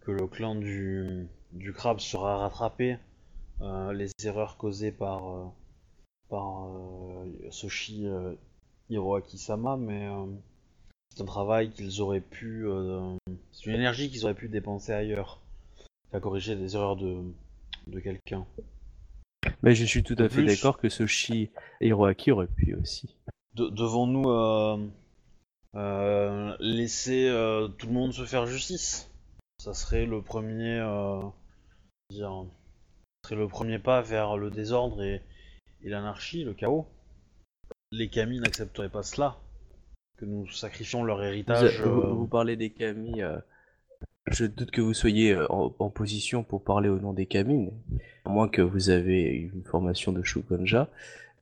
que le clan du, du crabe sera rattrapé. euh, les erreurs causées par, euh, par euh, Soshi euh, Hiroaki-sama, mais euh, c'est un travail qu'ils auraient pu. euh, c'est une énergie qu'ils auraient pu dépenser ailleurs qu'à corriger des erreurs de, de quelqu'un. Mais je suis tout à fait plus- d'accord que Soshi Hiroaki aurait pu aussi. De- Devons-nous euh, euh, laisser euh, tout le monde se faire justice? Ça serait le premier, euh, dire, ça serait le premier pas vers le désordre et, et l'anarchie, le chaos. Les Kami n'accepteraient pas cela, que nous sacrifions leur héritage. vous- euh, vous parlez des Kami, euh, je doute que vous soyez euh, en, en position pour parler au nom des Kami, à moins que vous avez une formation de Shugonja.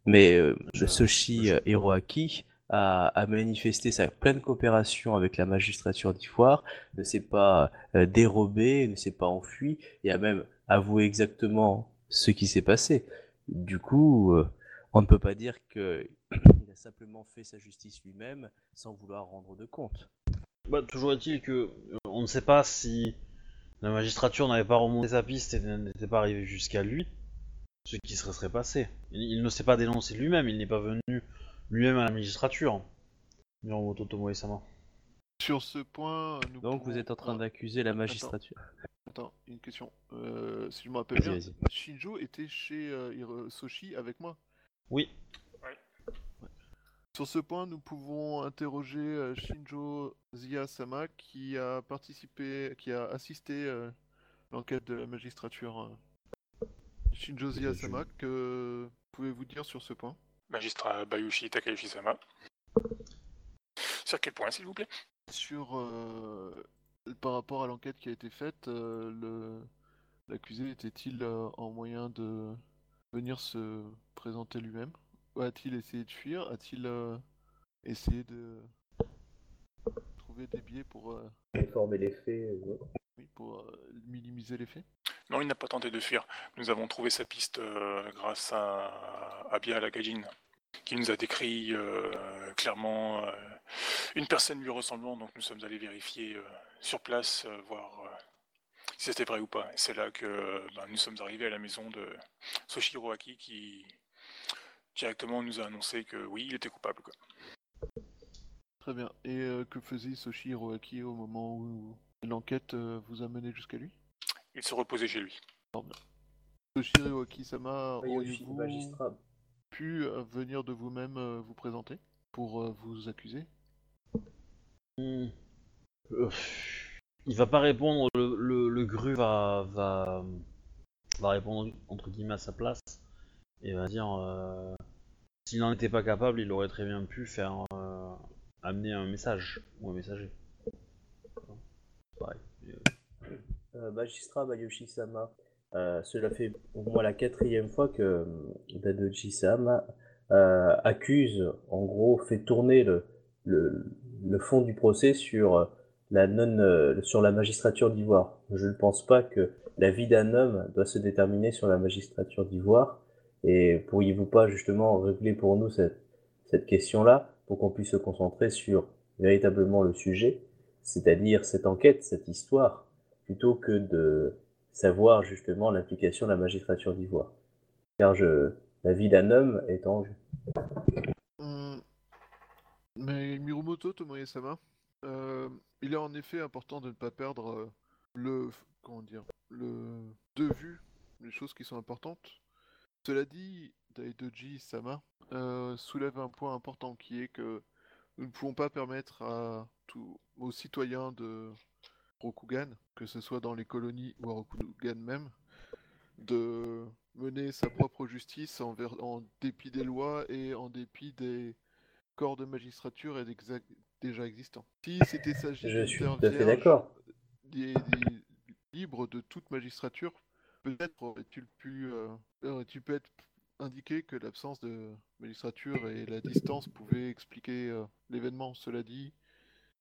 Mais euh, Soshi Hiroaki à manifester sa pleine coopération avec la magistrature d'Ivoire, ne s'est pas euh, dérobé, ne s'est pas enfui, et a même avoué exactement ce qui s'est passé. Du coup, euh, on ne peut pas dire a simplement fait sa justice lui-même sans vouloir rendre de compte. Bah, toujours est-il que euh, on ne sait pas si la magistrature n'avait pas remonté sa piste et n'était pas arrivée jusqu'à lui, ce qui serait, serait passé. Il, il ne s'est pas dénoncé lui-même, il n'est pas venu lui-même à la magistrature. Miromoto Tomoe-sama. Sur ce point, nous Donc vous êtes en train Ah, d'accuser la magistrature. Attends, une question. Euh, si je me rappelle bien. Shinjo était chez euh, Soshi avec moi. Oui, Sur ce point, nous pouvons interroger euh, Shinjo Zia-sama qui a participé, qui a assisté euh, l'enquête de la magistrature. euh. Shinjo Zia-sama, que pouvez-vous dire sur ce point? Magistrat Bayushi Takaishi-sama. Sur quel point, s'il vous plaît? Sur euh, par rapport à l'enquête qui a été faite, euh, le l'accusé était-il euh, en moyen de venir se présenter lui-même? A-t-il essayé de fuir? A-t-il euh, essayé de trouver des biais pour, euh, Informer les faits. euh, oui, pour euh, minimiser les faits? Non, il n'a pas tenté de fuir. Nous avons trouvé sa piste euh, grâce à Abia Lagajin, qui nous a décrit euh, clairement euh, une personne lui ressemblant. Donc nous sommes allés vérifier euh, sur place, euh, voir euh, si c'était vrai ou pas. Et c'est là que euh, ben, nous sommes arrivés à la maison de Soshiro Aki, qui directement nous a annoncé que oui, il était coupable. quoi. Très bien. Et euh, que faisait Soshi Hiroaki au moment où l'enquête euh, vous a mené jusqu'à lui? Il se reposait chez lui. Soshi Hiroaki-sama, auriez-vous magistrat. pu euh, venir de vous-même euh, vous présenter pour euh, vous accuser? Euh, il va pas répondre, le, le, le gru va, va, va répondre entre guillemets à sa place et va dire euh, s'il n'en était pas capable, il aurait très bien pu faire euh, amener un message ou un messager. Pareil. Euh, magistrat Bayoshi-sama, euh, cela fait au moins la quatrième fois que Dadoji-sama accuse, en gros, fait tourner le, fond du procès sur la non, sur la magistrature d'Ivoire. Je ne pense pas que la vie d'un homme doit se déterminer sur la magistrature d'Ivoire. Et pourriez-vous pas justement régler pour nous cette, cette question-là pour qu'on puisse se concentrer sur véritablement le sujet, c'est-à-dire cette enquête, cette histoire, plutôt que de savoir justement l'implication de la magistrature d'Ivoire? Car la vie d'un homme est en jeu. Hum, Mais Mirumoto Tomoe-sama, euh, il est en effet important de ne pas perdre euh, le comment dire le de vue les choses qui sont importantes. Cela dit, Daidoji Sama euh, soulève un point important qui est que nous ne pouvons pas permettre à aux citoyens de Rokugan, que ce soit dans les colonies ou à Rokugan même, de mener sa propre justice en, ver- en dépit des lois et en dépit des corps de magistrature et déjà existants. Si c'était s'agit Je suis terre tout à fait vierge, d'accord. des- des- libre de toute magistrature, peut-être aurais-tu pu, euh, aurais-tu pu être indiqué que l'absence de magistrature et la distance pouvaient expliquer euh, l'événement. Cela dit,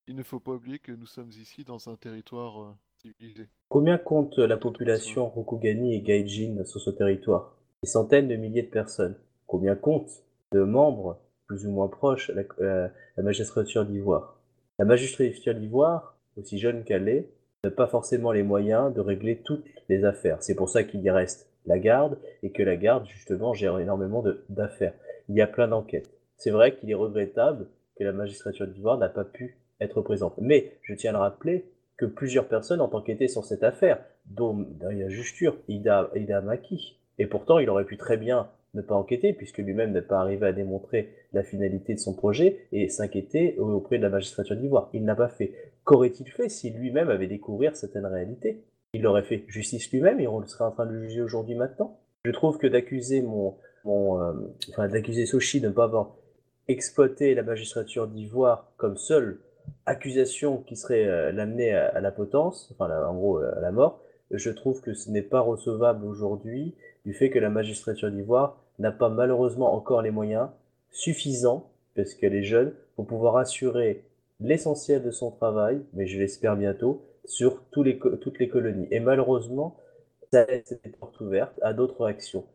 il ne faut pas oublier que nous sommes ici dans un territoire euh, civilisé. Combien compte la population Rokugani et Gaijin sur ce territoire? Des centaines de milliers de personnes. Combien compte de membres plus ou moins proches la, euh, la magistrature d'Ivoire? La magistrature d'Ivoire, aussi jeune qu'elle est, n'a pas forcément les moyens de régler toutes les affaires. C'est pour ça qu'il y reste la garde et que la garde, justement, gère énormément d'affaires. Il y a plein d'enquêtes. C'est vrai qu'il est regrettable que la magistrature d'Ivoire n'a pas pu être présente. Mais je tiens à le rappeler que plusieurs personnes ont enquêté sur cette affaire, dont derrière Justure, Ida, Ida Maki. Et pourtant, il aurait pu très bien ne pas enquêter, puisque lui-même n'est pas arrivé à démontrer la finalité de son projet et s'inquiéter auprès de la magistrature d'Ivoire. Il n'a pas fait. Qu'aurait-il fait si lui-même avait découvert certaines réalités? Il aurait fait justice lui-même et on serait en train de le juger aujourd'hui maintenant. Je trouve que d'accuser mon, euh, enfin d'accuser Soshi de ne pas avoir exploité la magistrature d'Ivoire comme seule accusation qui serait euh, l'amener à, la potence, enfin en gros à la mort, je trouve que ce n'est pas recevable aujourd'hui du fait que la magistrature d'Ivoire n'a pas malheureusement encore les moyens suffisants parce qu'elle est jeune, pour pouvoir assurer l'essentiel de son travail, mais je l'espère bientôt, sur toutes les colonies. Et malheureusement, ça laisse des portes ouvertes à d'autres actions.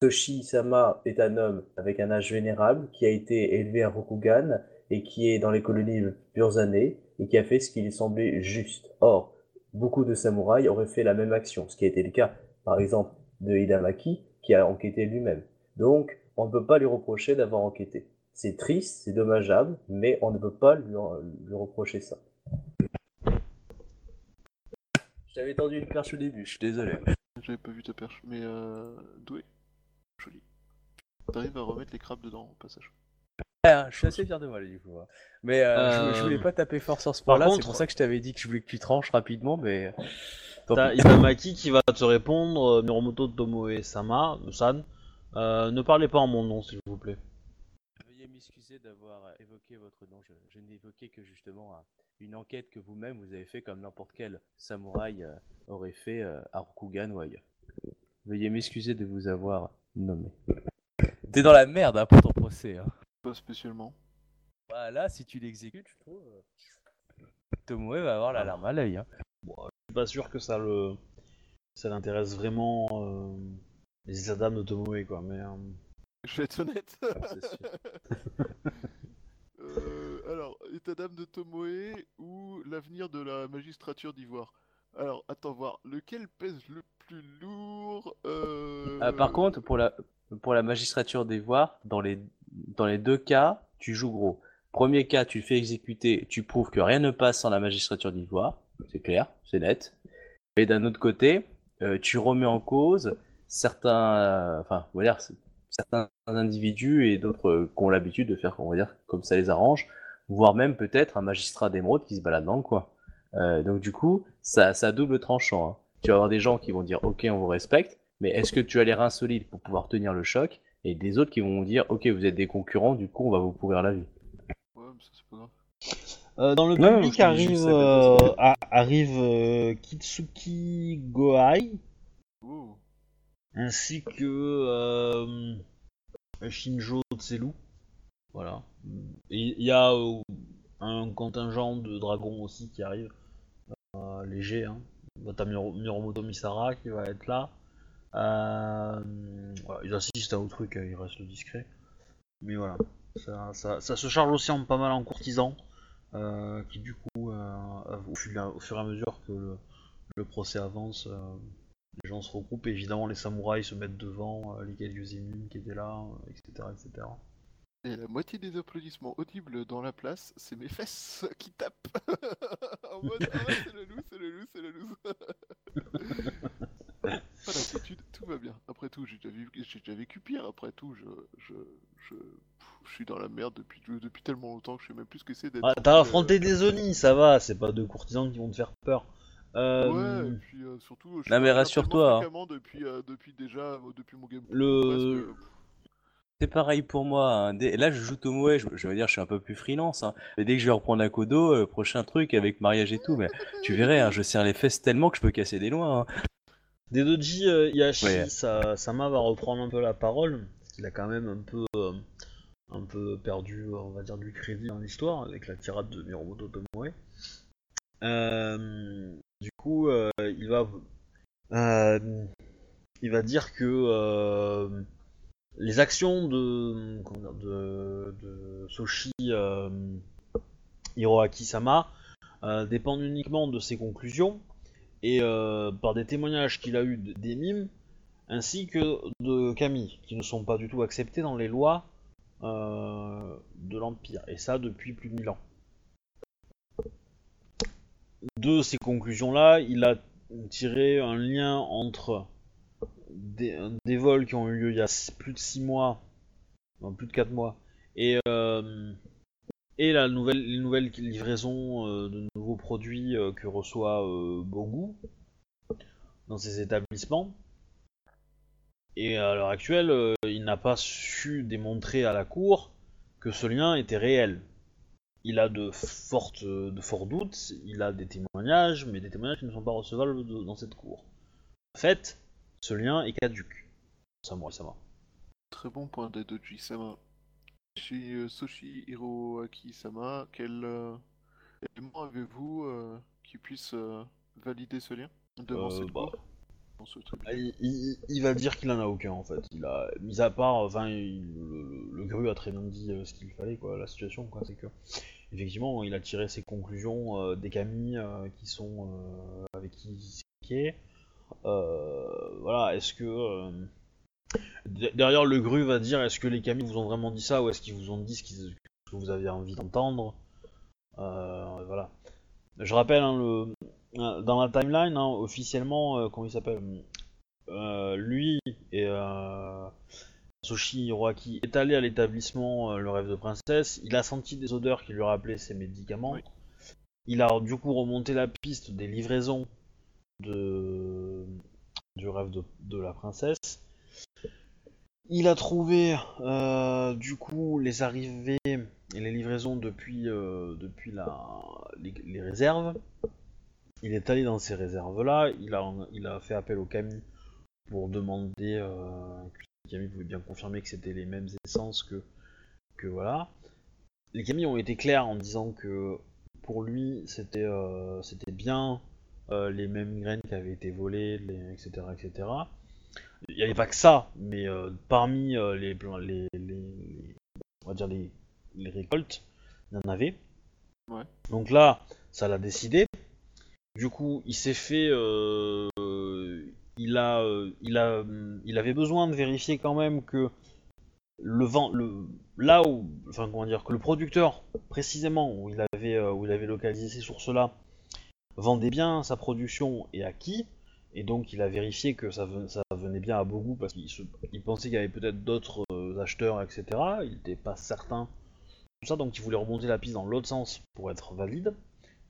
Toshi Sama est un homme avec un âge vénérable qui a été élevé à Rokugan et qui est dans les colonies depuis plusieurs années et qui a fait ce qui lui semblait juste. Or, beaucoup de samouraïs auraient fait la même action, ce qui a été le cas, par exemple, de Hidamaki qui a enquêté lui-même. Donc, on ne peut pas lui reprocher d'avoir enquêté. C'est triste, c'est dommageable, mais on ne peut pas lui reprocher ça. Je t'avais tendu une perche au début, je suis désolé. J'avais pas vu ta perche, mais euh... doué. Joli. T'arrives à remettre les crabes dedans au passage. Ouais, hein, je suis assez fier de moi, là, du coup. hein. Mais euh, je, je Euh, voulais pas taper fort sur ce par point-là, c'est contre- pour ça que je t'avais dit que je voulais que tu tranches rapidement, mais. Tant T'as pis. Itamaki qui va te répondre, euh, Miromoto Tomoe Sama, San. Euh, ne parlez pas en mon nom, s'il vous plaît. Veuillez m'excuser d'avoir euh, évoqué votre nom. Je, je n'évoquais que justement euh, une enquête que vous-même vous avez fait comme n'importe quel samouraï euh, aurait fait euh, à Rokugan ou ailleurs. Veuillez m'excuser de vous avoir nommé. T'es dans la merde hein, pour ton procès. Hein. Pas spécialement. Voilà, si tu l'exécutes, je trouve. euh, Tomoe va avoir la larme à l'œil. Hein. Je suis pas sûr que ça le, ça l'intéresse vraiment euh, les états d'âme de Tomoe, quoi. Mais euh, Je vais être honnête. c'est sûr. Euh, alors, état d'âme de Tomoe ou l'avenir de la magistrature d'Ivoire? Alors, attends voir, lequel pèse le plus lourd euh... Euh, par contre, pour la, magistrature des voirs, dans les, deux cas, tu joues gros. Premier cas, tu fais exécuter, tu prouves que rien ne passe sans la magistrature d'ivoire, c'est clair, c'est net. Et d'un autre côté, euh, tu remets en cause certains, enfin, certains individus et d'autres qui ont l'habitude de faire, on comme ça les arrange, voire même peut-être un magistrat d'émeraude qui se balade dans le coin. Euh, donc du coup, ça, ça a double tranchant. hein. Tu vas avoir des gens qui vont dire, ok, on vous respecte, mais est-ce que tu as les reins solides pour pouvoir tenir le choc? Et des autres qui vont dire, ok, vous êtes des concurrents, du coup, on va vous pourrir la vie. Ouais, mais ça c'est pas grave. Euh, dans le Non, public arrive, euh, arrive euh, Kitsuki Gohai, Oh. ainsi que euh, Shinjo Tselu. Voilà. Il y a euh, un contingent de dragons aussi qui arrive, euh, léger. Hein. Bah, T'as Miro- Miromoto Misara qui va être là. Euh, ils assistent à au truc, hein, ils restent discrets. Mais voilà, ça, se charge aussi en pas mal en courtisans. Qui du coup, au, fur, et à mesure que le, procès avance, les gens se regroupent. Évidemment, les samouraïs se mettent devant, les émules qui étaient là, etc., etc. Et la moitié des applaudissements audibles dans la place, c'est mes fesses qui tapent En mode Ah ouais, c'est le loup, c'est le loup, c'est le loup Pas d'inquiétude, tout va bien. Après tout, j'ai déjà, vécu pire. Après tout, je, je, je, pff, je suis dans la merde depuis, depuis tellement longtemps que je sais même plus ce que c'est d'être. Ah, T'as euh, affronté des Oni, ça va, c'est pas deux courtisans qui vont te faire peur. Euh, Ouais, et puis euh, surtout, je Non, mais rassure-toi, hein. depuis, euh, depuis déjà, euh, depuis mon game. Le- presque, pff, C'est pareil pour moi. hein. Dès- Là, je joue Tomoe, je, je veux dire, je suis un peu plus freelance. hein. Mais dès que je vais reprendre un Kodo, euh, prochain truc avec mariage et tout, mais tu verrais, hein, je serre les fesses tellement que je peux casser des lois. hein. Des Doji euh, Yashi, Ouais. Sama va reprendre un peu la parole, parce qu'il a quand même un peu, euh, un peu perdu, on va dire, du crédit dans l'histoire, avec la tirade de Miromoto Tomoe. Euh, du coup, euh, il va, euh, il va dire que euh, les actions de, Soshi euh, Hiroaki-sama euh, dépendent uniquement de ses conclusions et euh, par des témoignages qu'il a eu des mimes ainsi que de Camille qui ne sont pas du tout acceptés dans les lois de l'Empire et ça depuis plus de 1000 ans. De ces conclusions-là, il a tiré un lien entre des, des vols qui ont eu lieu il y a plus de 6 mois, non, plus de 4 mois, et, euh, et la nouvelle, les nouvelles livraisons euh, de nouveaux produits euh, que reçoit euh, Bogu dans ses établissements. Et à l'heure actuelle, euh, il n'a pas su démontrer à la cour que ce lien était réel. Il a de, fortes, de forts doutes, il a des témoignages, mais des témoignages qui ne sont pas recevables dans cette cour. En fait, ce lien est caduque. Samurai Sama. Très bon point d'Adoji Sama. Chez euh, Soshi Hiroaki Sama, quel euh, élément avez-vous euh, qui puisse euh, valider ce lien devant Euh, cette bah, ce tribunal. Ah, Il, il- il va dire qu'il en a aucun en fait. Il a, mis à part, enfin, il- le, le- le Gru a très bien dit euh, ce qu'il fallait, quoi. La situation, quoi, c'est que effectivement, il a tiré ses conclusions euh, des Camille euh, qui sont avec qui il s'est voilà, est-ce que euh, de- derrière le Gru va dire, est-ce que les Camille vous ont vraiment dit ça ou est-ce qu'ils vous ont dit ce, que vous aviez envie d'entendre? Euh, Voilà. Je rappelle, hein, le, euh, dans la timeline, hein, officiellement, euh, comment il s'appelle? Euh, Lui et euh, Soshi Hiroaki est allé à l'établissement euh, Le Rêve de Princesse. Il a senti des odeurs qui lui rappelaient ses médicaments. Oui. Il a du coup remonté la piste des livraisons du Rêve de, la Princesse. Il a trouvé euh, du coup les arrivées et les livraisons depuis, euh, depuis les, réserves. Il est allé dans ces réserves-là, il a, il a fait appel au Camille pour demander euh, que Camille pouvait bien confirmer que c'était les mêmes essences que, que voilà. Les Camille ont été clairs en disant que pour lui c'était euh, c'était bien euh, les mêmes graines qui avaient été volées, les- etc., etc. Il n'y avait pas que ça, mais euh, parmi euh, les, les, les, les- on va dire les, récoltes, il y en avait. Ouais. Donc là, ça l'a décidé. Du coup, il s'est fait, il a, il a, il avait besoin de vérifier quand même que le vent, le, là où, enfin comment dire, que le producteur précisément où il avait, où il avait localisé ces sources-là, vendait bien sa production et à qui. Et donc il a vérifié que ça, ven- ça venait bien à Bogu parce qu'il pensait qu'il y avait peut-être d'autres euh, acheteurs, etc. Il n'était pas certain. Tout ça, donc il voulait remonter la piste dans l'autre sens pour être valide,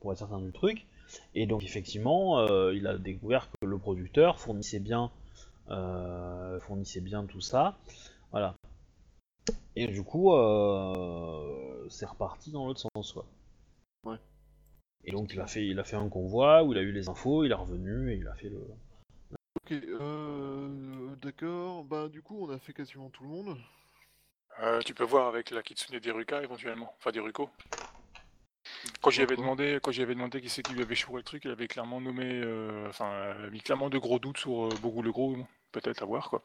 pour être certain du truc. Et donc effectivement, euh, il a découvert que le producteur fournissait bien, euh, fournissait bien tout ça. Voilà. Et du coup, c'est reparti dans l'autre sens, quoi. Et donc il a fait, il a fait un convoi où il a eu les infos, il est revenu et il a fait le. Ok, euh, d'accord. Bah du coup, on a fait quasiment tout le monde. Euh, tu peux voir avec la Kitsune Deruka éventuellement, enfin Deruko. Quand j'y avais demandé, quand j'y avais demandé qui c'est qui lui avait chouré le truc, il avait clairement nommé, euh, enfin, mis clairement de gros doutes sur euh, Bogu le Gros, peut-être à voir quoi.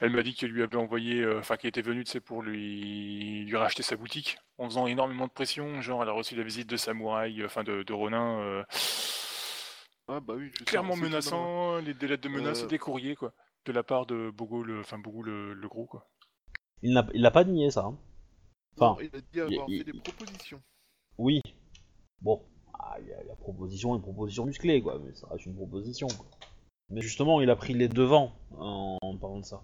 Elle m'a dit qu'elle lui avait envoyé, euh, enfin, qu'il était venu, tu sais, pour lui, lui racheter sa boutique, en faisant énormément de pression, genre elle a reçu la visite de samouraï, euh, enfin de, de Ronin, euh, Ah bah oui, clairement menaçant, les, des lettres de menaces Euh, et des courriers quoi, de la part de Bogo le, enfin Bogo le, le Gros quoi. Il n'a pas nié ça. hein. Non, Enfin, il a dit avoir il- fait des propositions. oui. Bon, ah, il y, a- il y a proposition et proposition musclée, quoi, mais ça reste une proposition. quoi. Mais justement, il a pris les devants en, en parlant de ça.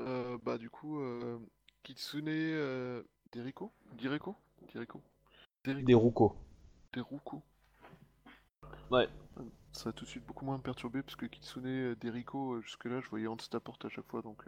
Euh, bah du coup, euh, Kitsune euh, Deriko Direko? Direko? Deriko Des Ruko. Deruko Ouais. Ça va tout de suite beaucoup moins me perturber parce que Kitsune euh, Deriko, euh, jusque-là, je voyais Hans porte à chaque fois donc.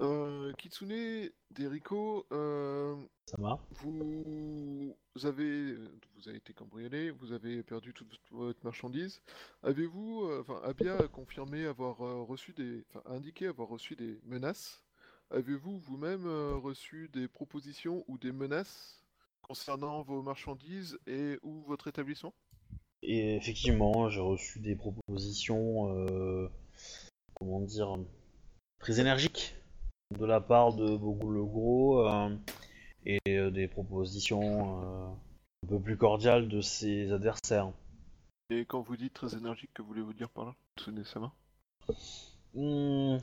Euh. Kitsune Deriko, euh, Ça va vous avez, vous avez été cambriolé, vous avez perdu toute votre marchandise. Avez-vous, euh, enfin, Abia a confirmé avoir euh, reçu des, enfin, indiqué avoir reçu des menaces? Avez-vous vous-même reçu des propositions ou des menaces concernant vos marchandises et ou votre établissement? Et effectivement, j'ai reçu des propositions, comment dire, très énergiques de la part de Bogu le Gros euh, et euh, des propositions euh, un peu plus cordiales de ses adversaires. Et quand vous dites très énergique, que voulez-vous dire par là Hmm,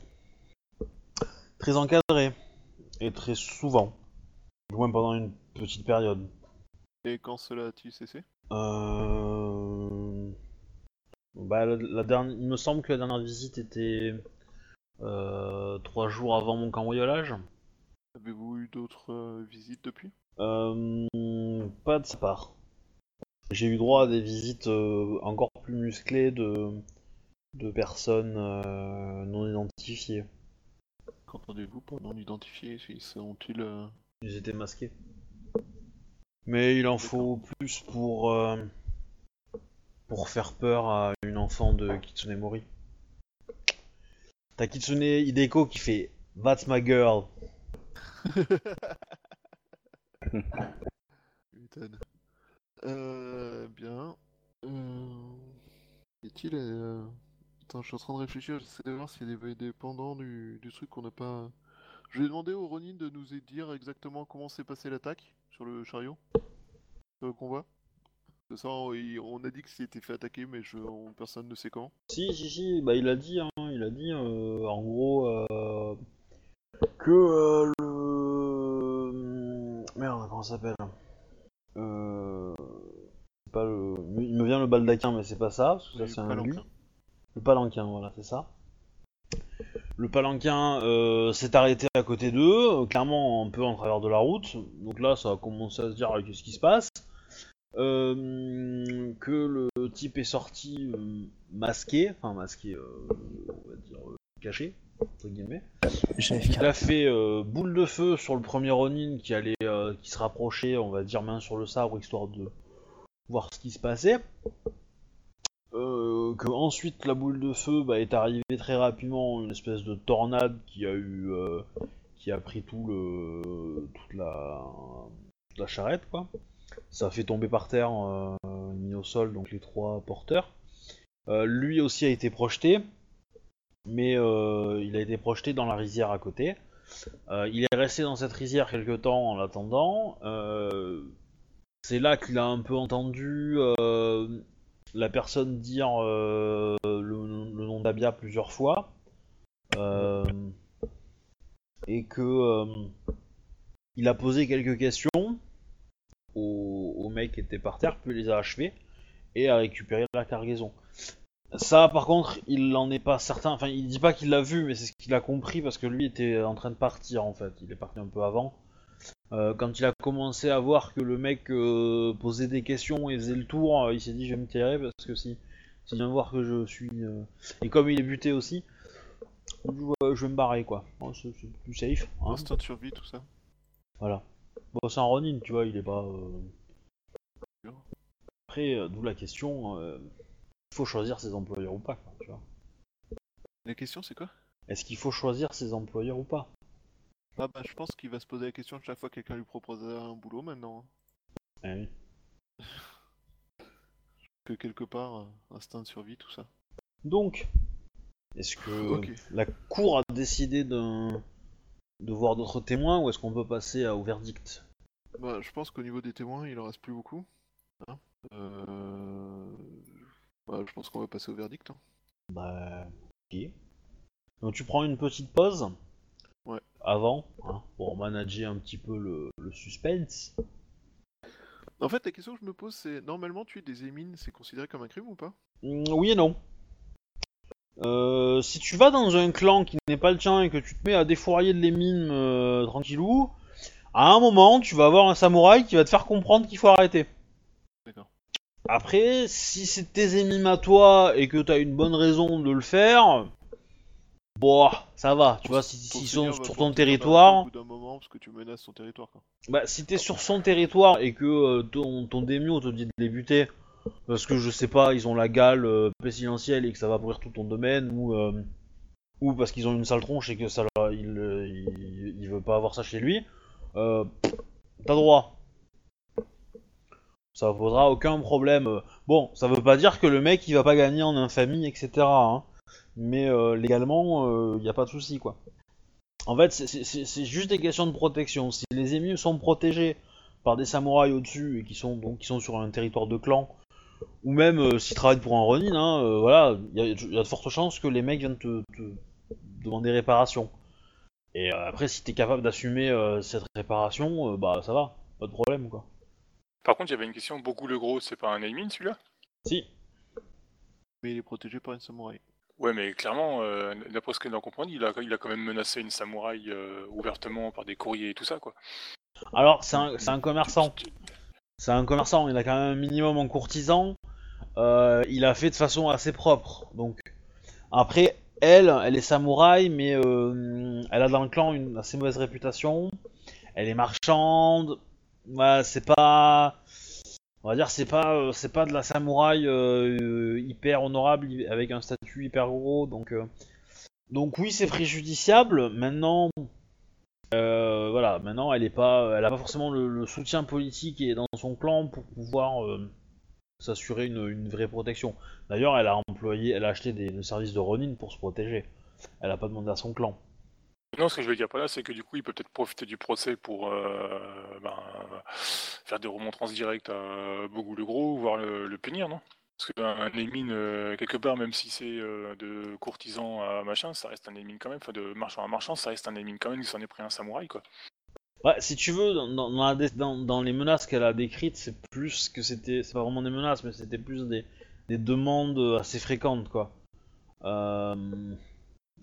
très encadré. Et très souvent, du moins pendant une petite période. Et quand cela a-t-il cessé? Euh... Bah, la, la dernière... Il me semble que la dernière visite était trois jours avant mon cambriolage. Avez-vous eu d'autres euh, visites depuis? Euh, pas de sa part. J'ai eu droit à des visites euh, encore plus musclées de, de personnes euh, non identifiées. Qu'entendez-vous par non identifiés Si- Sont-ils euh, Ils étaient masqués. Mais il en faut plus pour, euh, pour faire peur à une enfant de Kitsune Mori. T'as Kitsune Hideko qui fait That's my girl. Euh, bien. Euh... Est-il. Euh... Attends, je suis en train de réfléchir, j'essaie de voir s'il y a des dépendants du, du truc qu'on n'a pas. Je vais demander au Ronin de nous dire exactement comment s'est passée l'attaque sur le chariot. Sur le convoi. De ça, on, a dit que s'était fait attaquer, mais je, on- personne ne sait quand. Si, si, si, bah il a dit, hein, il a dit euh, en gros euh, que euh, le. Merde, comment ça s'appelle euh... c'est pas le... Il me vient le baldaquin, mais c'est pas ça, parce que ça c'est un palanquin. lui. Le palanquin, voilà, c'est ça. Le palanquin euh, s'est arrêté à côté d'eux, euh, clairement un peu en travers de la route. Donc là, ça a commencé à se dire euh, qu'est-ce qui se passe? Euh, que le type est sorti euh, masqué, enfin masqué, euh, on va dire caché, entre guillemets. Il a fait boule de feu sur le premier Ronin qui allait, qui se rapprochait, on va dire main sur le sabre histoire de voir ce qui se passait. Euh, que ensuite la boule de feu bah, est arrivée très rapidement, une espèce de tornade qui a eu, euh, qui a pris tout le, toute la, toute la charrette quoi. Ça fait tomber par terre, euh, mis au sol donc les trois porteurs. Euh, lui aussi a été projeté, mais euh, il a été projeté dans la rizière à côté. Il est resté dans cette rizière quelque temps en l'attendant. C'est là qu'il a un peu entendu la personne dire le, nom d'Abia plusieurs fois. Et que il a posé quelques questions qui était par terre, puis les a achevés et a récupéré la cargaison. Ça, par contre, il en est pas certain. Enfin, il dit pas qu'il l'a vu, mais c'est ce qu'il a compris parce que lui était en train de partir en fait. Il est parti un peu avant. Euh, quand il a commencé à voir que le mec euh, posait des questions et faisait le tour, euh, il s'est dit je vais me tirer parce que si s'il vient voir que je suis et comme il est buté aussi, je, vais me barrer quoi. Bon, c'est plus safe. hein. Instinct de survie, tout ça. Voilà. Bon, c'est un Ronin, tu vois, il est pas. Euh, Après, euh, d'où la question euh, il faut choisir ses employeurs ou pas, quoi, tu vois. La question, c'est quoi? Est-ce qu'il faut choisir ses employeurs ou pas? Ah bah, je pense qu'il va se poser la question chaque fois que quelqu'un lui propose un boulot maintenant. Eh oui. Que quelque part, euh, instinct de survie, tout ça. Donc, est-ce que la cour a décidé de, de voir d'autres témoins ou est-ce qu'on peut passer à- au verdict? Bah, je pense qu'au niveau des témoins, il en reste plus beaucoup. Hein Euh, bah, je pense qu'on va passer au verdict. hein. Bah, ok. Donc tu prends une petite pause Ouais. avant, hein, pour manager un petit peu le, le suspense. En fait, la question que je me pose, c'est normalement tuer des émines, c'est considéré comme un crime ou pas? Mm, oui et non. Euh, si tu vas dans un clan qui n'est pas le tien et que tu te mets à défourailler de les mines euh, tranquillou, à un moment tu vas avoir un samouraï qui va te faire comprendre qu'il faut arrêter. D'accord. Après, si c'est tes ennemis à toi et que t'as une bonne raison de le faire, bon, ça va. Tu vois, si- s'ils seigneur sont va sur ton faire territoire, Au bout d'un moment, parce que tu menaces son territoire. Quoi. bah, si t'es sur son territoire et que euh, ton, ton daimyo te dit de les buter, parce que je sais pas, ils ont la gale euh, pestilentielle et que ça va pourrir tout ton domaine, ou, euh, ou parce qu'ils ont une sale tronche et que ça il, euh, il, il veut pas avoir ça chez lui, euh, t'as droit. Ça posera aucun problème. Euh, Bon, ça veut pas dire que le mec il va pas gagner en infamie, etc. hein. Mais euh, légalement, il n'y a pas de souci quoi. En fait, c'est- juste des questions de protection. Si les émus sont protégés par des samouraïs au-dessus et qui sont donc qui sont sur un territoire de clan, ou même euh, s'ils travaillent pour un Ronin, hein, euh, voilà, il y, a- de fortes chances que les mecs viennent te, demander réparation. Et euh, après, si t'es capable d'assumer euh, cette réparation, euh, bah ça va, pas de problème quoi. Par contre, il y avait une question. Beaucoup le gros, c'est pas un Aimin celui-là? Si, Mais il est protégé par une samouraï. Ouais, mais clairement, euh, d'après ce que j'en comprends, il a, il a quand même menacé une samouraï euh, ouvertement par des courriers et tout ça, quoi. alors c'est un, c'est un commerçant. C'est un commerçant, il a quand même un minimum en courtisan. Euh, il a fait de façon assez propre. Donc après, elle, elle est samouraï, mais euh, elle a dans le clan une assez mauvaise réputation. Elle est marchande. Ouais, c'est pas, on va dire, c'est pas, euh, c'est pas de la samouraï euh, euh, hyper honorable avec un statut hyper gros. Donc, oui, c'est préjudiciable. Maintenant, elle est pas, elle a pas forcément le, soutien politique et dans son clan pour pouvoir s'assurer une, une vraie protection. D'ailleurs, elle a employé, elle a acheté des, des services de Ronin pour se protéger. Elle a pas demandé à son clan. Non, ce que je veux dire par là, c'est que du coup, il peut peut-être profiter du procès pour euh, ben, faire des remontrances directes à Bogu le Gros, voire le, le punir, non? Parce qu'un émine, euh, quelque part, même si c'est euh, de courtisan à machin, ça reste un émine quand même, enfin de marchand à marchand, ça reste un émine quand même, il s'en est pris un samouraï, quoi. Ouais, si tu veux, dans les menaces qu'elle a décrites, c'est plus que c'était, c'est pas vraiment des menaces, mais c'était plus des, des demandes assez fréquentes, quoi. Euh,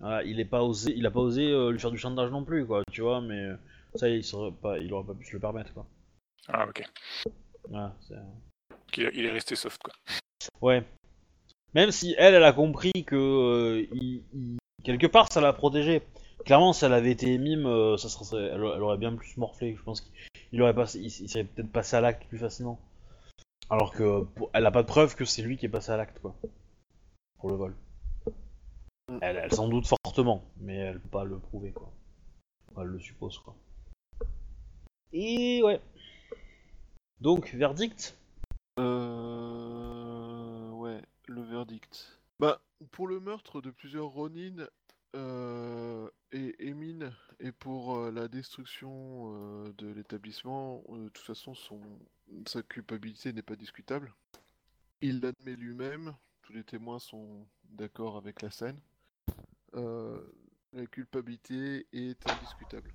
voilà, il est pas osé, il a pas osé euh, lui faire du chantage non plus, quoi, tu vois, mais ça, il serait pas, il aurait pas pu se le permettre, quoi. Ah, ok. Voilà, c'est- Il, il est resté soft, quoi. Ouais. Même si elle, elle a compris que euh, il- il- quelque part ça l'a protégée. Clairement, si elle avait été mime, euh, ça serait, elle, elle aurait bien plus morflé. Je pense qu'il aurait pas, il, il serait peut-être passé à l'acte plus facilement. Alors que pour- elle a pas de preuve que c'est lui qui est passé à l'acte, quoi. Pour le vol. Elle, elle s'en doute fortement, mais elle peut pas le prouver, quoi. Elle le suppose, quoi. Et ouais. Donc, verdict? Euh... Ouais, le verdict. Bah, pour le meurtre de plusieurs Ronin euh, et Emin, et pour euh, la destruction euh, de l'établissement, euh, de toute façon, son... sa culpabilité n'est pas discutable. Il l'admet lui-même, tous les témoins sont d'accord avec la scène. Euh, la culpabilité est indiscutable.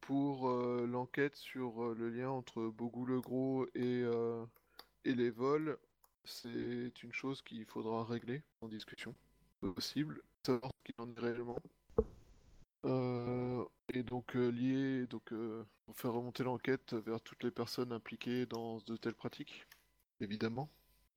Pour euh, l'enquête sur euh, le lien entre Bogu le Gros et, et les vols, c'est une chose qu'il faudra régler en discussion. Possible, savoir ce qu'il en est réellement. Et donc lier, donc euh, faire remonter l'enquête vers toutes les personnes impliquées dans de telles pratiques, évidemment.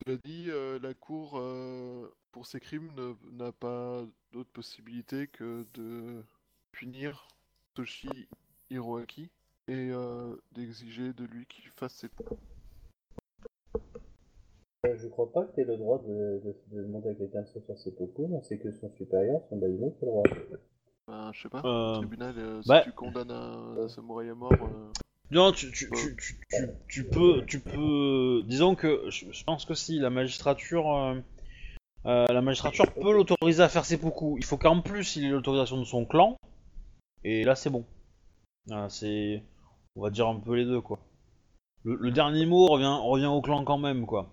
Cela dit, euh, la Cour, euh, pour ces crimes, ne- n'a pas d'autre possibilité que de punir Toshi Hiroaki et euh, d'exiger de lui qu'il fasse ses Euh, Je crois pas que tu aies le droit de, de- de demander à quelqu'un de se faire ses popos, mais c'est que son supérieur, son baïné, qui a le droit. Ben, je sais pas, Euh, au tribunal, euh, si bah- tu condamnes un, un samouraï à mort, euh, Non, tu, tu, tu, tu, tu, tu peux, tu peux. Disons que je, je pense que si la magistrature, euh, euh, la magistrature peut l'autoriser à faire ses poucous. Il faut qu'en plus il ait l'autorisation de son clan. Et là, c'est bon. Voilà, c'est, on va dire un peu les deux quoi. Le, le dernier mot revient, revient au clan quand même quoi.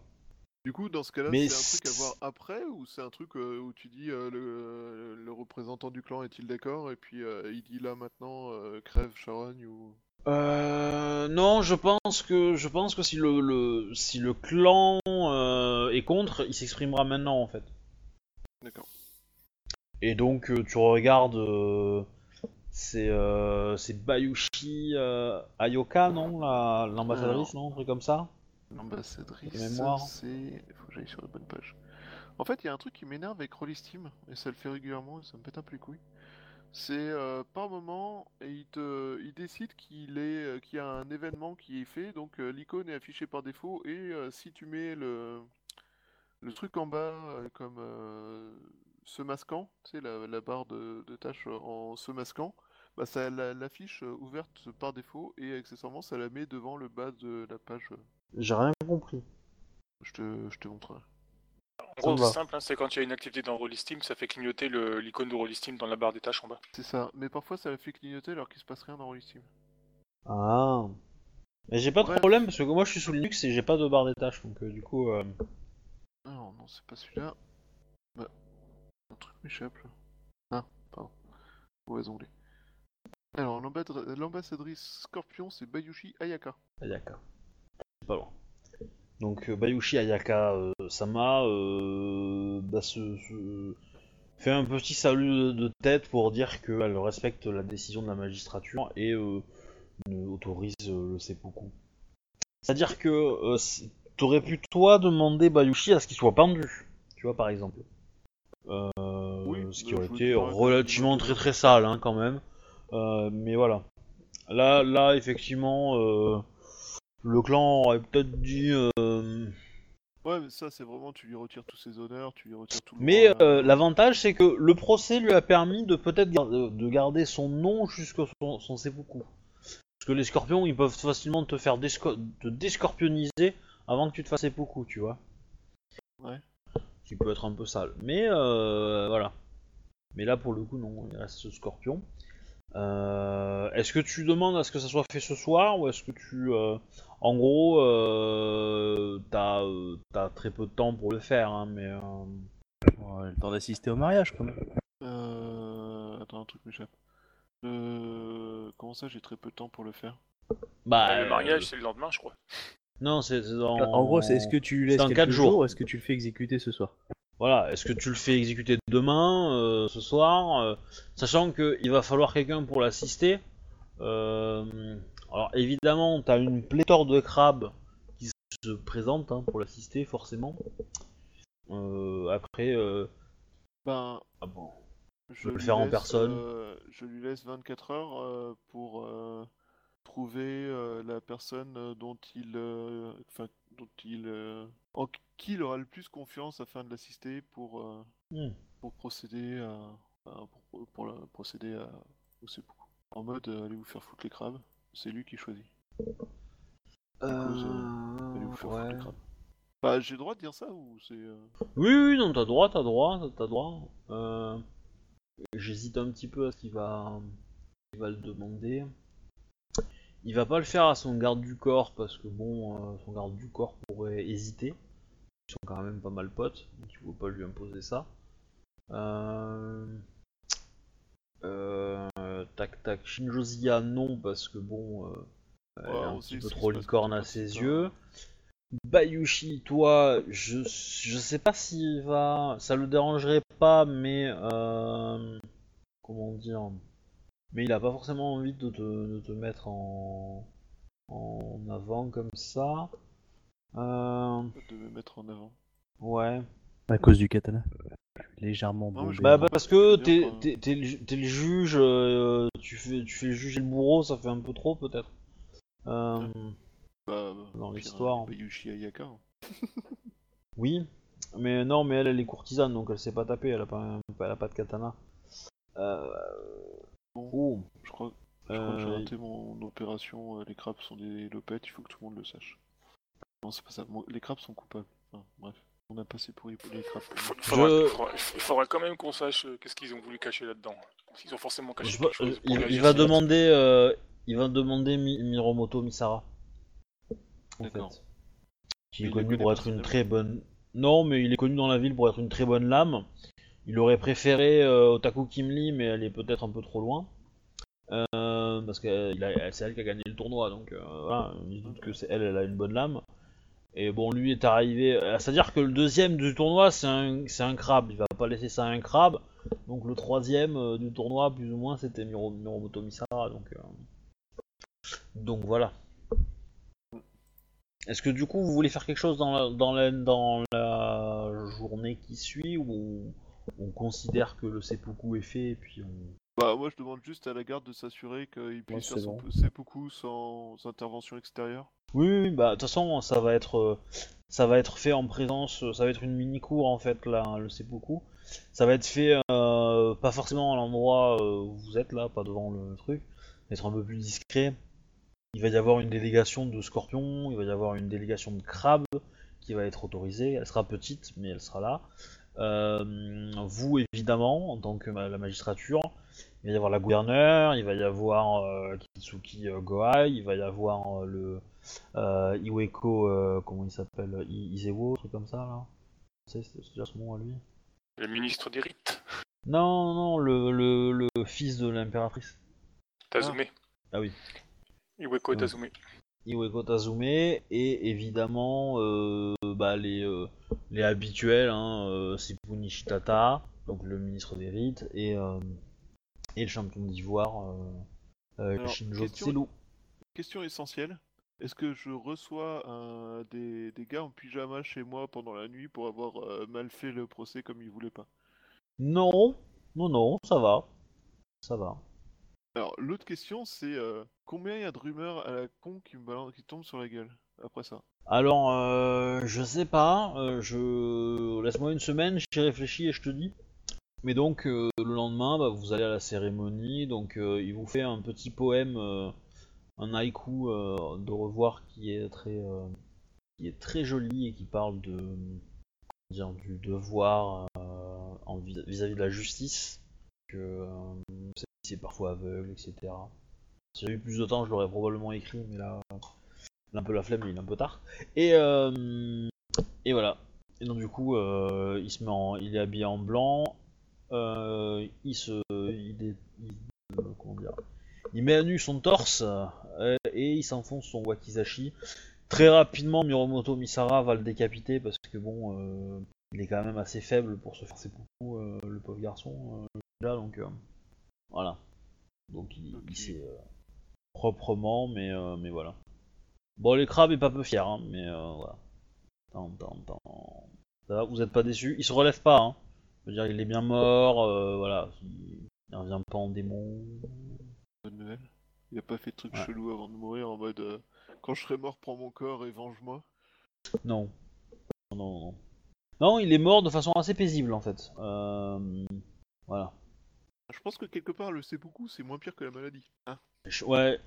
Du coup, dans ce cas-là, Mais c'est un truc à voir après ou c'est un truc euh, où tu dis euh, le, le représentant du clan est-il d'accord et puis euh, il dit là maintenant euh, crève charogne ou Euh, non, je pense que je pense que si le, le si le clan euh, est contre, il s'exprimera maintenant en fait. d'accord. Et donc euh, tu regardes, c'est c'est Bayushi Ayoka non, la- l'ambassadrice non, un truc comme ça? L'ambassadrice, c'est il faut que j'aille sur la bonne page. En fait, il y a un truc qui m'énerve avec Rollistim et ça le fait régulièrement et ça me pète un peu les couilles. C'est euh, par moment, et il te, il décide qu'il est, euh, qu'il y a un événement qui est fait, donc euh, l'icône est affichée par défaut, et si tu mets le, le truc en bas comme se masquant, sais, la, la barre de, de tâches en se masquant, bah ça la- l'affiche ouverte par défaut, et accessoirement ça la met devant le bas de la page. J'ai rien compris. Je te, je te montrerai. En gros, me va. c'est simple, hein, c'est quand il y a une activité dans Rollistim, ça fait clignoter le- l'icône de Rollistim dans la barre des tâches en bas. C'est ça, mais parfois ça fait clignoter alors qu'il se passe rien dans Rollistim. Ah. Mais j'ai pas de problème parce que moi je suis sous Linux et j'ai pas de barre des tâches donc euh, du coup. euh, Non, non, c'est pas celui-là. Bah, un truc m'échappe là. Ah, pardon. Mauvais onglet. Alors, l'ambassadrice Scorpion, c'est Bayushi Ayaka. Ayaka. C'est pas loin. Donc euh, Bayushi Ayaka euh, Sama euh, bah, se, se- fait un petit salut de, tête pour dire qu'elle respecte la décision de la magistrature et euh, autorise le seppuku. C'est-à-dire que euh, t'aurais pu toi demander Bayushi à ce qu'il soit pendu, tu vois par exemple. Euh, Oui, ce qui aurait été relativement très très sale hein, quand même. Euh, mais voilà. Là, là effectivement, euh, le clan aurait peut-être dit, euh, Ouais, mais ça, c'est vraiment, tu lui retires tous ses honneurs, tu lui retires tout le Mais euh, l'avantage, c'est que le procès lui a permis de peut-être gar- de de garder son nom jusqu'au son, son seppuku. Parce que les scorpions, ils peuvent facilement te faire te déscorpioniser avant que tu te fasses seppuku, tu vois. Ouais. Ce qui peut être un peu sale. Mais euh, voilà. Mais là, pour le coup, non, il reste scorpion. Euh, est-ce que tu demandes à ce que ça soit fait ce soir ou est-ce que tu, euh, en gros, euh, t'as, euh, t'as très peu de temps pour le faire, hein, mais euh, le temps d'assister au mariage quand même. Euh... Attends, un truc m'échappe. Euh... Comment ça, j'ai très peu de temps pour le faire? Bah, le euh, mariage, c'est le lendemain, je crois. Non, c'est c'est dans. En gros, c'est est-ce que tu laisses dans quelques quatre jours. jours ou est-ce que tu le fais exécuter ce soir? Voilà, est-ce que tu le fais exécuter demain, euh, ce soir, euh, sachant qu'il va falloir quelqu'un pour l'assister. Euh, alors évidemment, t'as une pléthore de crabes qui se présentent hein, pour l'assister, forcément. Euh, après, euh, Ben, ah bon. je peux le lui faire en laisse, personne. euh, je lui laisse 24 heures pour trouver la personne dont il, enfin, dont il, en qui il aura le plus confiance afin de l'assister pour, Hmm. pour procéder à, pour, pour procéder à, au. En mode, allez vous faire foutre les crabes. C'est lui qui choisit. Les crabes. Bah, j'ai le droit de dire ça ou c'est. euh, Oui, oui, non, t'as droit, t'as droit, t'as droit. Euh, J'hésite un petit peu à ce qu'il va, il va le demander. Il va pas le faire à son garde du corps parce que bon, euh, son garde du corps pourrait hésiter. Ils sont quand même pas mal potes, donc il faut pas lui imposer ça. Euh... Euh... Tac tac, Shinjozia non parce que bon, euh, elle Ouais, est un petit peu trop licorne à ses yeux. Bayushi, toi, je, je sais pas s'il va. Ça le dérangerait pas, mais. Euh, comment dire Mais il a pas forcément envie de te, de te mettre en, en avant comme ça. Euh, de me mettre en avant. ouais. À cause du katana. Légèrement bombé. Bah, parce ce que t'es le, juge, euh, tu, fais, tu fais le juge et le bourreau, ça fait un peu trop peut-être. Euh, Bah, Dans l'histoire. Ayaka. hein. Oui, mais non, mais elle, elle est courtisane, donc elle sait pas taper, elle a pas, elle a pas de katana. Euh... Bon. Oh, Je crois, je crois que j'ai raté mon opération. les crabes sont des lopettes, il faut que tout le monde le sache. Non, c'est pas ça. Les crabes sont coupables. Enfin, bref, on a passé pour les moi. Il faudra, Je- il faudra- quand même qu'on sache euh, qu'est-ce qu'ils ont voulu cacher là-dedans. Ils ont forcément caché quelque chose. euh, pour il, va demander, euh, il va demander Mi- Miromoto Misara. En fait. Qui est connu pour être une très bonne. Non, mais il est connu dans la ville pour être une très bonne lame. Il aurait préféré euh, Otaku Kimli, mais elle est peut-être un peu trop loin. Euh, parce que c'est elle qui a gagné le tournoi, donc euh, voilà, il se doute que c'est elle, elle a une bonne lame. Et bon, lui est arrivé. euh, C'est-à-dire que le deuxième du tournoi, c'est un, crabe. Il va pas laisser ça à un crabe. Donc le troisième euh, du tournoi, plus ou moins, c'était Miro, Miromoto Misara. Donc, euh, donc voilà. Est-ce que du coup vous voulez faire quelque chose dans la journée qui suit ou on considère que le seppuku est fait et puis on... Bah, moi, je demande juste à la garde de s'assurer qu'il puisse faire son bon. seppuku sans intervention extérieure. Oui, bah de toute façon ça va être euh, ça va être fait en présence, euh, ça va être une mini cour en fait là le seppuku. Ça va être fait euh, pas forcément à l'endroit où vous êtes là, pas devant le truc, être un peu plus discret. Il va y avoir une délégation de scorpions, il va y avoir une délégation de crabes qui va être autorisée. Elle sera petite, mais elle sera là. Euh, vous évidemment en tant que la magistrature, il va y avoir la gouverneure, il va y avoir euh, Kitsuki euh, il va y avoir euh, le euh, Iweko, comment il s'appelle I- Isewo, un truc comme ça là C'est déjà son nom à lui Le ministre des rites, Non, non, le, le, le fils de l'impératrice. Tazume. Ah oui. Iweko. Tazume. Iweko Tazume, et évidemment euh, bah, les, euh, les habituels, hein, euh, Sipu Nishitata, donc le ministre des rites, et, et le champion d'ivoire, Shinjo question-. Question essentielle. Est-ce que je reçois des, des gars en pyjama chez moi pendant la nuit pour avoir mal fait le procès comme ils voulaient pas? Non, non, non, ça va. Ça va. Alors, l'autre question, c'est euh, combien il y a de rumeurs à la con qui me balan- qui tombent sur la gueule après ça? Alors, euh, je sais pas. euh, je laisse-moi une semaine, j'y réfléchis et je te dis. Mais donc le lendemain, bah, vous allez à la cérémonie. Donc il vous fait un petit poème, un haïku de revoir qui est très, qui est très joli et qui parle de du devoir vis-à-vis de la justice. C'est parfois aveugle, etc. Si j'avais eu plus de temps, je l'aurais probablement écrit, mais là, il a un peu la flemme, il est un peu tard. Et, euh, et voilà. Et donc du coup, euh, il se met en, il est habillé en blanc. euh, il se, il est, il- comment dire, il met à nu son torse et il s'enfonce son wakizashi. Très rapidement, Miromoto Misara va le décapiter parce que bon, il est quand même assez faible pour se faire ses euh, le pauvre garçon. là, donc voilà. Donc il, Ok. il s'est euh, proprement, mais euh, mais voilà. Bon, les crabes est pas peu fier, hein, mais euh, voilà. Tant, tant, tant. Ça va, vous êtes pas déçus? Il se relève pas, hein. Je veux dire, il est bien mort, euh, voilà. Il, revient pas en démon. Bonne nouvelle. Il a pas fait de trucs Ouais. chelous avant de mourir en mode euh, quand je serai mort, prends mon corps et venge-moi. Non. Non, non, non. Non, il est mort de façon assez paisible en fait. Euh, voilà. Je pense que quelque part le beaucoup, c'est moins pire que la maladie. Hein Ouais.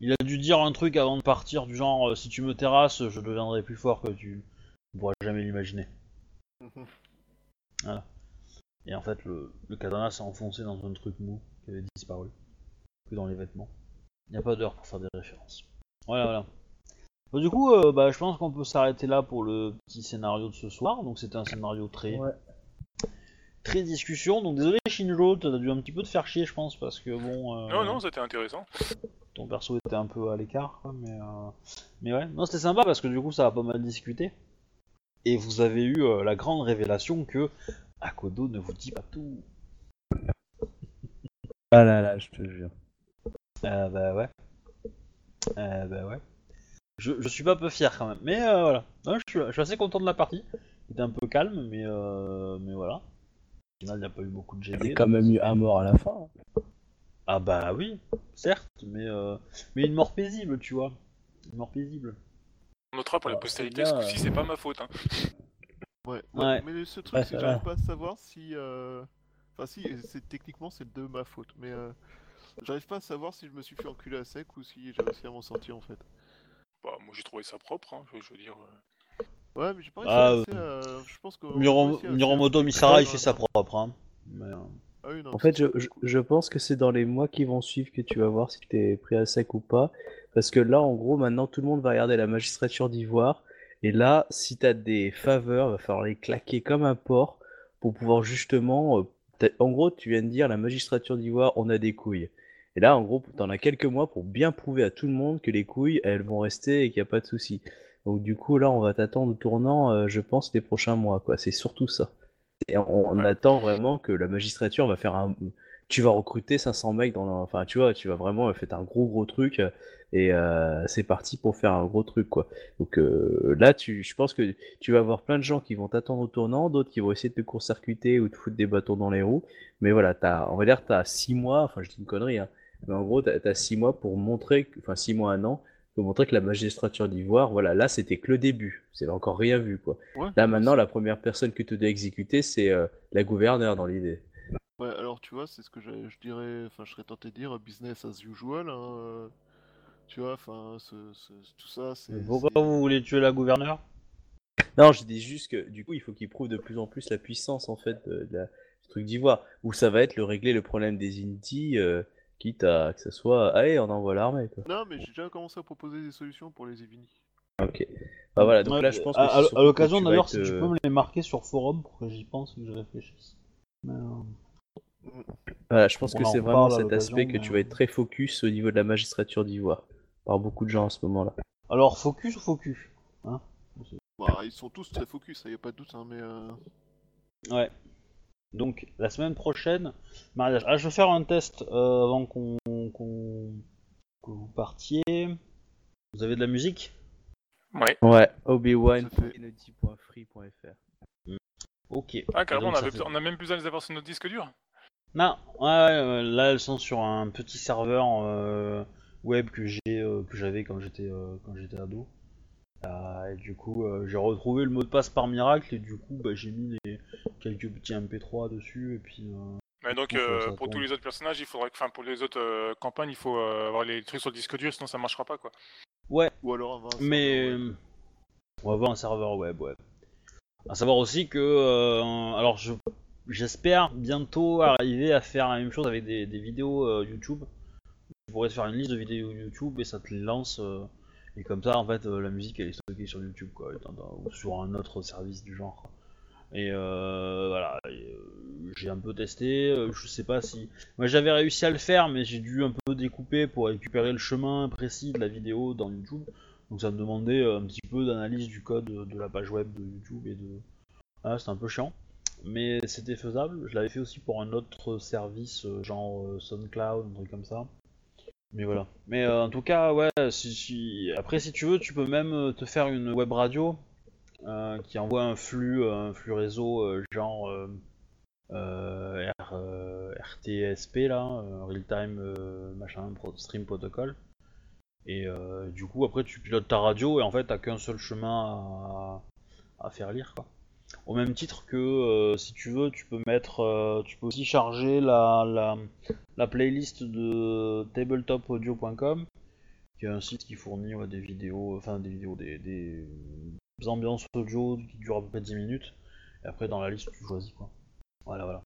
Il a dû dire un truc avant de partir, du genre euh, si tu me terrasses, je deviendrai plus fort que tu ne pourras jamais l'imaginer. Mhm. Et en fait, le, le katana s'est enfoncé dans un truc mou qui avait disparu. Que dans les vêtements. Il n'y a pas d'heure pour faire des références. Voilà, voilà. Bon, du coup, euh, bah, je pense qu'on peut s'arrêter là pour le petit scénario de ce soir. Donc, c'était un scénario très, Ouais. Très discussion. Donc, désolé, Shinjo, t'as dû un petit peu te faire chier, je pense, parce que bon. euh, Non, non, c'était intéressant. ton perso était un peu à l'écart, quoi, mais, euh, mais ouais, non, c'était sympa parce que du coup, ça a pas mal discuté. Et vous avez eu euh, la grande révélation que Akodo ne vous dit pas tout. Ah là là, je te jure. Euh, bah ouais. Euh, bah ouais. Je, je suis pas peu fier quand même, mais euh, voilà. Non, je, suis, je suis assez content de la partie. C'était un peu calme, mais, euh, mais voilà. Final, il n'y a pas eu beaucoup de Il y GD. a quand même eu un mort à la fin. Ah bah oui, certes, mais, euh, mais une mort paisible, tu vois. Une mort paisible. On notera pour la postérité, c'est ce bien, coup-ci, euh. c'est pas ma faute. Hein. Ouais, Ouais. ouais, mais ce truc, Ouais, c'est que j'arrive pas à savoir si. euh, Enfin, si, c'est techniquement c'est de ma faute, mais euh, j'arrive pas à savoir si je me suis fait enculer à sec ou si j'ai réussi à m'en sortir en fait. Bah, moi j'ai trouvé ça propre, hein, je, je veux dire. Euh. Ouais, mais j'ai pas réussi Ah, à assez, euh, Je pense que. Miromoto Misara, il fait ça propre. Hein. Mais, euh, Ah oui, non, En fait, je, pense que c'est dans les mois qui vont suivre que tu vas voir si t'es pris à sec ou pas. Parce que là, en gros, maintenant, tout le monde va regarder la magistrature d'Ivoire. Et là, si t'as des faveurs, va falloir les claquer comme un porc pour pouvoir justement. euh, en gros, tu viens de dire la magistrature d'Ivoire, on a des couilles. Et là, en gros, t'en as quelques mois pour bien prouver à tout le monde que les couilles, elles vont rester et qu'il n'y a pas de souci. Donc, du coup, là, on va t'attendre au tournant, euh, je pense, les prochains mois, quoi. C'est surtout ça. Et on, on attend vraiment que la magistrature va faire un. Tu vas recruter 500 mecs dans. la- Enfin, tu vois, tu vas vraiment faire un gros gros truc euh, et euh, c'est parti pour faire un gros truc, quoi. Donc euh, là, tu, je pense que tu vas avoir plein de gens qui vont t'attendre au tournant, d'autres qui vont essayer de te court-circuiter ou de foutre des bâtons dans les roues. Mais voilà, t'as, on va dire, t'as 6 mois. Enfin, je dis une connerie, hein. Mais en gros, t'as, t'as 6 mois pour montrer. Enfin, 6 mois, un an. Pour montrer que la magistrature d'Ivoire, voilà, là c'était que le début, c'est encore rien vu quoi. Ouais, Là maintenant, la première personne que tu dois exécuter, c'est euh, la gouverneure dans l'idée. Ouais, alors tu vois, c'est ce que je dirais. Enfin, je serais tenté de dire business as usual. Hein, euh, Tu vois, enfin, tout ça, c'est. pourquoi vous voulez tuer la gouverneure? Non, je dis juste que du coup, il faut qu'il prouve de plus en plus la puissance en fait de, de la- du truc d'Ivoire, où ça va être le régler le problème des Indies, euh, quitte à que ce soit, allez, on envoie l'armée quoi. Non, mais j'ai déjà commencé à proposer des solutions pour les Evini. Ok. Bah voilà, donc Ouais, là, je pense que à, l'occasion d'ailleurs, être, si tu euh, peux me les marquer sur forum pour que j'y pense et que je réfléchisse. Mais, euh, Voilà, je pense On que en c'est vraiment cet aspect que mais- tu vas être très focus au niveau de la magistrature d'Ivoire, par beaucoup de gens à ce moment-là. Alors, focus ou focus Bah, ils sont tous très focus, ça y a pas de doute, hein, mais. euh, Ouais. Donc, la semaine prochaine, mariage. Ah, je vais faire un test euh, avant qu'on qu'on- que vous partiez. Vous avez de la musique? Ouais. Ouais, obi-wan. Fait- Ok. Ah, carrément, on, avait, fait- on a même besoin de les avoir sur notre disque dur. Non, ouais, ouais, ouais, là elles sont sur un petit serveur euh, web que j'ai, euh, que j'avais quand j'étais euh, quand j'étais ado. Euh, et du coup, euh, j'ai retrouvé le mot de passe par miracle et du coup, bah, j'ai mis les, quelques petits MP3 dessus et puis. euh, Mais donc, euh, pour tous les autres personnages, il faudrait que, enfin, pour les autres euh, campagnes, il faut euh, avoir les trucs sur le disque dur, sinon ça marchera pas, quoi. Ouais, Ou alors un Vincent, mais on va voir un serveur web, ouais. À savoir aussi que, euh, alors je j'espère bientôt arriver à faire la même chose avec des, des vidéos euh, YouTube. Tu pourrais te faire une liste de vidéos YouTube et ça te les lance. Et comme ça, en fait, euh, la musique elle est stockée sur YouTube, quoi, ou sur un autre service du genre. Et euh, voilà, euh, j'ai un peu testé. je sais pas si, moi j'avais réussi à le faire, mais j'ai dû un peu découper pour récupérer le chemin précis de la vidéo dans YouTube. Donc ça me demandait un petit peu d'analyse du code de la page web de YouTube et de. Ah, c'était un peu chiant. Mais c'était faisable. Je l'avais fait aussi pour un autre service, genre SoundCloud, un truc comme ça. Mais voilà. Mais euh, en tout cas, ouais, si, si- après si tu veux, tu peux même euh, te faire une web radio euh, qui envoie un flux, un flux réseau genre R- RTSP là, Real Time machin Stream Protocol. Et du coup, après, tu pilotes ta radio et en fait, t'as qu'un seul chemin à, à faire lire, quoi. Au même titre que, euh, si tu veux, tu peux mettre, euh, tu peux aussi charger la, la, la playlist de tabletopaudio.com, qui est un site qui fournit des vidéos, enfin des vidéos, des, des ambiances audio qui durent à peu près 10 minutes. Et après, dans la liste, tu choisis, quoi. Voilà, voilà.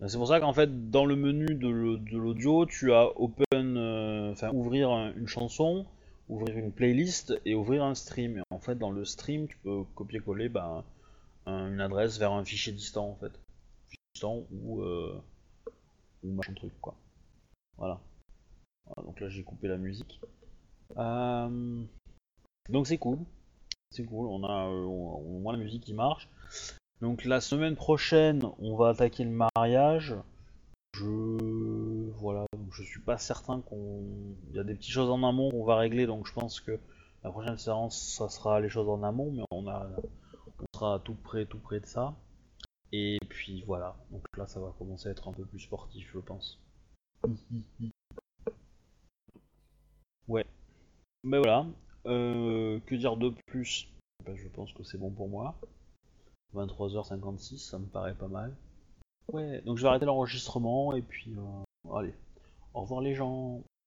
Ben, C'est pour ça qu'en fait, dans le menu de l'audio, tu as open, euh, enfin ouvrir un- une chanson, ouvrir une playlist et ouvrir un stream. Et en fait, dans le stream, tu peux copier-coller ben, un- une adresse vers un fichier distant en fait, distant ou euh, ou machin truc quoi. Voilà. Donc là, j'ai coupé la musique. Euh, Donc c'est cool, c'est cool. On a euh, au moins la musique qui marche. Donc la semaine prochaine, on va attaquer le mariage. Je voilà, donc je suis pas certain qu'on. Il y a des petites choses en amont qu'on va régler, donc je pense que la prochaine séance, ça sera les choses en amont, mais on a, on sera tout près, tout près de ça. Et puis voilà, donc là, ça va commencer à être un peu plus sportif, je pense. Ouais. Mais voilà. Euh, que dire de plus? Ben, Je pense que c'est bon pour moi. 23h56, ça me paraît pas mal. Ouais, donc je vais arrêter l'enregistrement et puis euh, allez. Au revoir les gens.